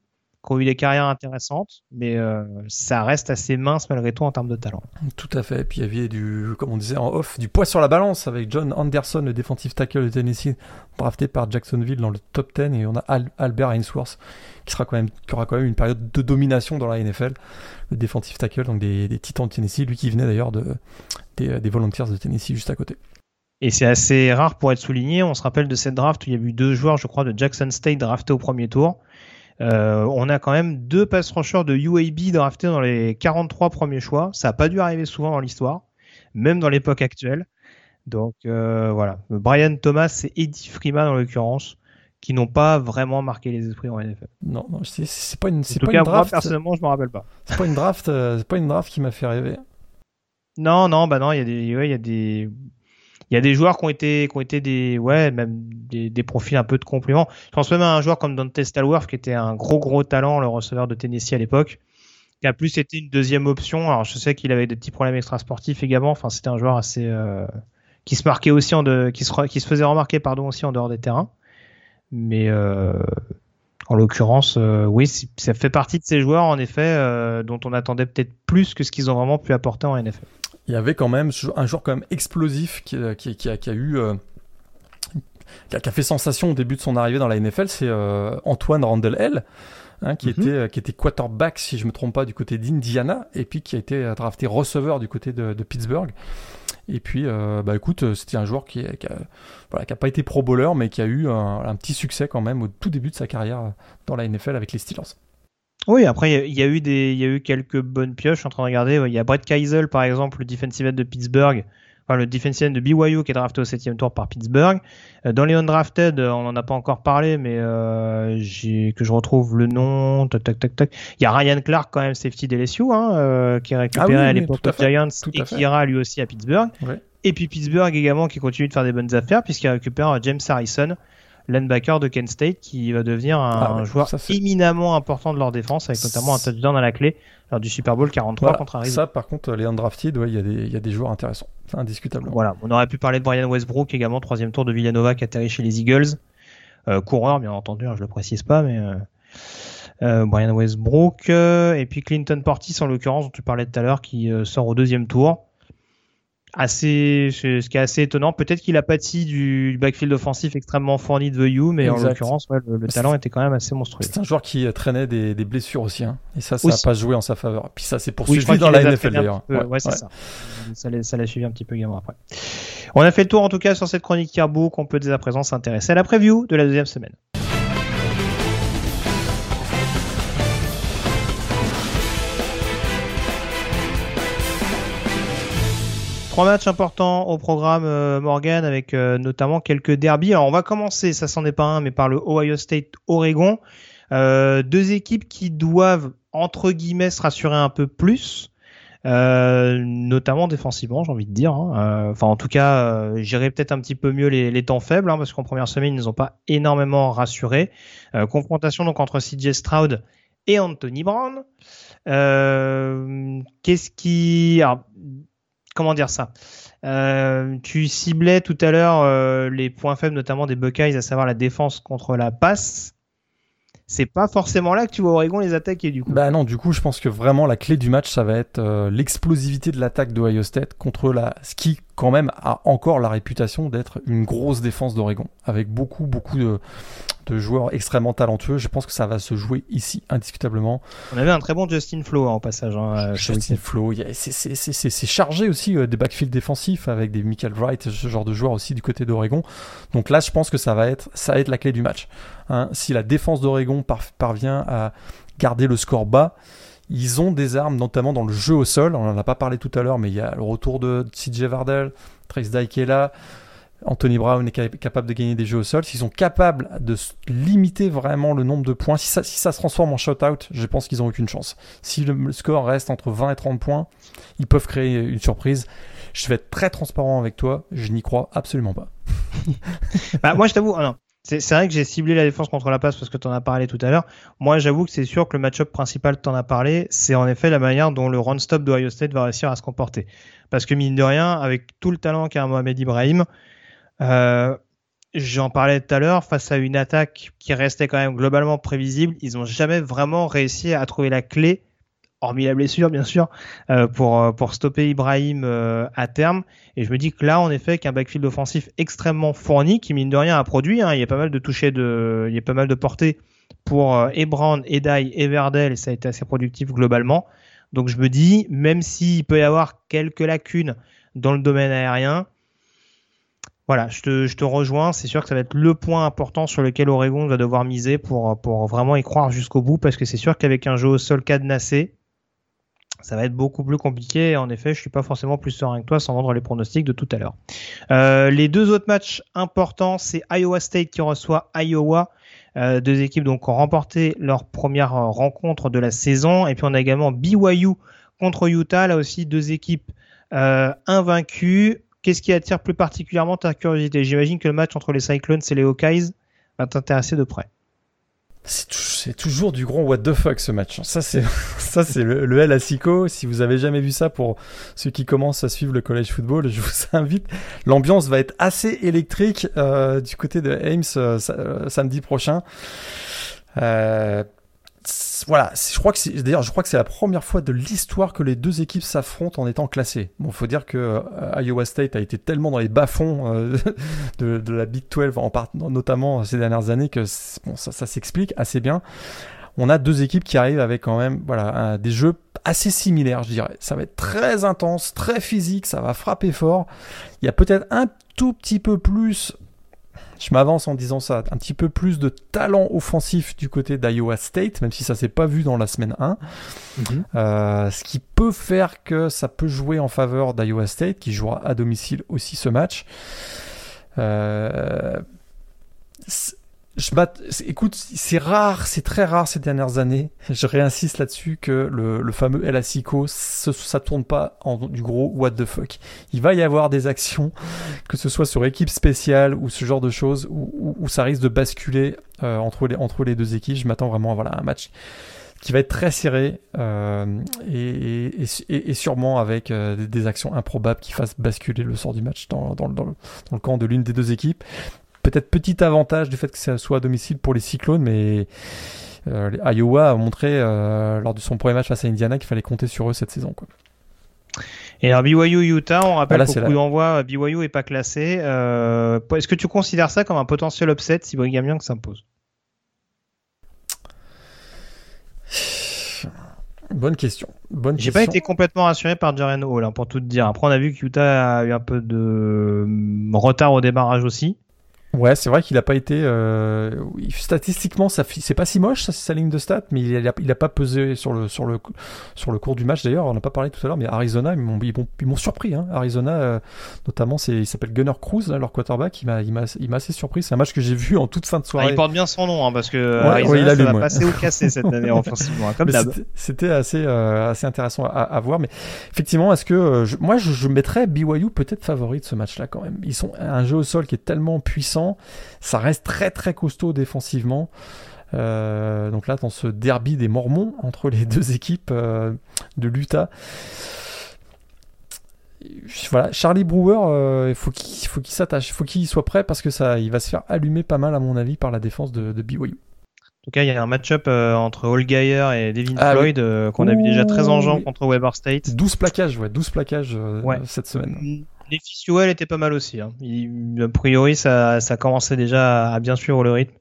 qui ont eu des carrières intéressantes, mais euh, ça reste assez mince malgré tout en termes de talent. Tout à fait. Et puis il y avait du, comme on disait en off, du poids sur la balance avec John Anderson, le défensif tackle de Tennessee, drafté par Jacksonville dans le top 10, et on a Albert Ainsworth qui sera quand même, qui aura quand même une période de domination dans la NFL, le défensif tackle donc des, Titans de Tennessee, lui qui venait d'ailleurs de, des, des Volunteers de Tennessee juste à côté. Et c'est assez rare pour être souligné. On se rappelle de cette draft où il y a eu deux joueurs, je crois, de Jackson State draftés au premier tour. Euh, on a quand même deux pass rushers de UAB draftés dans les 43 premiers choix. Ça n'a pas dû arriver souvent dans l'histoire, même dans l'époque actuelle. Donc euh, voilà, Brian Thomas et Eddie Freeman en l'occurrence, qui n'ont pas vraiment marqué les esprits en NFL. Non, non c'est pas une, c'est pas une draft. Moi, personnellement, je me rappelle pas. C'est pas une draft, euh, c'est pas une draft qui m'a fait rêver. Non, non, bah non, il y a des, il y a des, il y a des joueurs qui ont été, qui ont été des, ouais, même des, profils un peu de complément. Je pense même à un joueur comme Dante Stallworth qui était un gros gros talent, le receveur de Tennessee à l'époque, qui a plus été une deuxième option. Alors je sais qu'il avait des petits problèmes extrasportifs également. Enfin, c'était un joueur assez euh, qui se marquait aussi en de, qui se, qui se faisait remarquer pardon aussi en dehors des terrains. Mais euh, en l'occurrence, euh, oui, ça fait partie de ces joueurs en effet dont on attendait peut-être plus que ce qu'ils ont vraiment pu apporter en NFL il y avait quand même un joueur quand même explosif qui, qui, a, eu euh, qui, a, fait sensation au début de son arrivée dans la NFL, c'est euh, Antoine Randall L. Hein, qui, mhm. était, euh, qui était quarterback, si je me trompe pas, du côté d'Indiana, et puis qui a été drafté receveur du côté de, Pittsburgh. Et puis, bah écoute, c'était un joueur qui, qui, a, voilà, qui a pas été pro bowler, mais qui a eu un, un, petit succès quand même au tout début de sa carrière dans la NFL avec les Steelers. Oui, après, il y, a eu des, il y a eu quelques bonnes pioches. Je suis en train de regarder. Il y a Brett Keisel, par exemple, le defensive end de Pittsburgh. Enfin, le defensive end de BYU qui est drafté au septième tour par Pittsburgh. Euh, dans les undrafted, on n'en a pas encore parlé, mais euh, que je retrouve le nom. Tac, tac, tac, tac. Il y a Ryan Clark, quand même, safety d'LSU, hein, euh, qui est récupéré ah à l'époque Giants et qui ira lui aussi à Pittsburgh. Et puis Pittsburgh également qui continue de faire des bonnes affaires puisqu'il récupère James Harrison, linebacker de Kent State qui va devenir un, ah joueur éminemment important de leur défense avec notamment un touchdown à la clé lors du Super Bowl 43 contre Arizona. Ça, par contre, les undrafted, il y, a des joueurs intéressants, indiscutablement. Voilà, on aurait pu parler de Brian Westbrook également, troisième tour de Villanova qui atterrit chez les Eagles. Euh, coureur, bien entendu, hein, je le précise pas, mais euh, euh, Brian Westbrook et puis Clinton Portis en l'occurrence dont tu parlais tout à l'heure qui sort au deuxième tour assez, ce qui est assez étonnant. Peut-être qu'il a pâti du backfield offensif extrêmement fourni de You, mais en l'occurrence, le, talent était quand même assez monstrueux. C'est un joueur qui traînait des, blessures aussi, hein. et ça, ça n'a pas joué en sa faveur. Puis ça s'est poursuivi dans la NFL d'ailleurs. Ouais, c'est ça. Ça l'a suivi un petit peu également après. On a fait le tour en tout cas sur cette chronique Carbo qu'on peut dès à présent s'intéresser à la preview de la deuxième semaine. Trois matchs importants au programme euh, Morgan avec euh, notamment quelques derbies. Alors on va commencer, ça s'en est pas un, mais par le Ohio State Oregon. Euh, deux équipes qui doivent entre guillemets se rassurer un peu plus. euh, notamment défensivement, j'ai envie de dire. Hein. Enfin, en tout cas, j'irai peut-être un petit peu mieux les, temps faibles, hein, parce qu'en première semaine, ils nous ont pas énormément rassurés. Euh, confrontation donc entre CJ Stroud et Anthony Brown. Qu'est-ce qui, comment dire ça euh, Tu ciblais tout à l'heure euh, les points faibles, notamment des Buckeyes, à savoir la défense contre la passe c'est pas forcément là que tu vois Oregon les attaquer du coup. Bah non, du coup, je pense que vraiment la clé du match, ça va être euh, l'explosivité de l'attaque d'Ohio State contre la qui quand même a encore la réputation d'être une grosse défense d'Oregon avec beaucoup beaucoup de, de, joueurs extrêmement talentueux. Je pense que ça va se jouer ici indiscutablement. On avait un très bon Justin Flo hein, au passage. Hein, Justin Flo, c'est chargé aussi euh, des backfields défensifs avec des Michael Wright, ce genre de joueurs aussi du côté d'Oregon. Donc là, je pense que ça va être ça va être la clé du match. Hein, si la défense d'Oregon par, parvient à garder le score bas, ils ont des armes, notamment dans le jeu au sol. On n'en a pas parlé tout à l'heure, mais il y a le retour de CJ Vardell, Trace Dye qui est là. Anthony Brown est capable de gagner des jeux au sol. S'ils sont capables de limiter vraiment le nombre de points, si ça, si ça se transforme en shutout, je pense qu'ils n'ont aucune chance. Si le score reste entre 20 et 30 points, ils peuvent créer une surprise. Je vais être très transparent avec toi, je n'y crois absolument pas. bah, moi, je t'avoue, c'est vrai que j'ai ciblé la défense contre la passe parce que tu en as parlé tout à l'heure. Moi, j'avoue que c'est sûr que le match-up principal, tu en as parlé, c'est en effet la manière dont le run-stop d'Ohio State va réussir à se comporter. Parce que mine de rien, avec tout le talent qu'a Mohamed Ibrahim, euh, j'en parlais tout à l'heure, face à une attaque qui restait quand même globalement prévisible, ils n'ont jamais vraiment réussi à trouver la clé hormis la blessure bien sûr, euh, pour, euh, pour stopper Ibrahim euh, à terme. Et je me dis que là, en effet, qu'un backfield offensif extrêmement fourni, qui mine de rien a produit, hein, il y a pas mal de touchés, de, il y a pas mal de portées pour euh, Edai et Verdel, et ça a été assez productif globalement. Donc je me dis, même s'il peut y avoir quelques lacunes dans le domaine aérien, voilà, je te, je te rejoins. C'est sûr que ça va être le point important sur lequel Oregon va devoir miser pour, pour vraiment y croire jusqu'au bout, parce que c'est sûr qu'avec un jeu au sol cadenassé, ça va être beaucoup plus compliqué. En effet, je suis pas forcément plus serein que toi sans vendre les pronostics de tout à l'heure. Euh, les deux autres matchs importants, c'est Iowa State qui reçoit Iowa. Euh, deux équipes donc ont remporté leur première rencontre de la saison. Et puis on a également BYU contre Utah. Là aussi, deux équipes euh, invaincues. Qu'est-ce qui attire plus particulièrement ta curiosité? J'imagine que le match entre les Cyclones et les Hawkeyes va t'intéresser de près. C'est toujours du grand what the fuck ce match. Ça c'est ça c'est le, le L à Sico. Si vous avez jamais vu ça pour ceux qui commencent à suivre le college football, je vous invite. L'ambiance va être assez électrique euh, du côté de Ames euh, samedi prochain. Euh, voilà, je crois que c'est d'ailleurs je crois que c'est la première fois de l'histoire que les deux équipes s'affrontent en étant classées. Bon, faut dire que euh, Iowa State a été tellement dans les bas-fonds euh, de, la Big 12 en part, notamment ces dernières années que bon, ça, s'explique assez bien. On a deux équipes qui arrivent avec quand même voilà des jeux assez similaires, je dirais. Ça va être très intense, très physique, ça va frapper fort. Il y a peut-être un tout petit peu plus je m'avance en disant ça, un petit peu plus de talent offensif du côté d'Iowa State, même si ça s'est pas vu dans la semaine 1. Mm -hmm. euh, ce qui peut faire que ça peut jouer en faveur d'Iowa State, qui jouera à domicile aussi ce match. Euh, je. Écoute, c'est rare, c'est très rare ces dernières années. Je réinsiste là-dessus que le, le fameux El Asico, ça, ça tourne pas en du gros what the fuck. Il va y avoir des actions, que ce soit sur équipe spéciale ou ce genre de choses, où, où, où ça risque de basculer euh, entre, les, entre les deux équipes. Je m'attends vraiment à voilà, un match qui va être très serré euh, et, et, et, sûrement avec euh, des, des, actions improbables qui fassent basculer le sort du match dans, dans, dans, le, dans le camp de l'une des deux équipes peut-être petit avantage du fait que ça soit à domicile pour les Cyclones, mais euh, Iowa a montré euh, lors de son premier match face à Indiana qu'il fallait compter sur eux cette saison. Quoi. Et alors BYU Utah, on rappelle qu'au coup d'envoi, BYU est pas classé. Euh, Est-ce que tu considères ça comme un potentiel upset si Brigham Young s'impose? Bonne question. Bonne J'ai pas été complètement rassuré par Jaren Hall, hein, pour tout te dire. Après, on a vu que Utah a eu un peu de retard au démarrage aussi. Ouais, c'est vrai qu'il a pas été. Euh, statistiquement, c'est pas si moche, ça, sa ligne de stats, mais il a, il a pas pesé sur le sur le sur le cours du match. D'ailleurs, on n'a pas parlé tout à l'heure, mais Arizona, ils m'ont ils m'ont surpris. Hein. Arizona, euh, notamment, il s'appelle Gunner Cruz, leur quarterback. Il m'a il m'a il m'a assez surpris. C'est un match que j'ai vu en toute fin de ah, soirée. il porte bien son nom, hein, parce que Arizona, il a ça va passer au cassé cette année offensivement, hein. C'était assez euh, assez intéressant à, à, voir, mais effectivement, est-ce que moi je, je mettrais BYU peut-être favori de ce match-là quand même. Ils sont un jeu au sol qui est tellement puissant ça reste très très costaud défensivement. Euh, donc là, dans ce derby des Mormons entre les deux équipes euh, de l'Utah. Voilà, Charlie Brewer, euh, il faut qu'il faut qu'il s'attache, il faut qu'il soit prêt parce que ça, il va se faire allumer pas mal à mon avis par la défense de, de BYU. En tout cas, il y a un match-up entre Hall Geyer et Devin ah Floyd qu'on a vu déjà très engeant contre Weber State. 12 plaquages, ouais, 12 plaquages cette semaine. Les Fissuel étaient pas mal aussi. Hein. a priori, ça, ça commençait déjà à bien suivre le rythme.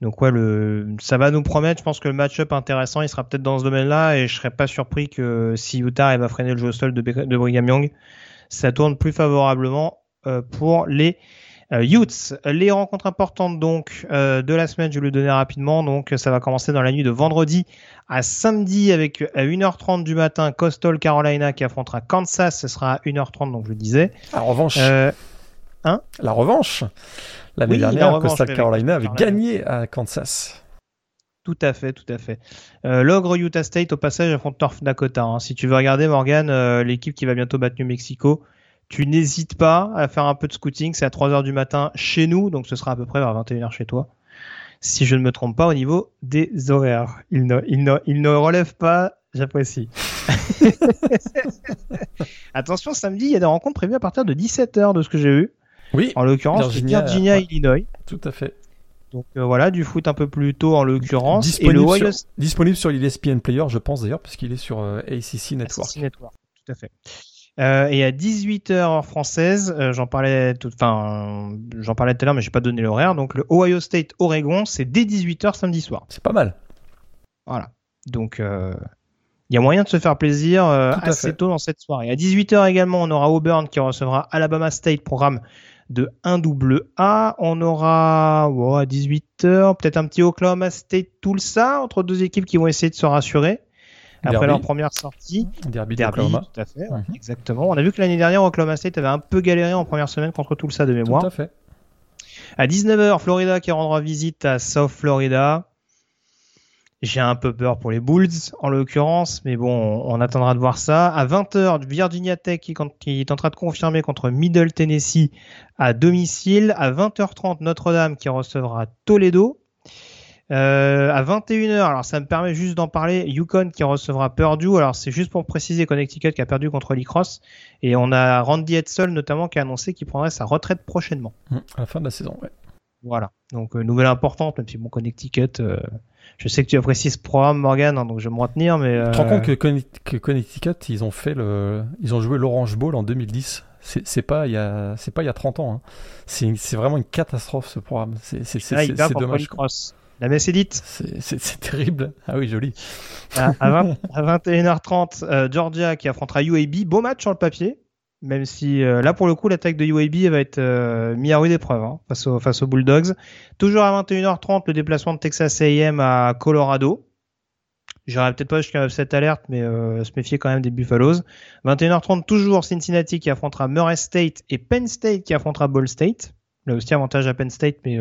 Donc ouais, le, ça va nous promettre. Je pense que le match-up intéressant, il sera peut-être dans ce domaine-là, et je serais pas surpris que si Utah va freiner le jeu au sol de, Brigham Young, ça tourne plus favorablement euh, pour les Utes. Les rencontres importantes donc euh, de la semaine, je vais le donner rapidement. Donc ça va commencer dans la nuit de vendredi à samedi avec à 1h30 du matin Coastal Carolina qui affrontera Kansas. Ce sera à 1h30 donc je le disais. La revanche. Euh, hein? La revanche. L'année dernière, Coastal Carolina avait gagné à Kansas. Tout à fait, tout à fait. L'ogre Utah State au passage affronte North Dakota. Hein. Si tu veux regarder Morgan, l'équipe qui va bientôt battre New Mexico, tu n'hésites pas à faire un peu de scouting. C'est à 3h du matin chez nous, donc ce sera à peu près vers 21h chez toi. Si je ne me trompe pas au niveau des horaires. Il ne, il ne, il ne relève pas, j'apprécie. Attention, samedi, il y a des rencontres prévues à partir de 17h de ce que j'ai vu. Oui. En l'occurrence, Virginia, Virginia Illinois. Tout à fait. Donc euh, voilà, du foot un peu plus tôt en l'occurrence. Disponible, et le sur, disponible sur l'ESPN Player, je pense d'ailleurs, puisqu'il est sur euh, ACC Network. ACC Network, tout à fait. Euh, et à 18h heure française, euh, j'en parlais tout, enfin, j'en parlais tout à l'heure, mais j'ai pas donné l'horaire. Donc le Ohio State Oregon, c'est dès 18h samedi soir. C'est pas mal. Voilà. Donc euh, il y a moyen de se faire plaisir assez tôt dans cette soirée. À 18h également, on aura Auburn qui recevra Alabama State, programme de 1 A. On aura à 18h peut-être un petit Oklahoma State Tulsa entre deux équipes qui vont essayer de se rassurer après leur première sortie. Derby, Derby tout à fait, mhm. exactement. On a vu que l'année dernière, Oklahoma State avait un peu galéré en première semaine contre tout ça de mémoire. Tout à fait. À 19h, Florida qui rendra visite à South Florida. J'ai un peu peur pour les Bulls, en l'occurrence, mais bon, on attendra de voir ça. À 20h, Virginia Tech qui, qui est en train de confirmer contre Middle Tennessee à domicile. À 20h30, Notre-Dame qui recevra Toledo. Euh, à 21h, alors ça me permet juste d'en parler, Yukon qui recevra Purdue. Alors c'est juste pour préciser Connecticut qui a perdu contre l'Icross. Et on a Randy Edsel notamment qui a annoncé qu'il prendrait sa retraite prochainement. Mmh, à la fin de la saison, ouais. Voilà, donc euh, nouvelle importante, même si bon Connecticut, euh, je sais que tu apprécies ce programme Morgan, hein, donc je vais me retenir, mais... Tu te rends compte que, Connecticut, ils ont fait le, ils ont joué l'Orange Bowl en 2010 c'est pas il y a c'est pas il y a 30 ans hein. c'est vraiment une catastrophe ce programme c'est dommage la messe est C'est terrible. Ah oui, joli. À, 21h30, euh, Georgia qui affrontera UAB. Beau match sur le papier. Même si euh, là, pour le coup, l'attaque de UAB va être euh, mise à rude épreuve hein, face, face aux Bulldogs. Toujours à 21h30, le déplacement de Texas AM à Colorado. J'aurais peut-être pas jusqu'à cette alerte, mais se méfier quand même des Buffaloes. 21h30, toujours Cincinnati qui affrontera Murray State et Penn State qui affrontera Ball State. Là aussi, avantage à Penn State, mais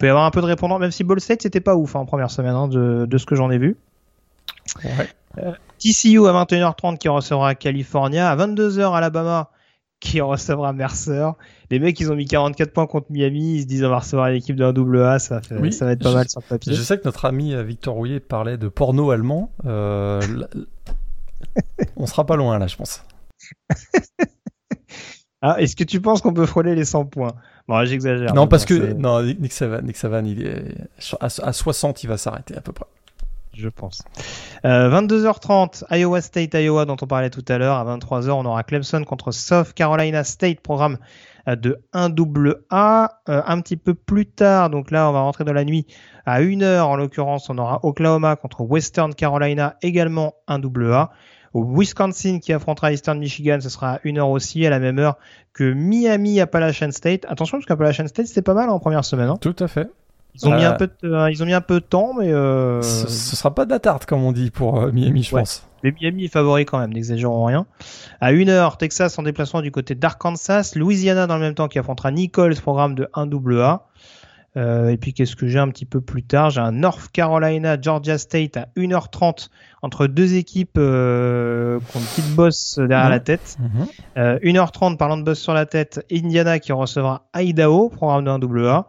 peut y avoir un peu de répondants, même si Ball State c'était pas ouf hein, en première semaine hein, de, de, ce que j'en ai vu. Euh, TCU à 21h30 qui recevra California, à 22h Alabama qui recevra Mercer. Les mecs, ils ont mis 44 points contre Miami, ils se disent on va recevoir l'équipe d'un double A, ça, ça va être pas mal sur le papier. Je sais que notre ami euh, Victor Rouillet parlait de porno allemand. Euh, on sera pas loin là, je pense. ah, est-ce que tu penses qu'on peut frôler les 100 points? J'exagère. Non, parce que non, Nick Savan, Nick Savan, il est à, 60, il va s'arrêter à peu près. Je pense. 22h30, euh, Iowa State, Iowa, dont on parlait tout à l'heure. À 23h, on aura Clemson contre South Carolina State, programme euh, de 1 A. Euh, un petit peu plus tard, donc là, on va rentrer dans la nuit. À 1h, en l'occurrence, on aura Oklahoma contre Western Carolina, également 1 A. Wisconsin qui affrontera Eastern Michigan, ce sera à 1h aussi, à la même heure que Miami Appalachian State. Attention, parce qu'Appalachian State, c'était pas mal en première semaine. Hein. Tout à fait. Ils ont, mis un peu de, ils ont mis un peu de temps, mais... Euh... Ce, ce, sera pas de la tarte, comme on dit, pour euh, Miami, je Ouais. pense. Mais Miami est favori quand même, n'exagérons rien. À 1h, Texas en déplacement du côté d'Arkansas. Louisiana dans le même temps qui affrontera Nichols, programme de 1AA. Euh, et puis qu'est-ce que j'ai un petit peu plus tard? J'ai un North Carolina, Georgia State à 1h30 entre deux équipes euh, qui ont une petite bosse derrière Mhm. la tête. Mhm. Euh, 1h30 parlant de boss sur la tête, Indiana qui recevra Idaho, programme de 1AA.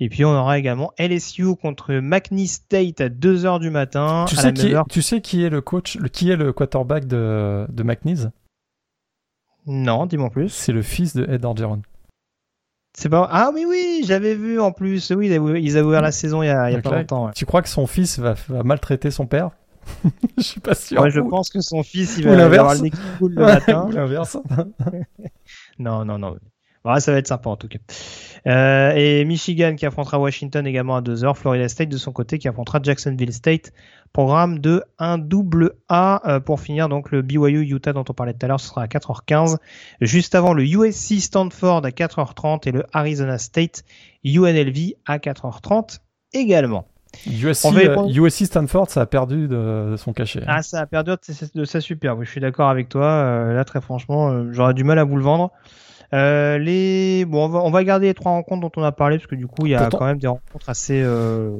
Et puis on aura également LSU contre McNeese State à 2h du matin. Tu, à sais la qui même est, heure. tu sais qui est le coach, le, qui est le quarterback de, de McNeese Non, dis-moi plus. C'est le fils de Ed Orgeron. C'est pas. Ah oui, oui, j'avais vu en plus. Oui, ils avaient, ouvert la saison il y a, il y a pas là, longtemps. ouais. Tu crois que son fils va, va maltraiter son père? Je suis pas sûr. Ouais, je pense que son fils, il va avoir le nez qui coule le matin. ou l'inverse. Non, non, non. Ouais, ça va être sympa en tout cas. Euh, et Michigan qui affrontera Washington également à 2h. Florida State de son côté qui affrontera Jacksonville State. Programme de 1 double A euh, pour finir donc le BYU Utah dont on parlait tout à l'heure, ce sera à 4h15. Juste avant le USC Stanford à 4h30 et le Arizona State UNLV à 4h30 également. USC, euh, répondre- USC Stanford, ça a perdu de, de son cachet. Ah, ça a perdu de sa- de sa super. Oui, je suis d'accord avec toi. Euh, là, très franchement, euh, j'aurais du mal à vous le vendre. Euh, les... bon, on va, on va garder les trois rencontres dont on a parlé parce que du coup, il y a Pourtant- quand même des rencontres assez euh,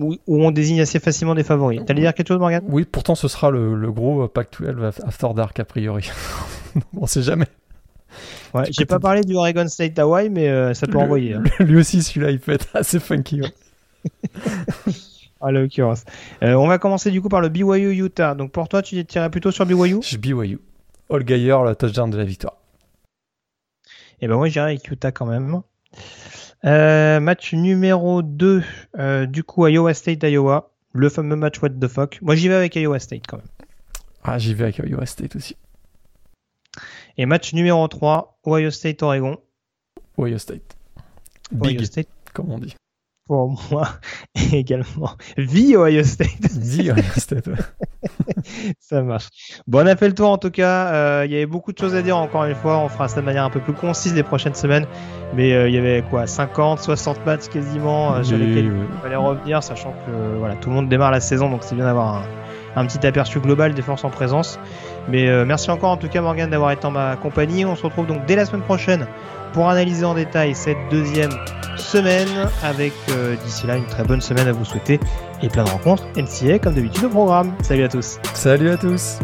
où, on désigne assez facilement des favoris. T'allais dire quelque chose, Morgan Oui, pourtant ce sera le, le gros euh, Pac-12 After Dark a priori. on sait jamais. Ouais, j'ai pas parlé du Oregon State Hawaii, mais euh, ça peut Le- envoyer. hein. Lui aussi, celui-là, il peut être assez funky. À l'occurrence. Euh, on va commencer du coup par le BYU Utah. Donc pour toi, tu tirais plutôt sur BYU Je BYU. All Geyer, le touchdown de la victoire. Et ben moi, j'irai avec Utah quand même. Euh, match numéro 2, euh, du coup, Iowa State Iowa. Le fameux match What the fuck. Moi, j'y vais avec Iowa State quand même. Ah, j'y vais avec Iowa State aussi. Et match numéro 3, Ohio State Oregon. Ohio State. Ohio Big, State comme on dit. Pour moi également. Vie Ohio State. Dit Ohio State. Ça marche. Bon, on a fait le tour en tout cas. Euh, Il y avait beaucoup de choses à dire encore une fois. On fera ça de manière un peu plus concise les prochaines semaines. Mais euh, il y avait quoi 50, 60 matchs quasiment euh, sur lesquels il fallait revenir, sachant que voilà, tout le monde démarre la saison, donc c'est bien d'avoir un, un petit aperçu global des forces en présence. Mais euh, merci encore en tout cas Morgan d'avoir été en ma compagnie. On se retrouve donc dès la semaine prochaine pour analyser en détail cette deuxième semaine avec euh, d'ici là une très bonne semaine à vous souhaiter et plein de rencontres NCA comme d'habitude au programme. Salut à tous. Salut à tous.